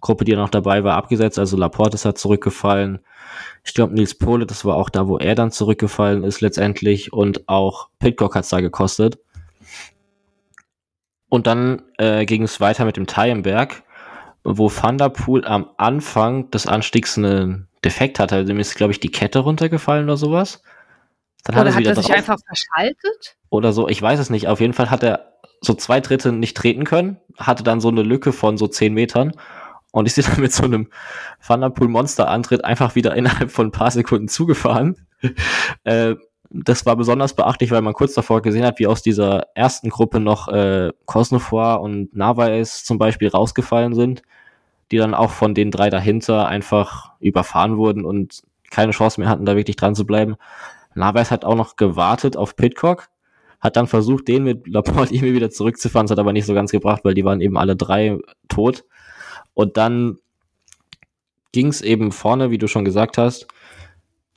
Gruppe, die noch dabei war, abgesetzt. Also Laporte ist halt zurückgefallen. Ich glaube, Nils Pole, das war auch da, wo er dann zurückgefallen ist letztendlich. Und auch Pitcock hat es da gekostet. Und dann äh, ging es weiter mit dem Teilenberg, wo Van der Poel am Anfang des Anstiegs einen Defekt hatte. Also dem ist, glaube ich, die Kette runtergefallen oder sowas. Dann oder hat, hat er sich einfach verschaltet? Oder so, ich weiß es nicht. Auf jeden Fall hat er so zwei Drittel nicht treten können, hatte dann so eine Lücke von so zehn Metern und ist dann mit so einem Van der Poel Monster Antritt einfach wieder innerhalb von ein paar Sekunden zugefahren. äh, das war besonders beachtlich, weil man kurz davor gesehen hat, wie aus dieser ersten Gruppe noch äh, Cosnefroy und Narvaez zum Beispiel rausgefallen sind, die dann auch von den drei dahinter einfach überfahren wurden und keine Chance mehr hatten, da wirklich dran zu bleiben. Narvaez hat auch noch gewartet auf Pitcock, hat dann versucht, den mit Laporte irgendwie wieder zurückzufahren, das hat aber nicht so ganz gebracht, weil die waren eben alle drei tot. Und dann ging es eben vorne, wie du schon gesagt hast,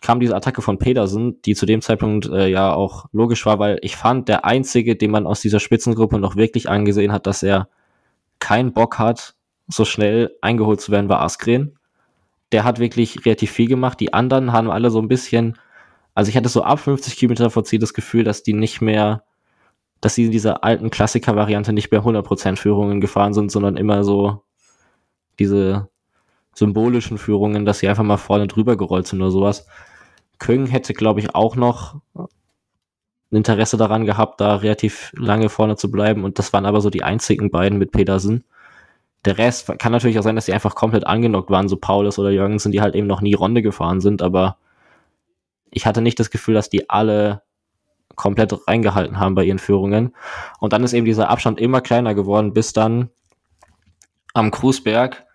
kam diese Attacke von Pedersen, die zu dem Zeitpunkt äh, ja auch logisch war, weil ich fand, der einzige, den man aus dieser Spitzengruppe noch wirklich angesehen hat, dass er keinen Bock hat, so schnell eingeholt zu werden, war Askren. Der hat wirklich relativ viel gemacht. Die anderen haben alle so ein bisschen, also ich hatte so ab 50 Kilometer vor Ziel das Gefühl, dass die nicht mehr, dass sie in dieser alten Klassiker-Variante nicht mehr 100% Führungen gefahren sind, sondern immer so diese symbolischen Führungen, dass sie einfach mal vorne drüber gerollt sind oder sowas. Köng hätte, glaube ich, auch noch ein Interesse daran gehabt, da relativ lange vorne zu bleiben. Und das waren aber so die einzigen beiden mit Petersen. Der Rest kann natürlich auch sein, dass sie einfach komplett angenockt waren, so Paulus oder Jürgensen, die halt eben noch nie Runde gefahren sind. Aber ich hatte nicht das Gefühl, dass die alle komplett reingehalten haben bei ihren Führungen. Und dann ist eben dieser Abstand immer kleiner geworden, bis dann am Krusberg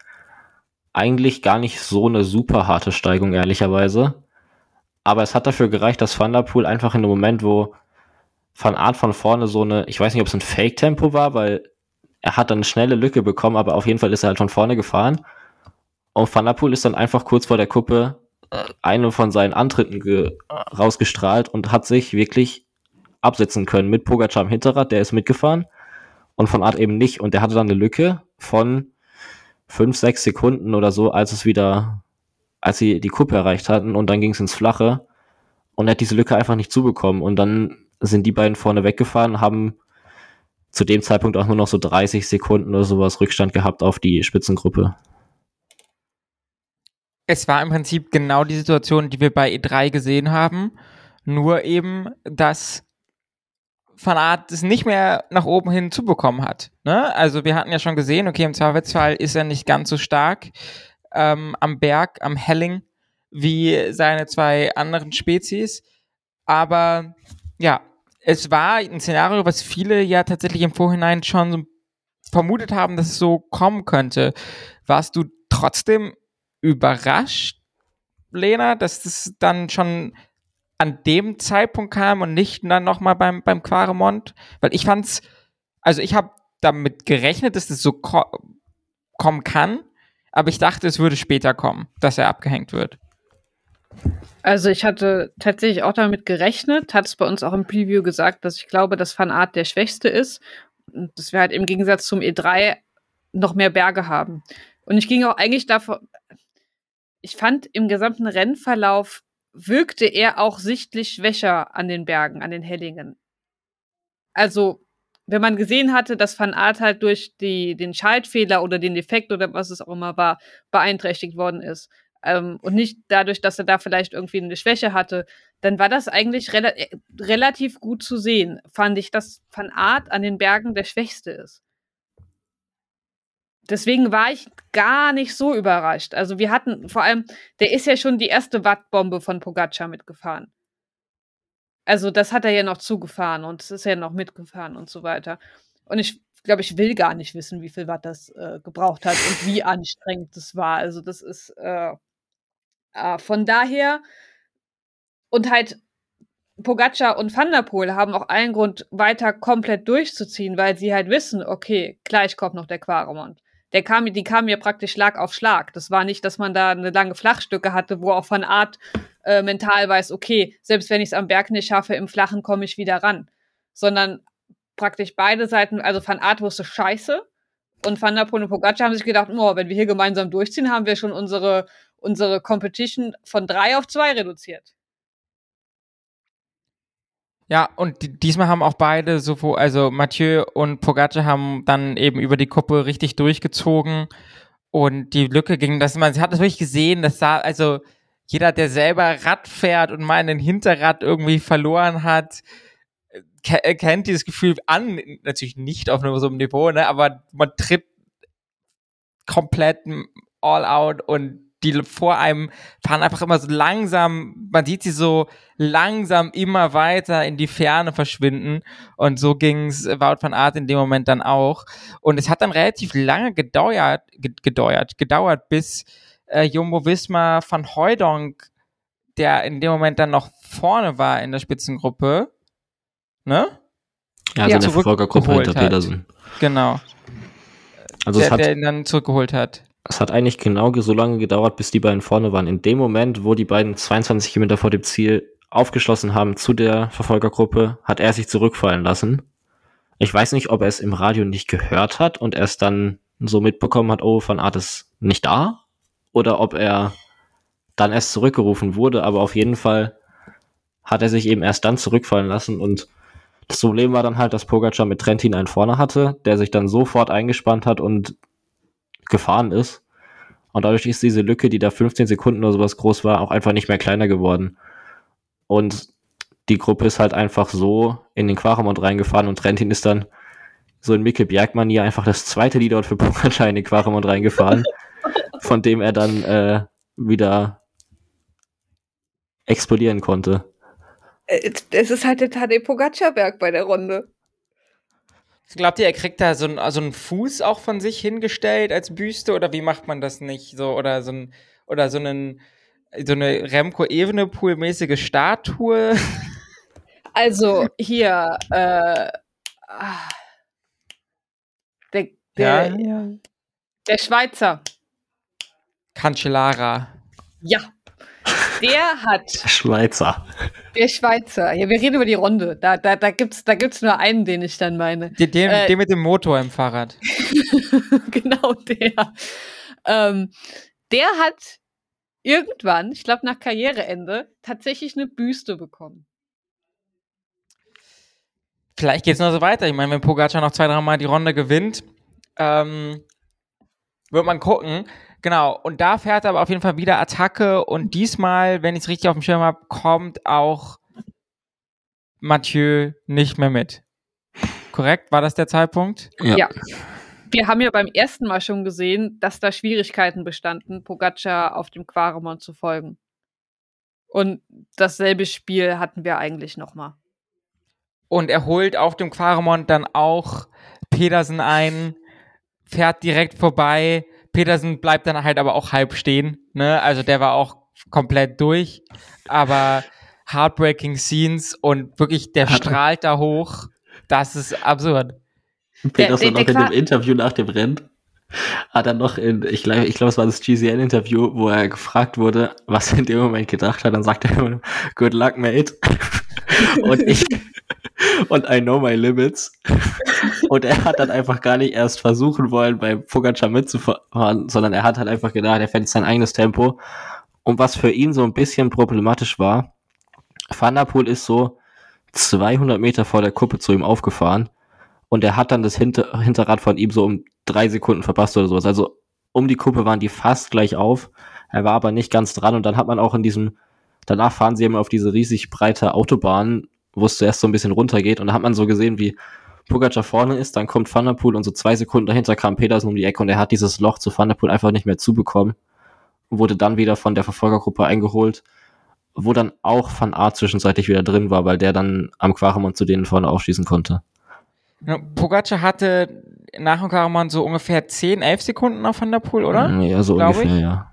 eigentlich gar nicht so eine super harte Steigung, ehrlicherweise. Aber es hat dafür gereicht, dass Van der Poel einfach in dem Moment, wo Van Art von vorne so eine, ich weiß nicht, ob es ein Fake-Tempo war, weil er hat dann eine schnelle Lücke bekommen, aber auf jeden Fall ist er halt von vorne gefahren. Und Van der Poel ist dann einfach kurz vor der Kuppe äh, eine von seinen Antritten rausgestrahlt und hat sich wirklich absetzen können mit Pogacar am Hinterrad, der ist mitgefahren und von Art eben nicht. Und der hatte dann eine Lücke von fünf, sechs Sekunden oder so, als es wieder als sie die Kuppe erreicht hatten und dann ging es ins Flache und er hat diese Lücke einfach nicht zubekommen und dann sind die beiden vorne weggefahren, haben zu dem Zeitpunkt auch nur noch so 30 Sekunden oder sowas Rückstand gehabt auf die Spitzengruppe. Es war im Prinzip genau die Situation, die wir bei E3 gesehen haben, nur eben, dass Van Art es nicht mehr nach oben hin zubekommen hat. Ne? Also wir hatten ja schon gesehen, okay, im Zweifelsfall ist er nicht ganz so stark ähm, am Berg, am Helling, wie seine zwei anderen Spezies. Aber ja, es war ein Szenario, was viele ja tatsächlich im Vorhinein schon vermutet haben, dass es so kommen könnte. Warst du trotzdem überrascht, Lena, dass das dann schon an dem Zeitpunkt kam und nicht dann nochmal beim, beim Quaremont? Weil ich fand's, also ich habe damit gerechnet, dass das so ko kommen kann, aber ich dachte, es würde später kommen, dass er abgehängt wird. Also ich hatte tatsächlich auch damit gerechnet, hat es bei uns auch im Preview gesagt, dass ich glaube, dass Van Art der Schwächste ist und dass wir halt im Gegensatz zum E3 noch mehr Berge haben. Und ich ging auch eigentlich davon, ich fand im gesamten Rennverlauf wirkte er auch sichtlich schwächer an den Bergen, an den Hellingen. Also, wenn man gesehen hatte, dass Van Art halt durch die, den Schaltfehler oder den Defekt oder was es auch immer war, beeinträchtigt worden ist, ähm, und nicht dadurch, dass er da vielleicht irgendwie eine Schwäche hatte, dann war das eigentlich rela äh, relativ gut zu sehen, fand ich, dass Van Art an den Bergen der Schwächste ist. Deswegen war ich gar nicht so überrascht. Also wir hatten vor allem, der ist ja schon die erste Wattbombe von Pogacar mitgefahren. Also das hat er ja noch zugefahren und es ist ja noch mitgefahren und so weiter. Und ich glaube, ich will gar nicht wissen, wie viel Watt das äh, gebraucht hat und wie anstrengend das war. Also das ist äh, äh, von daher und halt Pogacar und Van der Poel haben auch allen Grund, weiter komplett durchzuziehen, weil sie halt wissen, okay, gleich kommt noch der Quaremont der kam, die kamen ja praktisch Schlag auf Schlag. Das war nicht, dass man da eine lange Flachstücke hatte, wo auch von Art äh, mental weiß, okay, selbst wenn ich es am Berg nicht schaffe, im Flachen komme ich wieder ran. Sondern praktisch beide Seiten, also Van Art wusste Scheiße und Van der Poel und Pogacar haben sich gedacht, oh, wenn wir hier gemeinsam durchziehen, haben wir schon unsere, unsere Competition von drei auf zwei reduziert. Ja, und diesmal haben auch beide, sowohl, also Mathieu und Pogacar haben dann eben über die Kuppe richtig durchgezogen und die Lücke ging, dass man, sie hat das wirklich gesehen, das sah, also jeder, der selber Rad fährt und mal einen Hinterrad irgendwie verloren hat, kennt dieses Gefühl an, natürlich nicht auf so einem Niveau, ne, aber man tritt komplett all out und die vor einem fahren einfach immer so langsam, man sieht sie so langsam immer weiter in die Ferne verschwinden und so ging es Wout van Art in dem Moment dann auch und es hat dann relativ lange gedauert, gedauert, gedauert bis äh, Jumbo Visma van Heudonk, der in dem Moment dann noch vorne war in der Spitzengruppe, ne? Ja, also ja. in der Verfolgergruppe hinter Petersen. Genau. Also der, es hat, der ihn dann zurückgeholt hat es hat eigentlich genau so lange gedauert, bis die beiden vorne waren. In dem Moment, wo die beiden 22 Kilometer vor dem Ziel aufgeschlossen haben zu der Verfolgergruppe, hat er sich zurückfallen lassen. Ich weiß nicht, ob er es im Radio nicht gehört hat und er es dann so mitbekommen hat, oh, Van Art ist nicht da, oder ob er dann erst zurückgerufen wurde, aber auf jeden Fall hat er sich eben erst dann zurückfallen lassen und das Problem war dann halt, dass Pogacar mit Trentin einen vorne hatte, der sich dann sofort eingespannt hat und gefahren ist. Und dadurch ist diese Lücke, die da 15 Sekunden oder sowas groß war, auch einfach nicht mehr kleiner geworden. Und die Gruppe ist halt einfach so in den Quaremont reingefahren und Trentin ist dann so in Mikkel Bjergmann einfach das zweite Lied dort für Pogacar in den Quaremont reingefahren, von dem er dann äh, wieder explodieren konnte. Äh, es ist halt der Tadej Pogacar-Berg bei der Runde. Glaubt ihr, er kriegt da so, ein, so einen Fuß auch von sich hingestellt als Büste oder wie macht man das nicht? So, oder so ein, oder so einen, so eine Remco Evenepoel-mäßige Statue? Also hier, äh, der, der, ja. der Schweizer. Cancellara. Ja. Der hat. Schweizer. Der Schweizer. Ja, wir reden über die Runde. Da, da, da gibt es da gibt's nur einen, den ich dann meine. Den, den, äh, den mit dem Motor im Fahrrad. genau der. Ähm, der hat irgendwann, ich glaube nach Karriereende, tatsächlich eine Büste bekommen. Vielleicht geht es noch so weiter. Ich meine, wenn Pogacar noch zwei, drei Mal die Runde gewinnt, ähm, wird man gucken. Genau, und da fährt er aber auf jeden Fall wieder Attacke und diesmal, wenn ich es richtig auf dem Schirm habe, kommt auch Mathieu nicht mehr mit. Korrekt? War das der Zeitpunkt? Ja. ja. Wir haben ja beim ersten Mal schon gesehen, dass da Schwierigkeiten bestanden, Pogacar auf dem Quaremont zu folgen. Und dasselbe Spiel hatten wir eigentlich nochmal. Und er holt auf dem Quaremont dann auch Pedersen ein, fährt direkt vorbei, Petersen bleibt dann halt aber auch halb stehen. Ne? Also der war auch komplett durch. Aber heartbreaking Scenes und wirklich, der strahlt da hoch. Das ist absurd. Petersen noch in dem Interview nach dem Rennen. Hat er noch in, ich glaube, ich glaube, es war das GCN-Interview, wo er gefragt wurde, was er in dem Moment gedacht hat. Dann sagt er immer, good luck, mate. und ich, und I know my limits. Und er hat dann einfach gar nicht erst versuchen wollen, bei Pogacar mitzufahren, sondern er hat halt einfach gedacht, er fährt sein eigenes Tempo. Und was für ihn so ein bisschen problematisch war, Van ist so 200 Meter vor der Kuppe zu ihm aufgefahren und er hat dann das Hinter Hinterrad von ihm so um drei Sekunden verpasst oder sowas. Also um die Kuppe waren die fast gleich auf. Er war aber nicht ganz dran und dann hat man auch in diesem, danach fahren sie immer auf diese riesig breite Autobahn, wo es zuerst so ein bisschen runtergeht und da hat man so gesehen, wie Pogacar vorne ist, dann kommt Van der Poel und so zwei Sekunden dahinter kam Petersen um die Ecke und er hat dieses Loch zu Van der Poel einfach nicht mehr zubekommen. Wurde dann wieder von der Verfolgergruppe eingeholt, wo dann auch Van Aert zwischenzeitlich wieder drin war, weil der dann am Quaremont zu denen vorne aufschießen konnte. Pogacar hatte nach dem Karaman so ungefähr 10, 11 Sekunden auf Van der Poel, oder? Ja, so ungefähr, ich. ja.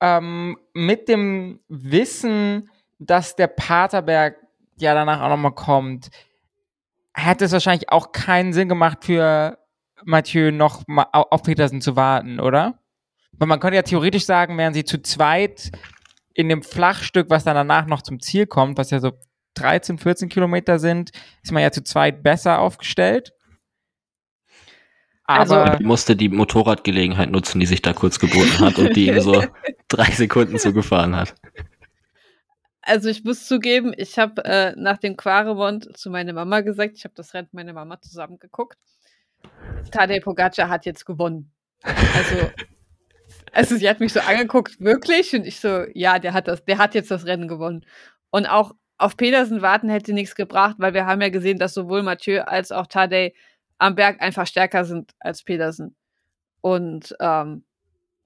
Ähm, mit dem Wissen, dass der Paterberg ja danach auch nochmal kommt, hätte es wahrscheinlich auch keinen Sinn gemacht für Mathieu noch mal auf Petersen zu warten, oder? Weil man könnte ja theoretisch sagen, wären sie zu zweit in dem Flachstück, was dann danach noch zum Ziel kommt, was ja so 13, 14 Kilometer sind, ist man ja zu zweit besser aufgestellt. Aber also, ich musste die Motorradgelegenheit nutzen, die sich da kurz geboten hat und die ihm so drei Sekunden zugefahren hat. Also ich muss zugeben, ich habe äh, nach dem Quaremont zu meiner Mama gesagt, ich habe das Rennen mit meiner Mama zusammen geguckt. Tadej Pogacar hat jetzt gewonnen. Also, also sie hat mich so angeguckt, wirklich? Und ich so, ja, der hat das, der hat jetzt das Rennen gewonnen. Und auch auf Petersen warten hätte nichts gebracht, weil wir haben ja gesehen, dass sowohl Mathieu als auch Tadej am Berg einfach stärker sind als Petersen. Und ähm,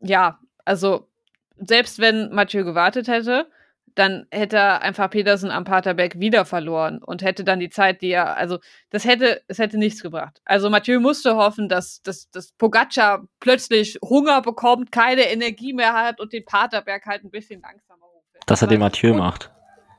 ja, also selbst wenn Mathieu gewartet hätte, dann hätte er einfach Petersen am Paterberg wieder verloren und hätte dann die Zeit, die er, also das hätte, es hätte nichts gebracht. Also Mathieu musste hoffen, dass, dass, dass Pogacar plötzlich Hunger bekommt, keine Energie mehr hat und den Paterberg halt ein bisschen langsamer hochfährt. Dass er den Mathieu macht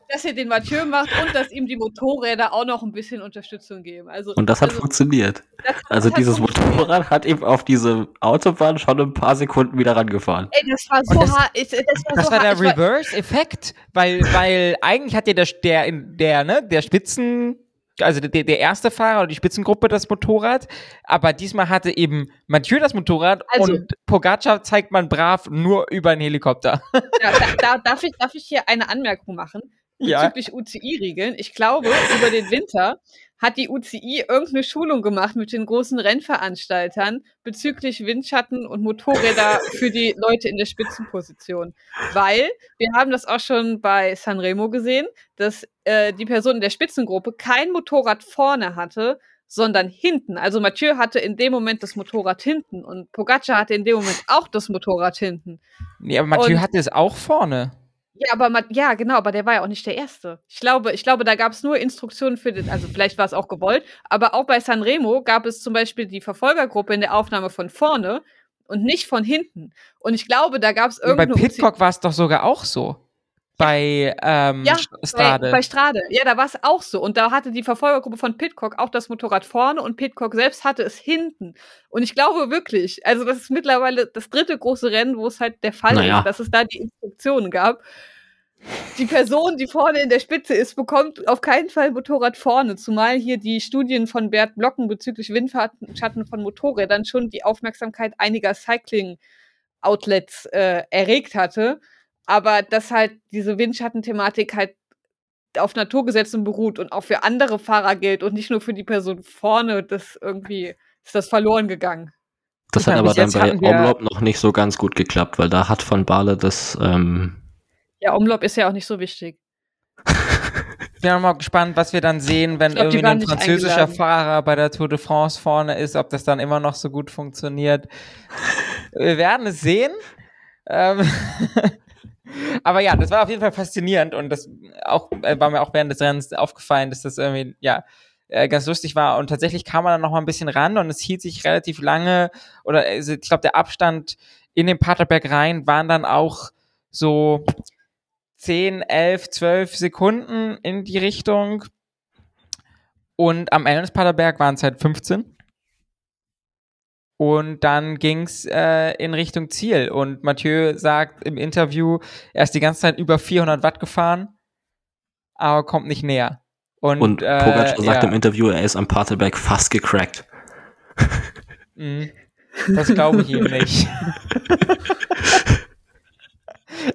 dass er den Mathieu macht und dass ihm die Motorräder auch noch ein bisschen Unterstützung geben. Also, und das hat also, funktioniert. Das, also das dieses Motorrad hat eben auf diese Autobahn schon ein paar Sekunden wieder rangefahren. Ey, das war so hart. Das war, das so war der Reverse-Effekt, weil, weil eigentlich hat ja der, der, der, ne, der Spitzen also der, der erste Fahrer oder die Spitzengruppe das Motorrad, aber diesmal hatte eben Mathieu das Motorrad also, und Pogacar zeigt man brav nur über einen Helikopter. Ja, da, da, darf, ich, darf ich hier eine Anmerkung machen? Bezüglich ja. UCI-Regeln. Ich glaube, über den Winter hat die UCI irgendeine Schulung gemacht mit den großen Rennveranstaltern bezüglich Windschatten und Motorräder für die Leute in der Spitzenposition. Weil wir haben das auch schon bei Sanremo gesehen, dass äh, die Person in der Spitzengruppe kein Motorrad vorne hatte, sondern hinten. Also Mathieu hatte in dem Moment das Motorrad hinten und Pogacar hatte in dem Moment auch das Motorrad hinten. Nee, aber Mathieu und hatte es auch vorne. Ja, aber man, ja, genau, aber der war ja auch nicht der Erste. Ich glaube, ich glaube, da gab es nur Instruktionen für den, also vielleicht war es auch gewollt, aber auch bei Sanremo gab es zum Beispiel die Verfolgergruppe in der Aufnahme von vorne und nicht von hinten. Und ich glaube, da gab es irgendeine. Bei Pitcock war es doch sogar auch so bei ähm, ja, Strade. Bei, bei Strade. Ja, da war es auch so. Und da hatte die Verfolgergruppe von Pitcock auch das Motorrad vorne und Pitcock selbst hatte es hinten. Und ich glaube wirklich, also das ist mittlerweile das dritte große Rennen, wo es halt der Fall naja. ist, dass es da die Instruktionen gab. Die Person, die vorne in der Spitze ist, bekommt auf keinen Fall Motorrad vorne, zumal hier die Studien von Bert Blocken bezüglich Windschatten von Motorrädern schon die Aufmerksamkeit einiger Cycling-Outlets äh, erregt hatte aber dass halt diese Windschattenthematik halt auf Naturgesetzen beruht und auch für andere Fahrer gilt und nicht nur für die Person vorne, das irgendwie ist das verloren gegangen. Das hat aber dann bei Omlop noch nicht so ganz gut geklappt, weil da hat von Bale das. Ähm ja, Omlop ist ja auch nicht so wichtig. Ich bin auch mal gespannt, was wir dann sehen, wenn glaub, irgendwie ein französischer Fahrer bei der Tour de France vorne ist, ob das dann immer noch so gut funktioniert. Wir werden es sehen. Ähm Aber ja, das war auf jeden Fall faszinierend und das auch, äh, war mir auch während des Rennens aufgefallen, dass das irgendwie, ja, äh, ganz lustig war. Und tatsächlich kam man dann noch mal ein bisschen ran und es hielt sich relativ lange oder also ich glaube der Abstand in den Paterberg rein waren dann auch so 10, 11, 12 Sekunden in die Richtung. Und am Ende des Paterberg waren es halt 15 Und dann ging's äh, in Richtung Ziel. Und Mathieu sagt im Interview, er ist die ganze Zeit über 400 Watt gefahren, aber kommt nicht näher. Und, Und äh, Pogacar sagt ja. im Interview, er ist am Paterberg fast gecrackt. Mhm. Das glaube ich ihm nicht.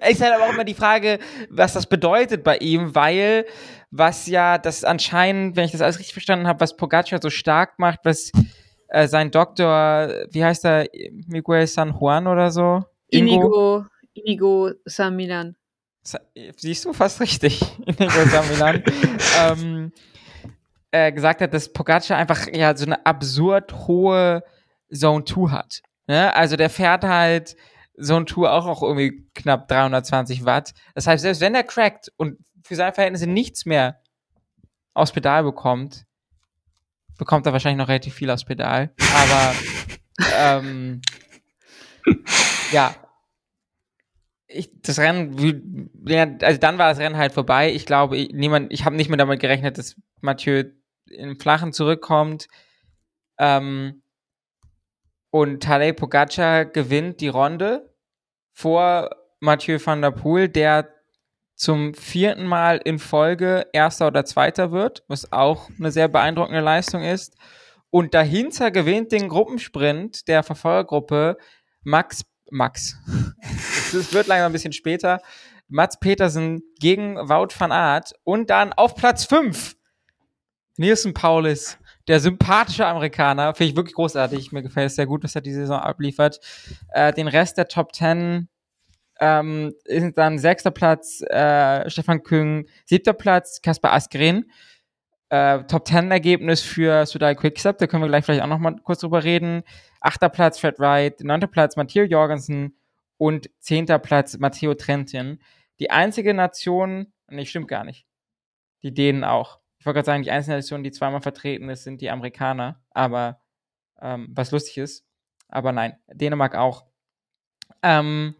Es ist halt aber auch immer die Frage, was das bedeutet bei ihm, weil was ja das anscheinend, wenn ich das alles richtig verstanden habe, was Pogacar so stark macht, was äh, sein Doktor, wie heißt er, Miguel San Juan oder so? Inigo, Inigo San Milan. Siehst du fast richtig, Inigo San Milan. ähm, äh, gesagt hat, dass Pogacar einfach ja so eine absurd hohe Zone 2 hat. Ne? Also der fährt halt Zone 2 auch, auch irgendwie knapp 320 Watt. Das heißt, selbst wenn er crackt und für seine Verhältnisse nichts mehr aufs Pedal bekommt, bekommt er wahrscheinlich noch relativ viel aufs Pedal. Aber ähm, ja, ich, das Rennen, wie- also dann war das Rennen halt vorbei. Ich glaube, ich, niemand, ich habe nicht mehr damit gerechnet, dass Mathieu im Flachen zurückkommt. Ähm, und Tadej Pogacar gewinnt die Runde vor Mathieu van der Poel, der zum vierten Mal in Folge Erster oder Zweiter wird, was auch eine sehr beeindruckende Leistung ist. Und dahinter gewinnt den Gruppensprint der Verfolgergruppe Max, Max. Es wird langsam ein bisschen später. Mats Petersen gegen Wout van Aert und dann auf Platz 5 Nielsen Paulis, der sympathische Amerikaner, finde ich wirklich großartig. Mir gefällt es sehr gut, was er die Saison abliefert. Äh, den Rest der Top 10 ähm, ist dann sechster Platz äh, Stefan Küng, siebter Platz Kaspar Askren. Äh, Top 10 Ergebnis für Sudal Quickstep, da können wir gleich vielleicht auch noch mal kurz drüber reden. Achter Platz Fred Wright, neunter Platz Matteo Jorgensen und zehnter Platz Matteo Trentin. Die einzige Nation, nee, stimmt gar nicht. Die Dänen auch. Ich wollte gerade sagen, die einzige Nation, die zweimal vertreten ist, sind die Amerikaner. Aber ähm, was lustig ist. Aber nein, Dänemark auch. Ähm,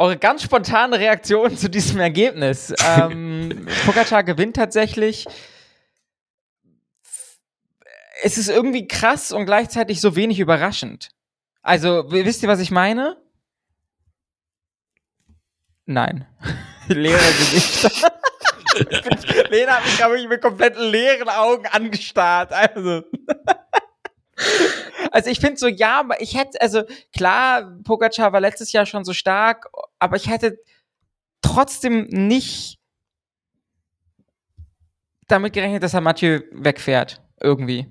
eure ganz spontane Reaktion zu diesem Ergebnis. ähm, Pogacar gewinnt tatsächlich. Es ist irgendwie krass und gleichzeitig so wenig überraschend. Also, wisst ihr, was ich meine? Nein. Leere Gesichter. Lena hat mich, glaube ich, mit komplett leeren Augen angestarrt. Also. Also ich finde so, ja, aber ich hätte, also klar, Pogacar war letztes Jahr schon so stark, aber ich hätte trotzdem nicht damit gerechnet, dass er Mathieu wegfährt. Irgendwie.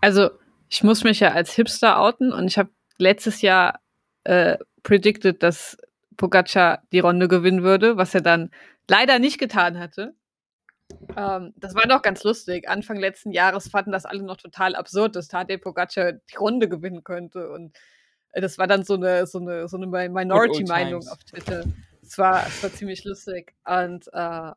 Also, ich muss mich ja als Hipster outen und ich habe letztes Jahr äh, predicted, dass Pogacar die Runde gewinnen würde, was er dann leider nicht getan hatte. Ähm, das war doch ganz lustig. Anfang letzten Jahres fanden das alle noch total absurd, dass Tadej Pogacar die Runde gewinnen könnte. Und äh, das war dann so eine, so eine, so eine Mi- Minority-Meinung auf Twitter. Es war, es war ziemlich lustig. Und äh,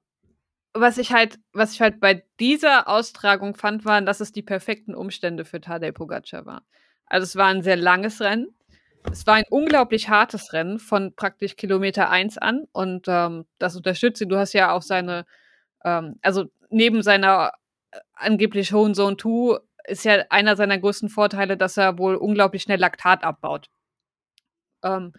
was ich halt, was ich halt bei dieser Austragung fand, waren, dass es die perfekten Umstände für Tadej Pogacar war. Also es war ein sehr langes Rennen. Es war ein unglaublich hartes Rennen von praktisch Kilometer 1 an und ähm, das unterstützt ihn. Du hast ja auch seine, ähm, also neben seiner äh, angeblich hohen Zone 2 ist ja einer seiner größten Vorteile, dass er wohl unglaublich schnell Laktat abbaut. Ähm,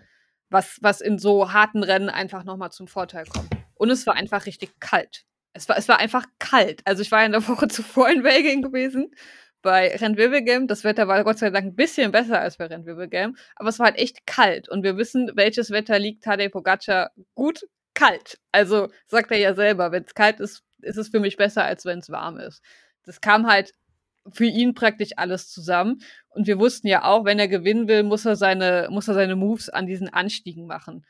was, was in so harten Rennen einfach nochmal zum Vorteil kommt. Und es war einfach richtig kalt. Es war, es war einfach kalt. Also ich war in der Woche zuvor in Belgien gewesen, bei Rennwirbelgem. Das Wetter war Gott sei Dank ein bisschen besser als bei Rennwirbelgem, aber es war halt echt kalt. Und wir wissen, welches Wetter liegt Tadej Pogacar gut kalt. Also sagt er ja selber, wenn es kalt ist, ist es für mich besser, als wenn es warm ist. Das kam halt für ihn praktisch alles zusammen. Und wir wussten ja auch, wenn er gewinnen will, muss er seine, muss er seine Moves an diesen Anstiegen machen.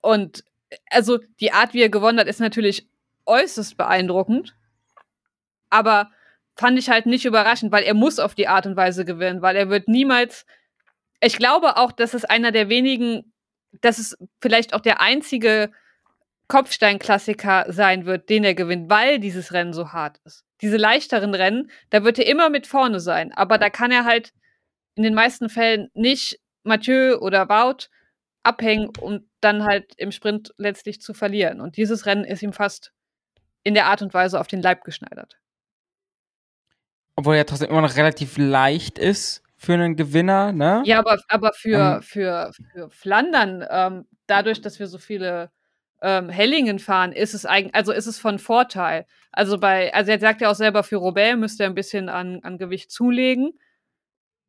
Und also die Art, wie er gewonnen hat, ist natürlich äußerst beeindruckend. Aber fand ich halt nicht überraschend, weil er muss auf die Art und Weise gewinnen, weil er wird niemals. Ich glaube auch, dass es einer der wenigen, dass es vielleicht auch der einzige Kopfsteinklassiker sein wird, den er gewinnt, weil dieses Rennen so hart ist. Diese leichteren Rennen, da wird er immer mit vorne sein, aber da kann er halt in den meisten Fällen nicht Mathieu oder Wout abhängen, um dann halt im Sprint letztlich zu verlieren. Und dieses Rennen ist ihm fast in der Art und Weise auf den Leib geschneidert. obwohl er trotzdem immer noch relativ leicht ist für einen Gewinner, ne? Ja, aber, aber für, Ähm. für, für Flandern, ähm, dadurch, dass wir so viele ähm, Hellingen fahren, ist es eigentlich, also ist es von Vorteil. Also bei, also er sagt ja auch selber, für Roubaix müsste er ein bisschen an, an Gewicht zulegen.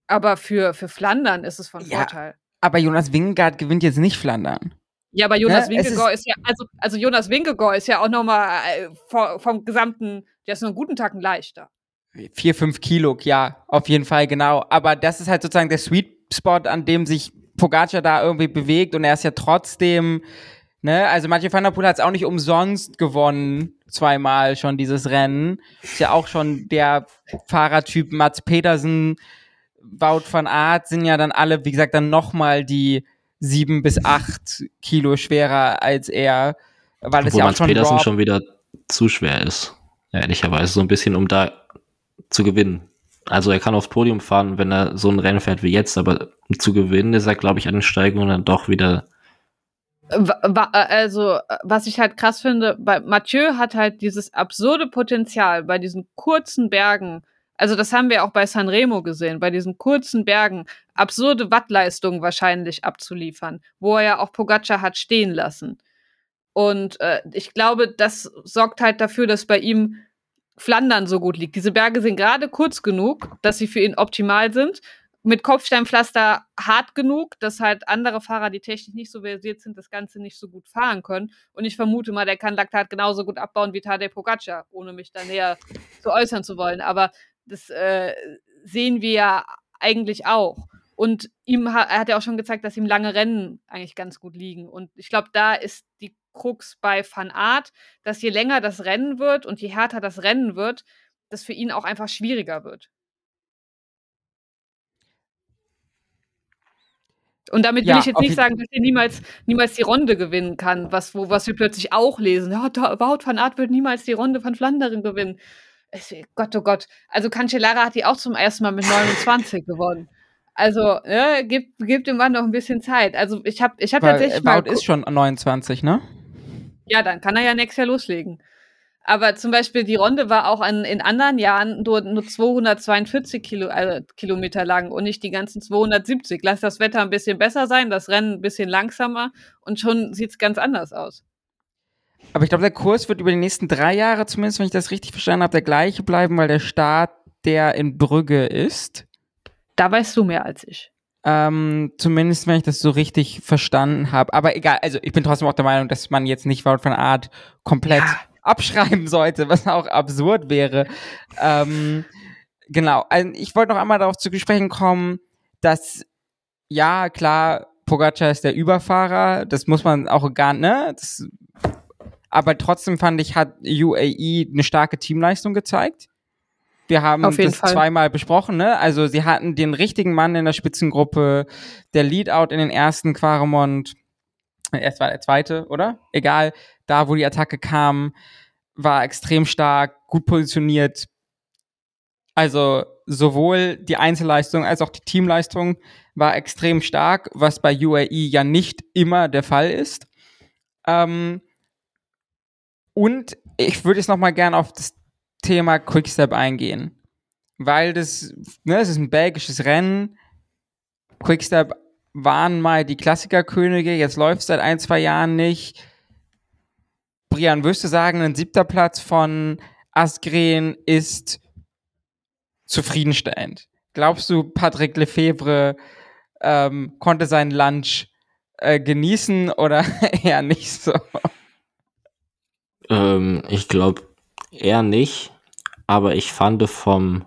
Aber für, für Flandern ist es von Ja. Vorteil. Aber Jonas Wingegaard gewinnt jetzt nicht Flandern. Ja, aber Jonas Ne, Wingegaard ist, ja, also, also Jonas Wingegaard ist ja auch nochmal äh, vor- vom gesamten, der ist nur einen guten Tag ein leichter. Vier, fünf Kilo, ja, auf jeden Fall, genau. Aber das ist halt sozusagen der Sweet Spot, an dem sich Pogacar da irgendwie bewegt und er ist ja trotzdem, ne, also Mathieu van der Poel hat es auch nicht umsonst gewonnen, zweimal schon dieses Rennen. Ist ja auch schon der Fahrertyp Mats Petersen, Wout van Aert sind ja dann alle, wie gesagt, dann nochmal die sieben bis acht Kilo schwerer als er, weil es Obwohl ja auch Mats schon Petersen Raw schon wieder zu schwer ist. Ehrlicherweise. So ein bisschen, um da zu gewinnen. Also er kann aufs Podium fahren, wenn er so ein Rennen fährt wie jetzt, aber um zu gewinnen ist er, glaube ich, an den Steigungen dann doch wieder. Also, was ich halt krass finde, bei Mathieu hat halt dieses absurde Potenzial bei diesen kurzen Bergen. Also, das haben wir auch bei Sanremo gesehen, bei diesen kurzen Bergen absurde Wattleistungen wahrscheinlich abzuliefern, wo er ja auch Pogacar hat stehen lassen. Und äh, ich glaube, das sorgt halt dafür, dass bei ihm Flandern so gut liegt. Diese Berge sind gerade kurz genug, dass sie für ihn optimal sind. Mit Kopfsteinpflaster hart genug, dass halt andere Fahrer, die technisch nicht so versiert sind, das Ganze nicht so gut fahren können. Und ich vermute mal, der kann Laktat genauso gut abbauen wie Tadej Pogacar, ohne mich da näher zu äußern zu wollen. Aber das äh, sehen wir ja eigentlich auch. Und ihm ha er hat ja auch schon gezeigt, dass ihm lange Rennen eigentlich ganz gut liegen. Und ich glaube, da ist die Krux bei Van Aert, dass je länger das Rennen wird und je härter das Rennen wird, das für ihn auch einfach schwieriger wird. Und damit will Ja, ich jetzt nicht sagen, dass er niemals, niemals die Runde gewinnen kann, was, wo, was wir plötzlich auch lesen. Ja, Wout van Aert wird niemals die Runde von Flandern gewinnen. Es, Gott, oh Gott. Also Cancellara hat die auch zum ersten Mal mit 29 gewonnen. Also, ne, gibt, gibt dem Mann noch ein bisschen Zeit. Also ich habe ich hab Weil tatsächlich äh, mal Wout ist schon 29, ne? ja, dann kann er ja nächstes Jahr loslegen. Aber zum Beispiel die Runde war auch an, in anderen Jahren nur, nur 242 Kilo, äh, Kilometer lang und nicht die ganzen 270. Lass das Wetter ein bisschen besser sein, das Rennen ein bisschen langsamer und schon sieht's ganz anders aus. Aber ich glaube, der Kurs wird über die nächsten drei Jahre, zumindest wenn ich das richtig verstanden habe, der gleiche bleiben, weil der Start der in Brügge ist. Da weißt du mehr als ich. Ähm, zumindest wenn ich das so richtig verstanden habe. Aber egal, also ich bin trotzdem auch der Meinung, dass man jetzt nicht Wout van Art komplett Ja. Abschreiben sollte, was auch absurd wäre. Ähm, genau, also ich wollte noch einmal darauf zu sprechen kommen, dass ja, klar, Pogacar ist der Überfahrer, das muss man auch gar ne? Das, aber trotzdem fand ich, hat UAE eine starke Teamleistung gezeigt. Wir haben das Fall. zweimal besprochen, ne? Also sie hatten den richtigen Mann in der Spitzengruppe, der Leadout in den ersten Quaremont, erst war der zweite, oder? Egal, da wo die Attacke kam, war extrem stark, gut positioniert. Also sowohl die Einzelleistung als auch die Teamleistung war extrem stark, was bei UAE ja nicht immer der Fall ist. Ähm, und ich würde jetzt noch mal gerne auf das Thema Quickstep eingehen, weil das, ne, es ist ein belgisches Rennen. Quickstep waren mal die Klassikerkönige, jetzt läuft es seit ein, zwei Jahren nicht. Brian, würdest du sagen, ein siebter Platz von Asgren ist zufriedenstellend? Glaubst du, Patrick Lefebvre ähm, konnte seinen Lunch äh, genießen oder eher nicht so? Ähm, ich glaube eher nicht, aber ich fand vom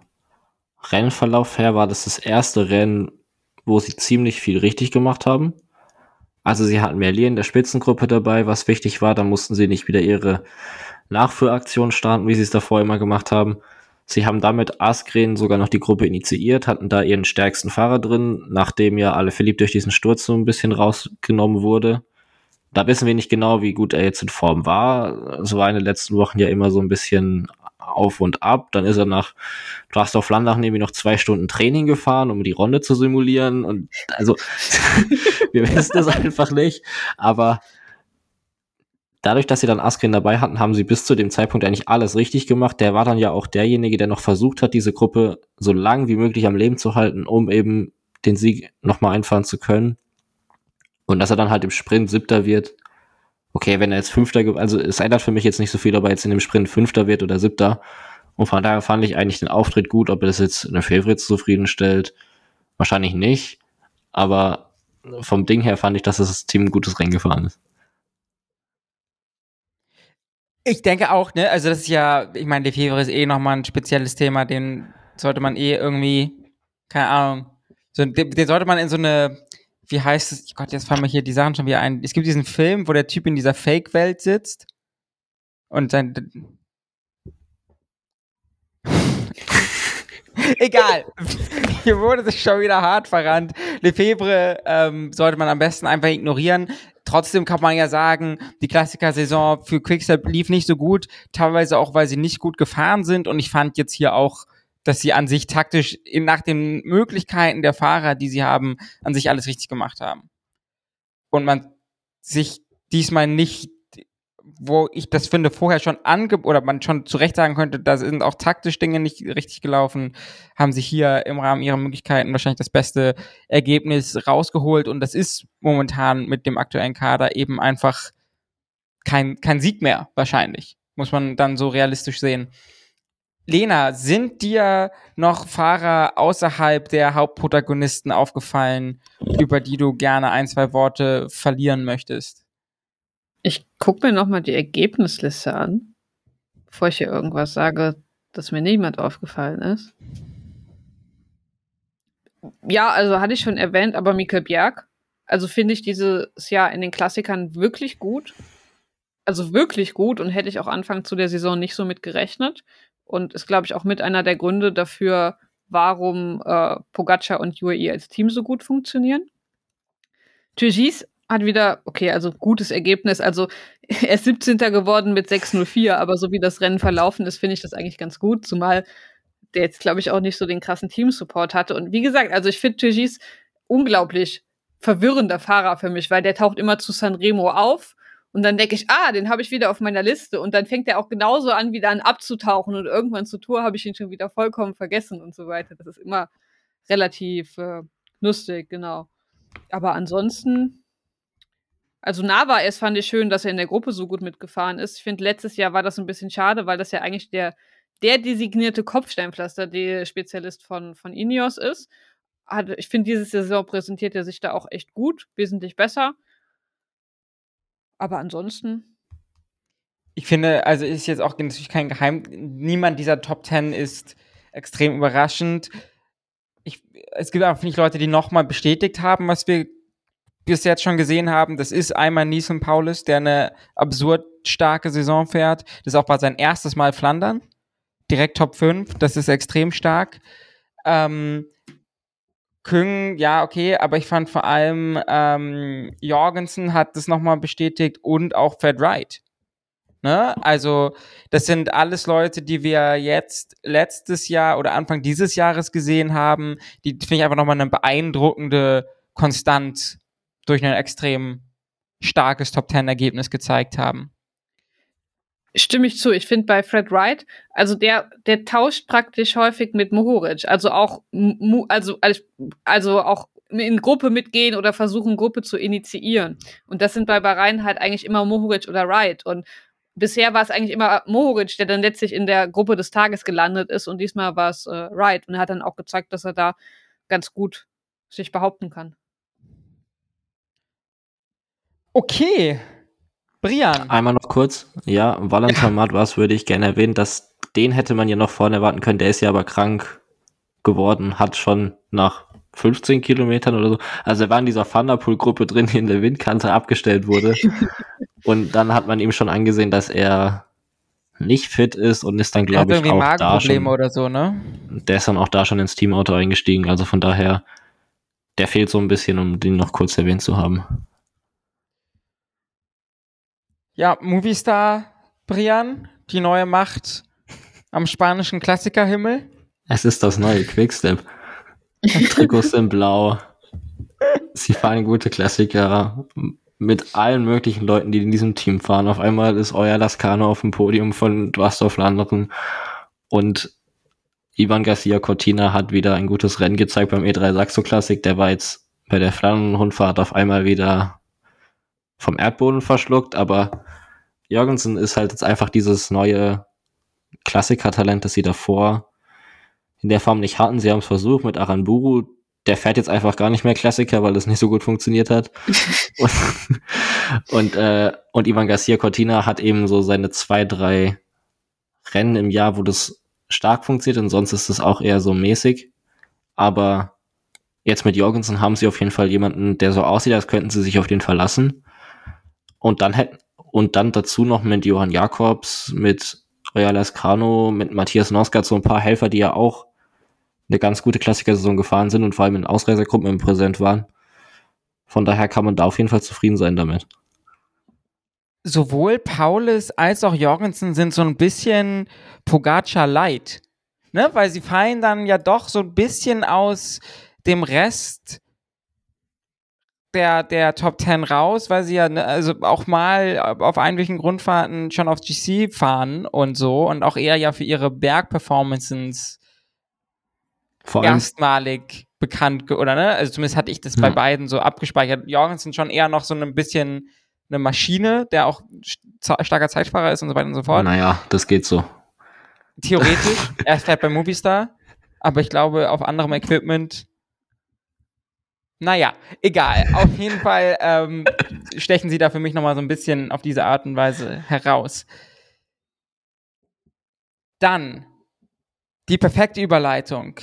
Rennverlauf her war das das erste Rennen, wo sie ziemlich viel richtig gemacht haben. Also sie hatten Merlier in der Spitzengruppe dabei, was wichtig war, da mussten sie nicht wieder ihre Nachführaktion starten, wie sie es davor immer gemacht haben. Sie haben damit Askren sogar noch die Gruppe initiiert, hatten da ihren stärksten Fahrer drin, nachdem ja alle Philipp durch diesen Sturz so ein bisschen rausgenommen wurde. Da wissen wir nicht genau, wie gut er jetzt in Form war. Es war in den letzten Wochen ja immer so ein bisschen auf und ab. Dann ist er nach Drastorf Flandern irgendwie noch zwei Stunden Training gefahren, um die Runde zu simulieren. Und also, wir wissen es einfach nicht. Aber dadurch, dass sie dann Askren dabei hatten, haben sie bis zu dem Zeitpunkt eigentlich alles richtig gemacht. Der war dann ja auch derjenige, der noch versucht hat, diese Gruppe so lang wie möglich am Leben zu halten, um eben den Sieg nochmal einfahren zu können. Und dass er dann halt im Sprint siebter wird. Okay, wenn er jetzt fünfter, also es ändert für mich jetzt nicht so viel, ob er jetzt in dem Sprint fünfter wird oder siebter. Und von daher fand ich eigentlich den Auftritt gut, ob er das jetzt eine Favorites zufriedenstellt. Wahrscheinlich nicht. Aber vom Ding her fand ich, dass das Team ein gutes Rennen gefahren ist. Ich denke auch, ne, also das ist ja, ich meine, Lefebvre ist eh nochmal ein spezielles Thema, den sollte man eh irgendwie, keine Ahnung, so, den, den sollte man in so eine, wie heißt es, Gott, jetzt fallen mir hier die Sachen schon wieder ein. Es gibt diesen Film, wo der Typ in dieser Fake-Welt sitzt und sein, Egal. Hier wurde sich schon wieder hart verrannt. Lefebvre ähm, sollte man am besten einfach ignorieren. Trotzdem kann man ja sagen, die Klassiker-Saison für Quickstep lief nicht so gut, teilweise auch, weil sie nicht gut gefahren sind. Und ich fand jetzt hier auch, dass sie an sich taktisch nach den Möglichkeiten der Fahrer, die sie haben, an sich alles richtig gemacht haben. Und man sich diesmal nicht wo ich das finde, vorher schon ange oder man schon zu Recht sagen könnte, da sind auch taktisch Dinge nicht richtig gelaufen, haben sie hier im Rahmen ihrer Möglichkeiten wahrscheinlich das beste Ergebnis rausgeholt und das ist momentan mit dem aktuellen Kader eben einfach kein, kein Sieg mehr, wahrscheinlich. Muss man dann so realistisch sehen. Lena, sind dir noch Fahrer außerhalb der Hauptprotagonisten aufgefallen, über die du gerne ein, zwei Worte verlieren möchtest? Ich gucke mir nochmal die Ergebnisliste an, bevor ich hier irgendwas sage, dass mir niemand aufgefallen ist. Ja, also hatte ich schon erwähnt, aber Mikkel Bjerg, also finde ich dieses Jahr in den Klassikern wirklich gut. Also wirklich gut und hätte ich auch Anfang zu der Saison nicht so mit gerechnet. Und ist, glaube ich, auch mit einer der Gründe dafür, warum äh, Pogacar und UAE als Team so gut funktionieren. Turgis hat wieder, okay, also gutes Ergebnis. Also er ist 17. geworden mit 6.04, aber so wie das Rennen verlaufen ist, finde ich das eigentlich ganz gut, zumal der jetzt, glaube ich, auch nicht so den krassen Teamsupport hatte. Und wie gesagt, also ich finde Tigis unglaublich verwirrender Fahrer für mich, weil der taucht immer zu Sanremo auf und dann denke ich, ah, den habe ich wieder auf meiner Liste und dann fängt er auch genauso an, wieder an abzutauchen und irgendwann zur Tour habe ich ihn schon wieder vollkommen vergessen und so weiter. Das ist immer relativ äh, lustig, genau. Aber ansonsten also Nava es fand ich schön, dass er in der Gruppe so gut mitgefahren ist. Ich finde, letztes Jahr war das ein bisschen schade, weil das ja eigentlich der, der designierte Kopfsteinpflaster, der Spezialist von, von Ineos ist. Hat, ich finde, diese Saison präsentiert er sich da auch echt gut, wesentlich besser. Aber ansonsten. Ich finde, also ist jetzt auch natürlich kein Geheim, niemand dieser Top Ten ist extrem überraschend. Ich, es gibt auch, finde ich, Leute, die nochmal bestätigt haben, was wir bis jetzt schon gesehen haben, das ist einmal Nielsen Paulus, der eine absurd starke Saison fährt. Das ist auch mal sein erstes Mal Flandern. Direkt Top 5, das ist extrem stark. Ähm, Küng, ja, okay, aber ich fand vor allem ähm, Jorgensen hat das nochmal bestätigt und auch Fred Wright. Ne? Also, das sind alles Leute, die wir jetzt letztes Jahr oder Anfang dieses Jahres gesehen haben, die finde ich einfach nochmal eine beeindruckende Konstanz durch ein extrem starkes Top-10-Ergebnis gezeigt haben. Stimme ich zu. Ich finde bei Fred Wright, also der, der tauscht praktisch häufig mit Mohoric. Also auch, also, also auch in Gruppe mitgehen oder versuchen, Gruppe zu initiieren. Und das sind bei Bahrain halt eigentlich immer Mohoric oder Wright. Und bisher war es eigentlich immer Mohoric, der dann letztlich in der Gruppe des Tages gelandet ist. Und diesmal war es äh, Wright. Und er hat dann auch gezeigt, dass er da ganz gut sich behaupten kann. Okay. Brian. Einmal noch kurz. Ja, Valentin ja. was würde ich gerne erwähnen, dass den hätte man ja noch vorne erwarten können. Der ist ja aber krank geworden, hat schon nach 15 Kilometern oder so. Also er war in dieser Thunderpool-Gruppe drin, die in der Windkante abgestellt wurde. und dann hat man ihm schon angesehen, dass er nicht fit ist und ist dann, glaube ich, auch da schon. oder so, ne? Der ist dann auch da schon ins Teamauto eingestiegen. Also von daher, der fehlt so ein bisschen, um den noch kurz erwähnt zu haben. Ja, Movistar, Brian, die neue Macht am spanischen Klassikerhimmel. Es ist das neue Quickstep. Trikots sind blau. Sie fahren gute Klassiker. mit allen möglichen Leuten, die in diesem Team fahren. Auf einmal ist euer Lascano auf dem Podium von Dwastor-Flandern und Ivan Garcia Cortina hat wieder ein gutes Rennen gezeigt beim E3 Saxo Classic. Der war jetzt bei der Flandern-Rundfahrt auf einmal wieder vom Erdboden verschluckt, aber Jorgensen ist halt jetzt einfach dieses neue Klassiker-Talent, das sie davor in der Form nicht hatten. Sie haben es versucht mit Aranburu, der fährt jetzt einfach gar nicht mehr Klassiker, weil das nicht so gut funktioniert hat. und, und, äh, und Ivan Garcia Cortina hat eben so seine zwei, drei Rennen im Jahr, wo das stark funktioniert und sonst ist es auch eher so mäßig. Aber jetzt mit Jorgensen haben sie auf jeden Fall jemanden, der so aussieht, als könnten sie sich auf den verlassen. Und dann hätten, und dann dazu noch mit Johann Jakobs, mit Royal Escano, mit Matthias Nosgard, so ein paar Helfer, die ja auch eine ganz gute Klassikersaison gefahren sind und vor allem in Ausreisergruppen im Präsent waren. Von daher kann man da auf jeden Fall zufrieden sein damit. Sowohl Paulus als auch Jorgensen sind so ein bisschen Pogacar light, ne? Weil sie fallen dann ja doch so ein bisschen aus dem Rest der, der Top 10 raus, weil sie ja ne, also auch mal auf einwöchigen Grundfahrten schon auf GC fahren und so und auch eher ja für ihre Bergperformances erstmalig bekannt, oder ne? Also zumindest hatte ich das ja. bei beiden so abgespeichert. Jorgensen schon eher noch so ein bisschen eine Maschine, der auch starker Zeitfahrer ist und so weiter und so fort. Naja, das geht so. Theoretisch, er fährt bei Movistar, aber ich glaube, auf anderem Equipment. Naja, egal. Auf jeden Fall ähm, stechen sie da für mich nochmal so ein bisschen auf diese Art und Weise heraus. Dann die perfekte Überleitung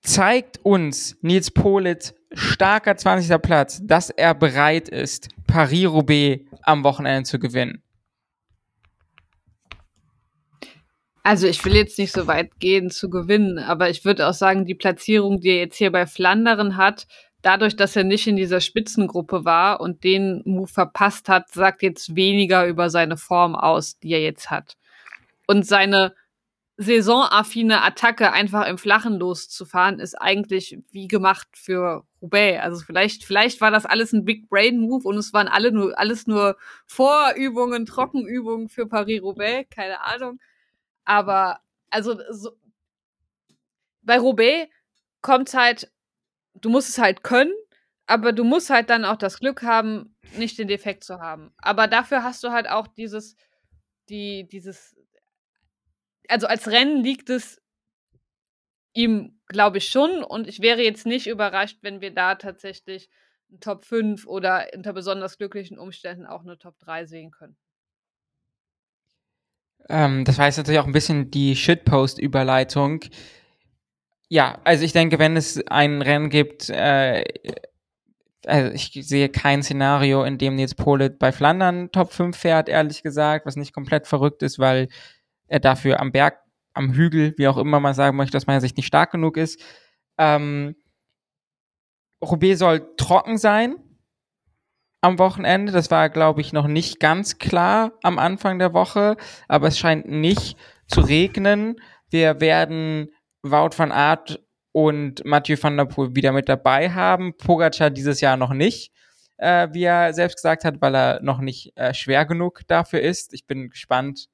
zeigt uns Nils Politz starker 20. Platz, dass er bereit ist, Paris-Roubaix am Wochenende zu gewinnen? Also ich will jetzt nicht so weit gehen zu gewinnen, aber ich würde auch sagen, die Platzierung, die er jetzt hier bei Flanderen hat, dadurch, dass er nicht in dieser Spitzengruppe war und den Move verpasst hat, sagt jetzt weniger über seine Form aus, die er jetzt hat. Und seine saisonaffine Attacke einfach im Flachen loszufahren, ist eigentlich wie gemacht für Roubaix. Also vielleicht, vielleicht war das alles ein Big Brain Move und es waren alle nur, alles nur Vorübungen, Trockenübungen für Paris-Roubaix, keine Ahnung. Aber, also, so, bei Roubaix kommt halt, du musst es halt können, aber du musst halt dann auch das Glück haben, nicht den Defekt zu haben. Aber dafür hast du halt auch dieses, die, dieses also als Rennen liegt es ihm, glaube ich, schon. Und ich wäre jetzt nicht überrascht, wenn wir da tatsächlich ein Top 5 oder unter besonders glücklichen Umständen auch eine Top 3 sehen können. Ähm, das war jetzt natürlich auch ein bisschen die Shitpost-Überleitung. Ja, also ich denke, wenn es ein Rennen gibt, äh, also ich sehe kein Szenario, in dem jetzt Polit bei Flandern Top 5 fährt, ehrlich gesagt, was nicht komplett verrückt ist, weil er dafür am Berg, am Hügel, wie auch immer man sagen möchte, aus meiner Sicht nicht stark genug ist. Ähm, Roubaix soll trocken sein am Wochenende. Das war, glaube ich, noch nicht ganz klar am Anfang der Woche, aber es scheint nicht zu regnen. Wir werden Wout van Aert und Mathieu van der Poel wieder mit dabei haben. Pogacar dieses Jahr noch nicht, äh, wie er selbst gesagt hat, weil er noch nicht äh, schwer genug dafür ist. Ich bin gespannt,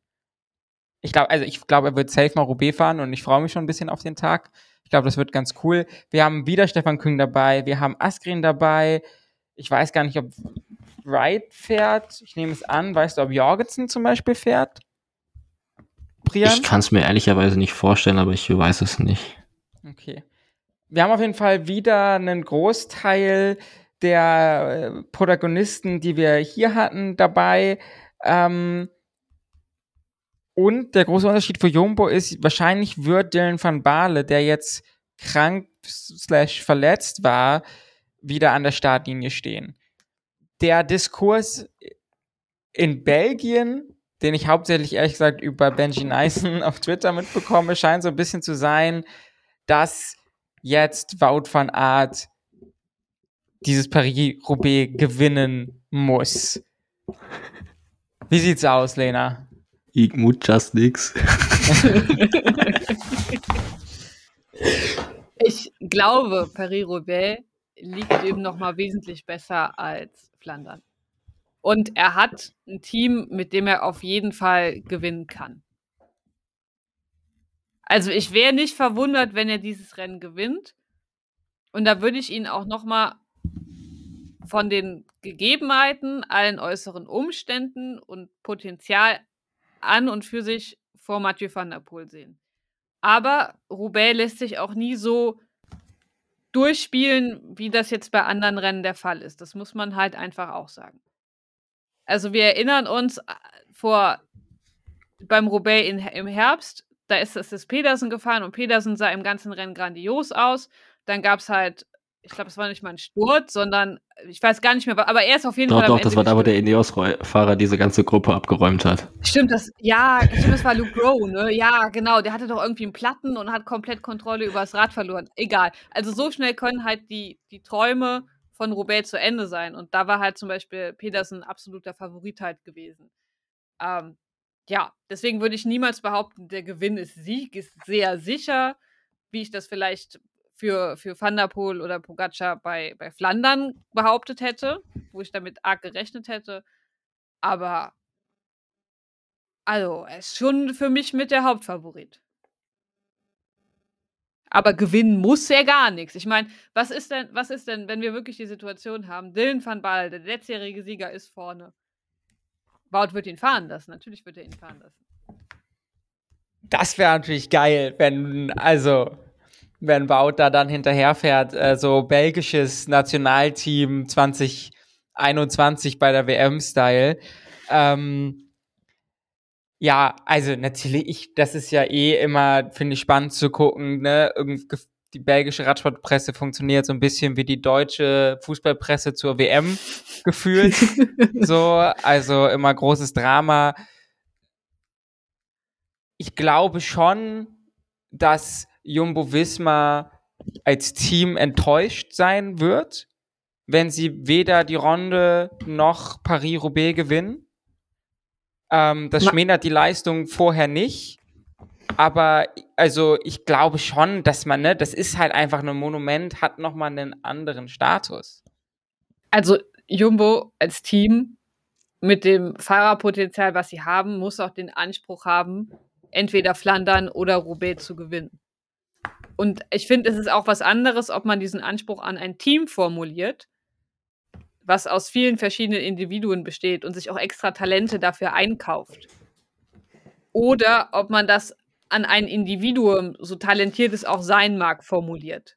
ich glaube, also ich glaube, er wird safe mal Roubaix fahren und ich freue mich schon ein bisschen auf den Tag. Ich glaube, das wird ganz cool. Wir haben wieder Stefan Küng dabei, wir haben Askren dabei. Ich weiß gar nicht, ob Wright fährt. Ich nehme es an. Weißt du, ob Jorgensen zum Beispiel fährt? Brian? Ich kann es mir ehrlicherweise nicht vorstellen, aber ich weiß es nicht. Okay. Wir haben auf jeden Fall wieder einen Großteil der äh, Protagonisten, die wir hier hatten, dabei. Ähm, und der große Unterschied für Jumbo ist, wahrscheinlich wird Dylan van Baale, der jetzt krank slash verletzt war, wieder an der Startlinie stehen. Der Diskurs in Belgien, den ich hauptsächlich ehrlich gesagt über Benji Nyson auf Twitter mitbekomme, scheint so ein bisschen zu sein, dass jetzt Wout van Aert dieses Paris-Roubaix gewinnen muss. Wie sieht's aus, Lena? Ich mut just nix. ich glaube, Paris-Roubaix liegt eben noch mal wesentlich besser als Flandern. Und er hat ein Team, mit dem er auf jeden Fall gewinnen kann. Also ich wäre nicht verwundert, wenn er dieses Rennen gewinnt. Und da würde ich ihn auch noch mal von den Gegebenheiten, allen äußeren Umständen und Potenzial an und für sich vor Mathieu van der Poel sehen. Aber Roubaix lässt sich auch nie so durchspielen, wie das jetzt bei anderen Rennen der Fall ist. Das muss man halt einfach auch sagen. Also wir erinnern uns äh, vor beim Roubaix in, im Herbst, da ist es ist Pedersen gefahren und Pedersen sah im ganzen Rennen grandios aus. Dann gab es halt ich glaube, es war nicht mal ein Sturz, sondern ich weiß gar nicht mehr, aber er ist auf jeden doch, Fall. Doch, doch, das war da, wo der Ineos-Fahrer diese ganze Gruppe abgeräumt hat. Stimmt, das, ja, stimmt, das war Luke Rowe, ne? Ja, genau, der hatte doch irgendwie einen Platten und hat komplett Kontrolle über das Rad verloren. Egal. Also so schnell können halt die, die Träume von Roubaix zu Ende sein. Und da war halt zum Beispiel Petersen absoluter Favorit halt gewesen. Ähm, ja, deswegen würde ich niemals behaupten, der Gewinn ist Sieg, ist sehr sicher, wie ich das vielleicht für, für Van der Poel oder Pogacar bei, bei Flandern behauptet hätte, wo ich damit arg gerechnet hätte. Aber also, er ist schon für mich mit der Hauptfavorit. Aber gewinnen muss er gar nichts. Ich meine, was ist denn, was ist denn, wenn wir wirklich die Situation haben, Dylan van Baal, der letztjährige Sieger, ist vorne. Wout wird ihn fahren lassen. Natürlich wird er ihn fahren lassen. Das wäre natürlich geil, wenn, also, wenn Wout da dann hinterherfährt, äh, so belgisches Nationalteam 2021 bei der WM-Style. Ähm, ja, also natürlich, ich, das ist ja eh immer, finde ich, spannend zu gucken, ne? Die belgische Radsportpresse funktioniert so ein bisschen wie die deutsche Fußballpresse zur WM gefühlt. so, also immer großes Drama. Ich glaube schon, dass Jumbo Visma als Team enttäuscht sein wird, wenn sie weder die Ronde noch Paris-Roubaix gewinnen. Ähm, das schmälert die Leistung vorher nicht. Aber also ich glaube schon, dass man, ne, das ist halt einfach ein Monument, hat nochmal einen anderen Status. Also Jumbo als Team mit dem Fahrerpotenzial, was sie haben, muss auch den Anspruch haben, entweder Flandern oder Roubaix zu gewinnen. Und ich finde, es ist auch was anderes, ob man diesen Anspruch an ein Team formuliert, was aus vielen verschiedenen Individuen besteht und sich auch extra Talente dafür einkauft. Oder ob man das an ein Individuum, so talentiert es auch sein mag, formuliert.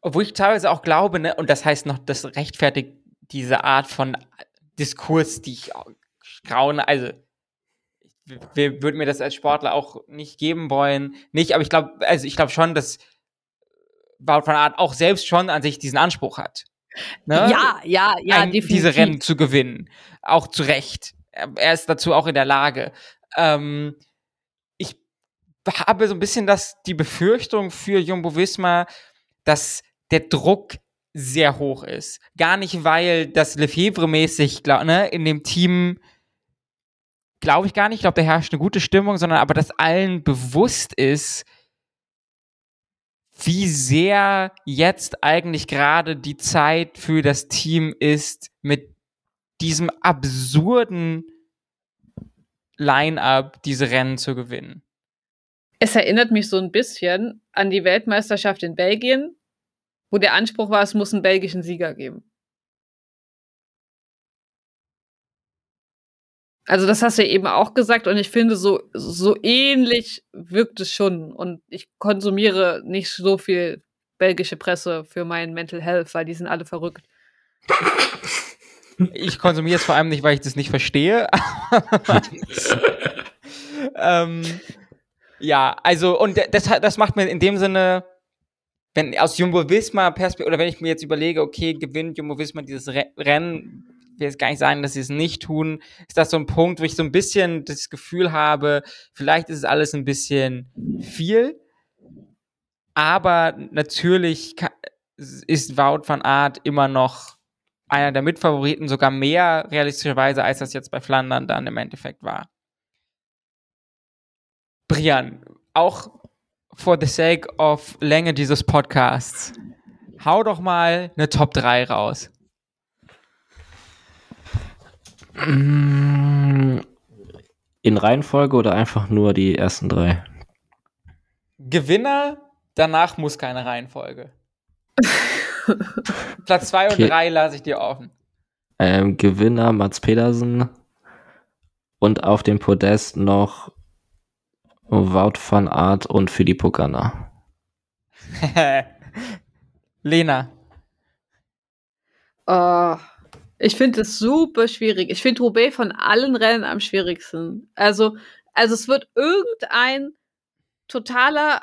Obwohl ich teilweise auch glaube, ne, und das heißt noch, das rechtfertigt diese Art von Diskurs, die ich graune, also wir würden mir das als Sportler auch nicht geben wollen. Nicht, aber ich glaube, also ich glaube schon, dass Wout van Art auch selbst schon an sich diesen Anspruch hat. Ne? Ja, ja, ja, Ein, definitiv. Diese Rennen zu gewinnen. Auch zu Recht. Er ist dazu auch in der Lage. Ähm, ich habe so ein bisschen das, die Befürchtung für Jumbo Visma, dass der Druck sehr hoch ist. Gar nicht, weil das Lefebvre-mäßig ne, in dem Team glaube ich gar nicht. Ich glaube, da herrscht eine gute Stimmung, sondern aber, dass allen bewusst ist, wie sehr jetzt eigentlich gerade die Zeit für das Team ist, mit diesem absurden Line-up diese Rennen zu gewinnen. Es erinnert mich so ein bisschen an die Weltmeisterschaft in Belgien, wo der Anspruch war, es muss einen belgischen Sieger geben. Also das hast du ja eben auch gesagt und ich finde, so, so ähnlich wirkt es schon. Und ich konsumiere nicht so viel belgische Presse für mein Mental Health, weil die sind alle verrückt. Ich konsumiere es vor allem nicht, weil ich das nicht verstehe. ähm, ja, also, und das, das macht mir in dem Sinne, wenn aus Jumbo Visma Perspektive, oder wenn ich mir jetzt überlege, okay, gewinnt Jumbo Visma dieses Rennen, will jetzt gar nicht sagen, dass sie es nicht tun, ist das so ein Punkt, wo ich so ein bisschen das Gefühl habe, vielleicht ist es alles ein bisschen viel, aber natürlich ist Wout van Art immer noch einer der Mitfavoriten, sogar mehr realistischerweise, als das jetzt bei Flandern dann im Endeffekt war. Brian, auch for the sake of Länge dieses Podcasts, hau doch mal eine Top 3 raus. In Reihenfolge oder einfach nur die ersten drei? Gewinner, danach muss keine Reihenfolge. Platz 2 Okay. und 3 lasse ich dir offen. Ähm, Gewinner Mats Pedersen und auf dem Podest noch Wout van Aert und Filippo Ganna. Lena. Oh, ich finde es super schwierig. Ich finde Roubaix von allen Rennen am schwierigsten. Also, also es wird irgendein totaler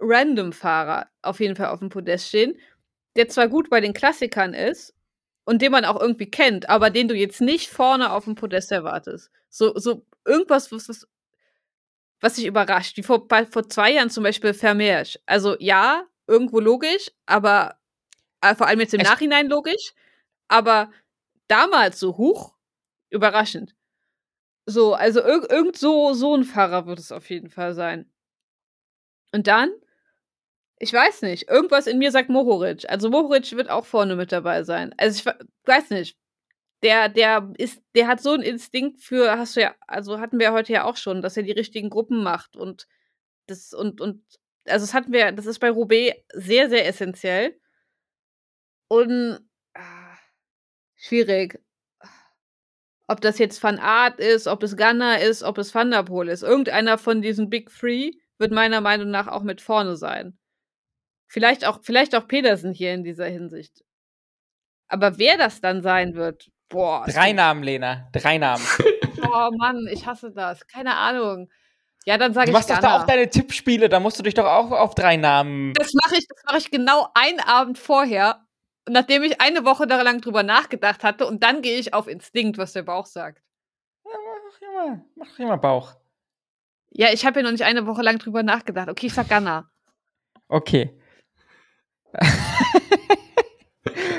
Random-Fahrer auf jeden Fall auf dem Podest stehen, der zwar gut bei den Klassikern ist und den man auch irgendwie kennt, aber den du jetzt nicht vorne auf dem Podest erwartest. So, so irgendwas, was, was, was dich überrascht. Wie vor, vor zwei Jahren zum Beispiel Vermeersch. Also ja, irgendwo logisch, aber äh, vor allem jetzt im Es- Nachhinein logisch, aber damals so hoch, überraschend. So, also irg irgend so, so ein Fahrer wird es auf jeden Fall sein. Und dann, ich weiß nicht, irgendwas in mir sagt Mohoric. Also Mohoric wird auch vorne mit dabei sein. Also ich we- weiß nicht. Der, der ist, der hat so einen Instinkt für, hast du ja, also hatten wir heute ja auch schon, dass er die richtigen Gruppen macht und das und und also das hatten wir, das ist bei Roubaix sehr sehr essentiell und schwierig. Ob das jetzt Van Art ist, ob es Gunner ist, ob es Van der Poel ist. Irgendeiner von diesen Big Three wird meiner Meinung nach auch mit vorne sein. Vielleicht auch, vielleicht auch Pedersen hier in dieser Hinsicht. Aber wer das dann sein wird, boah. Drei Namen, Lena. Drei Namen. Oh Mann, ich hasse das. Keine Ahnung. Ja, dann sage Du ich machst doch da auch deine Tippspiele, da musst du dich doch auch auf drei Namen. Das mache ich, das mache ich genau einen Abend vorher, nachdem ich eine Woche daran drüber nachgedacht hatte und dann gehe ich auf Instinkt, was der Bauch sagt. Ja, mach immer, mach immer Bauch. Ja, ich habe ja noch nicht eine Woche lang drüber nachgedacht. Okay, ich sag Gunner. Okay.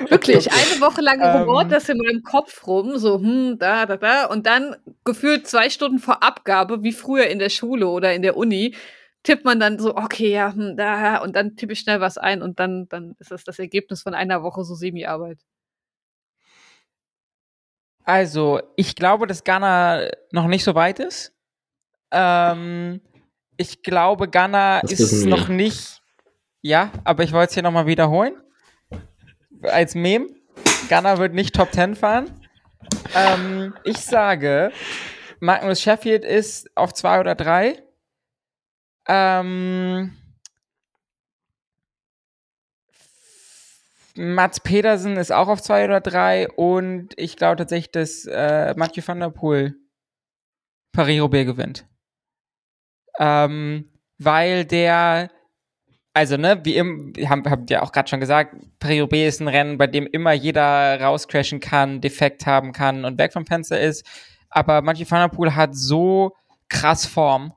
Wirklich, eine Woche lang Ähm. rumort das in meinem Kopf rum, so, hm, da, da, da. Und dann gefühlt zwei Stunden vor Abgabe, wie früher in der Schule oder in der Uni, tippt man dann so, okay, ja, hm, da, und dann tippe ich schnell was ein und dann, dann ist das das Ergebnis von einer Woche so Semi-Arbeit. Also, ich glaube, dass Ghana noch nicht so weit ist. Ähm, ich glaube, Ghana Das ist noch nicht. Ja, aber ich wollte es hier nochmal wiederholen. Als Meme. Ghana wird nicht Top 10 fahren. Ähm, ich sage, Magnus Sheffield ist auf zwei oder drei. Ähm, Mats Pedersen ist auch auf zwei oder drei und ich glaube tatsächlich, dass äh, Mathieu van der Poel Paris-Roubaix gewinnt. Ähm, weil der, also ne, wie im, haben, habt ihr auch gerade schon gesagt, Paris-Roubaix ist ein Rennen, bei dem immer jeder rauscrashen kann, defekt haben kann und weg vom Fenster ist. Aber Mathieu van der Poel hat so krass Form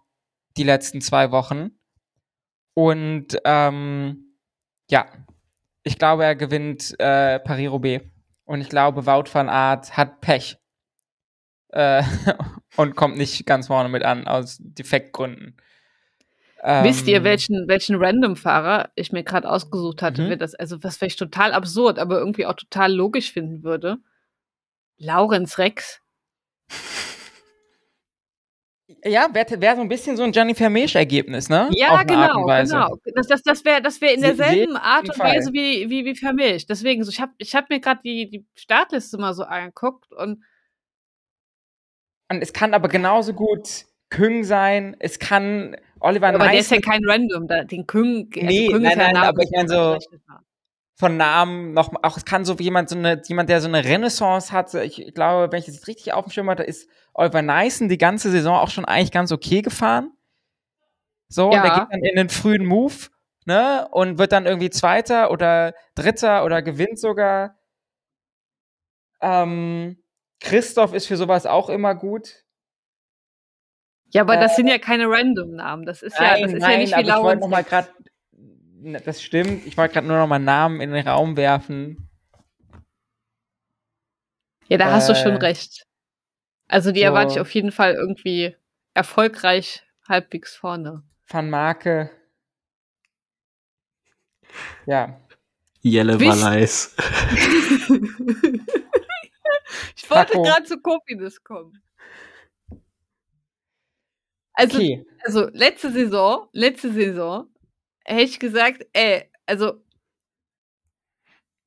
die letzten zwei Wochen. Und ähm, ja, ich glaube, er gewinnt äh, Paris-Roubaix. Und ich glaube, Wout van Aert hat Pech. Äh, und kommt nicht ganz vorne mit an, aus Defektgründen. Ähm, Wisst ihr, welchen, welchen Random-Fahrer ich mir gerade ausgesucht hatte? Mhm. Das, also, was vielleicht total absurd, aber irgendwie auch total logisch finden würde? Laurenz Rex. Ja, wäre wär so ein bisschen so ein Gianni Vermeesch-Ergebnis, ne? Auf Ja, und genau, genau. Das, das, das wäre das wär in Se- derselben Art und Fall. Weise wie, wie, wie Vermilch. Deswegen, so, ich habe ich hab mir gerade die, die Startliste mal so angeguckt und Und es kann aber genauso gut Küng sein, es kann Oliver aber der ist ja kein Random, da, den Küng, also Nee, Küng nein, ist ja ein nein, aber ich den mein man so-. Von Namen noch, auch es kann so jemand, so eine, jemand, der so eine Renaissance hat. Ich glaube, wenn ich das jetzt richtig auf dem Schirm hatte, ist Oliver Nyssen die ganze Saison auch schon eigentlich ganz okay gefahren. So, und Ja. der geht dann in den frühen Move, ne, und wird dann irgendwie Zweiter oder Dritter oder gewinnt sogar. Ähm, Christoph ist für sowas auch immer gut. Ja, aber das Äh, sind ja keine Random-Namen. Das ist ja, das ist ja nicht wie aber ich wollte Laurenz noch mal Rex. gerade, das stimmt, ich wollte gerade nur noch mal Namen in den Raum werfen. Ja, da hast du schon äh, recht. Also die so- erwarte ich auf jeden Fall irgendwie erfolgreich halbwegs vorne. Van Marke. Ja. Jelle Valais. ich wollte gerade zu Cofidis kommen. Also, Okay. also letzte Saison, letzte Saison hätte ich gesagt, ey, also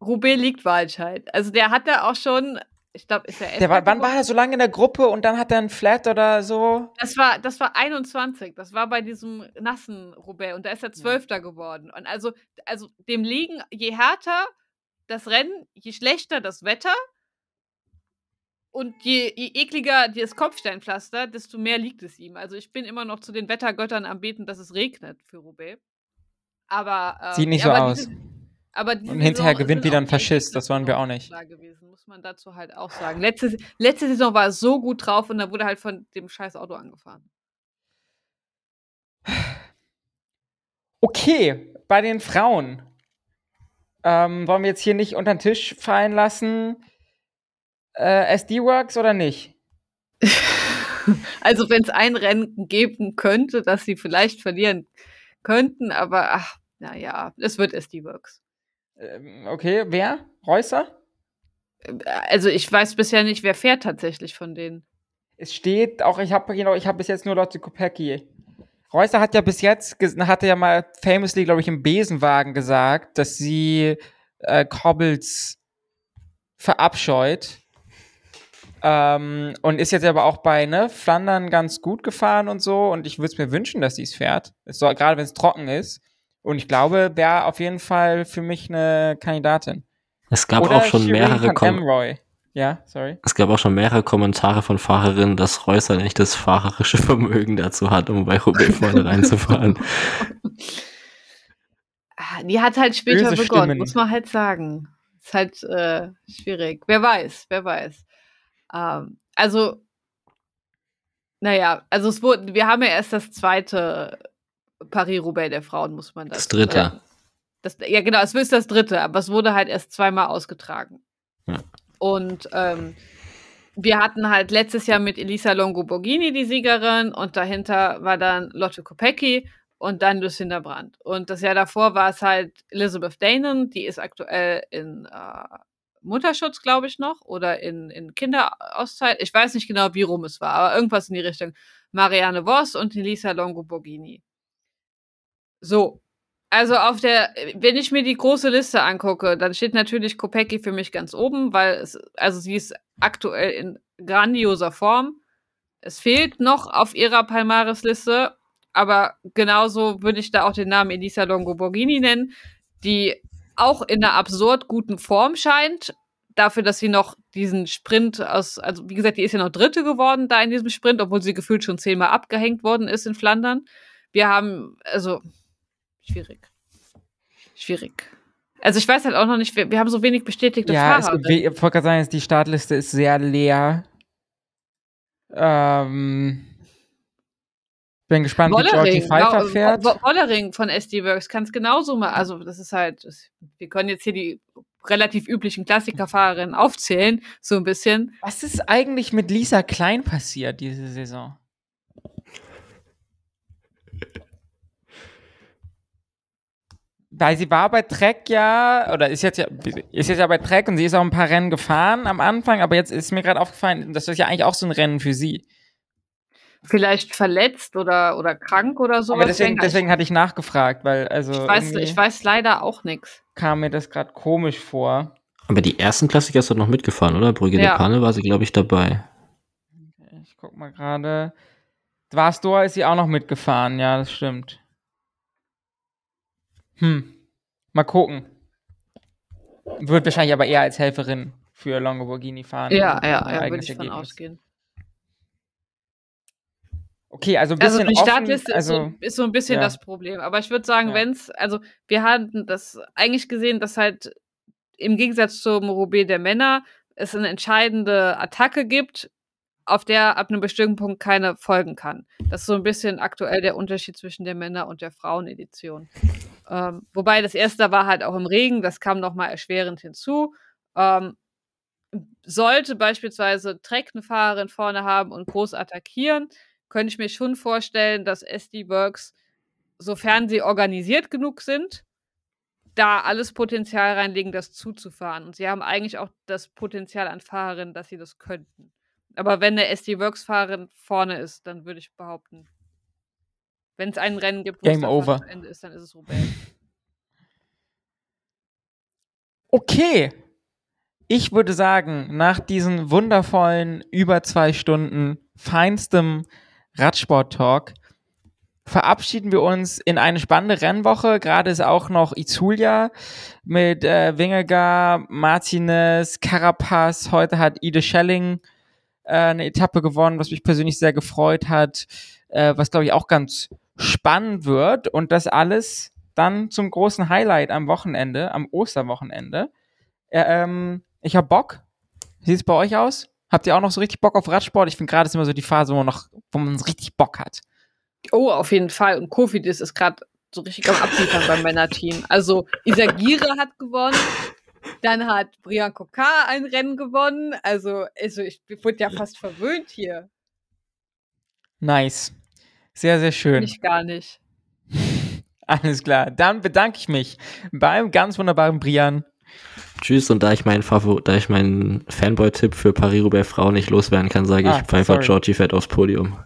Roubaix liegt Walscheid. Also der hat da auch schon, ich glaube, ist er Der war, wann war er so lange in der Gruppe und dann hat er ein Flat oder so? Das war, das war 21. Das war bei diesem nassen Roubaix und da ist er Zwölfter geworden. Und also, also dem liegen, je härter das Rennen, je schlechter das Wetter und je, je ekliger das Kopfsteinpflaster, desto mehr liegt es ihm. Also ich bin immer noch zu den Wettergöttern am Beten, dass es regnet für Roubaix. Aber ähm, Sieht nicht ja, so aber aus. Diese, aber diese Und hinterher Saison gewinnt wieder ein Faschist, das wollen wir auch nicht. gewesen, muss man dazu halt auch sagen. Letzte, letzte Saison war er so gut drauf und da wurde halt von dem scheiß Auto angefahren. Okay, bei den Frauen. Ähm, wollen wir jetzt hier nicht unter den Tisch fallen lassen? Äh, SD-Works oder nicht? Also wenn es ein Rennen geben könnte, dass sie vielleicht verlieren könnten, aber ach, naja, es wird SD Works. Ähm, okay, wer? Reusser? Also ich weiß bisher nicht, wer fährt tatsächlich von denen. Es steht auch, ich habe genau, ich habe bis jetzt nur Lotte Kopecki. Reusser hat ja bis jetzt, hatte ja mal famously, glaube ich, im Besenwagen gesagt, dass sie äh, Cobbles verabscheut. Ähm, und ist jetzt aber auch bei ne, Flandern ganz gut gefahren und so. Und ich würde es mir wünschen, dass sie es fährt. Gerade wenn es trocken ist. Und ich glaube, wäre auf jeden Fall für mich eine Kandidatin. Es gab Oder auch schon Shirin mehrere van Kom Emroy. Ja, sorry. es gab auch schon mehrere Kommentare von Fahrerinnen, dass Reusser nicht das fahrerische Vermögen dazu hat, um bei Roubaix vorne reinzufahren. Ah, Die hat halt später Böse begonnen, Stimmen. muss man halt sagen. Ist halt äh, schwierig. Wer weiß, wer weiß. Ähm, also, naja, also es wurde, wir haben ja erst das zweite Paris-Roubaix der Frauen, muss man Das dazu dritte. sagen. Das, ja, genau, es ist das dritte, aber es wurde halt erst zweimal ausgetragen. Ja. Und ähm, wir hatten halt letztes Jahr mit Elisa Longo Borghini die Siegerin und dahinter war dann Lotte Kopecki und dann Lucinda Brandt. Und das Jahr davor war es halt Elizabeth Danon, die ist aktuell in äh, Mutterschutz, glaube ich, noch, oder in, in Kinderauszeit. Ich weiß nicht genau, wie rum es war, aber irgendwas in die Richtung. Marianne Voss und Elisa Longo Borghini. So. Also auf der, wenn ich mir die große Liste angucke, dann steht natürlich Kopecki für mich ganz oben, weil es, also sie ist aktuell in grandioser Form. Es fehlt noch auf ihrer Palmares-Liste, aber genauso würde ich da auch den Namen Elisa Longo Borghini nennen, die auch in einer absurd guten Form scheint. Dafür, dass sie noch diesen Sprint aus, also wie gesagt, die ist ja noch Dritte geworden da in diesem Sprint, obwohl sie gefühlt schon zehnmal abgehängt worden ist in Flandern. Wir haben, also, schwierig. Schwierig. Also ich weiß halt auch noch nicht, wir, wir haben so wenig bestätigte Ja, Fahrer. we- ich wollte gerade sagen, die Startliste ist sehr leer. Ähm, bin gespannt, wie Georgie Wollering, Pfeiffer Wo- fährt. Wo- Wollering von SD Works kann es genauso mal. Also, das ist halt, das, wir können jetzt hier die relativ üblichen Klassikerfahrerinnen aufzählen, so ein bisschen. Was ist eigentlich mit Lisa Klein passiert diese Saison? Weil sie war bei Trek ja, oder ist jetzt ja, ist jetzt ja bei Trek und sie ist auch ein paar Rennen gefahren am Anfang, aber jetzt ist mir gerade aufgefallen, das ist ja eigentlich auch so ein Rennen für sie. Vielleicht verletzt oder, oder krank oder so. aber deswegen, deswegen hatte ich nachgefragt, weil also ich, weiß, ich weiß leider auch nichts. kam mir das gerade komisch vor. Aber die ersten Klassiker ist doch noch mitgefahren, oder? Brügge Ja. de Panne war sie, glaube ich, dabei. Ich guck mal gerade. Dwarsdor ist sie auch noch mitgefahren, ja, das stimmt. Hm. Mal gucken. Wird wahrscheinlich aber eher als Helferin für Longo Borghini fahren. Ja, ja, ja, würde eigenes ich von Ergebnis. ausgehen. Okay, also ein Also bisschen die offen, Startliste ist, also, so, ist so ein bisschen ja. das Problem. Aber ich würde sagen, Ja. wenn's, also wir hatten das eigentlich gesehen, dass halt im Gegensatz zum Roubaix der Männer es eine entscheidende Attacke gibt, auf der ab einem bestimmten Punkt keine folgen kann. Das ist so ein bisschen aktuell der Unterschied zwischen der Männer- und der Frauenedition. Ähm, wobei das erste war halt auch im Regen, das kam nochmal erschwerend hinzu. Ähm, sollte beispielsweise Trek eine Fahrerin vorne haben und groß attackieren, könnte ich mir schon vorstellen, dass SD Works, sofern sie organisiert genug sind, da alles Potenzial reinlegen, das zuzufahren. Und sie haben eigentlich auch das Potenzial an Fahrerinnen, dass sie das könnten. Aber wenn eine SD-Works-Fahrerin vorne ist, dann würde ich behaupten, wenn es ein Rennen gibt, wo Game es over. am Ende ist, dann ist es Roubaix. Okay. Ich würde sagen, nach diesen wundervollen über zwei Stunden feinstem Radsport-Talk verabschieden wir uns in eine spannende Rennwoche. Gerade ist auch noch Izulia mit äh, Wingegar, Martinez, Carapaz. Heute hat Ide Schelling äh, eine Etappe gewonnen, was mich persönlich sehr gefreut hat, äh, was glaube ich auch ganz spannend wird. Und das alles dann zum großen Highlight am Wochenende, am Osterwochenende. Äh, ähm, ich habe Bock. Wie sieht es bei euch aus? Habt ihr auch noch so richtig Bock auf Radsport? Ich finde gerade ist immer so die Phase, wo man noch, wo man richtig Bock hat. Oh, auf jeden Fall. Und Kofidis ist gerade so richtig am Abliefern beim Männerteam. Also Isagire hat gewonnen. Dann hat Brian Kokar ein Rennen gewonnen. Also, also ich wurde ja fast verwöhnt hier. Nice. Sehr, sehr schön. Ich gar nicht. Alles klar. Dann bedanke ich mich beim ganz wunderbaren Brian. Tschüss, und da ich meinen Favor da ich meinen Fanboy-Tipp für Paris-Roubaix Frau nicht loswerden kann, sage ah, ich Pfeiffer Georgie fährt aufs Podium.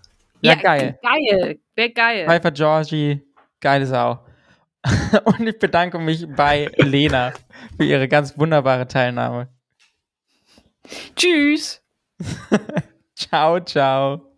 Ja, ja geil. Geil. Wäre geil. Pfeiffer Georgie, geile Sau. Und ich bedanke mich bei Lena für ihre ganz wunderbare Teilnahme. Tschüss. ciao, ciao.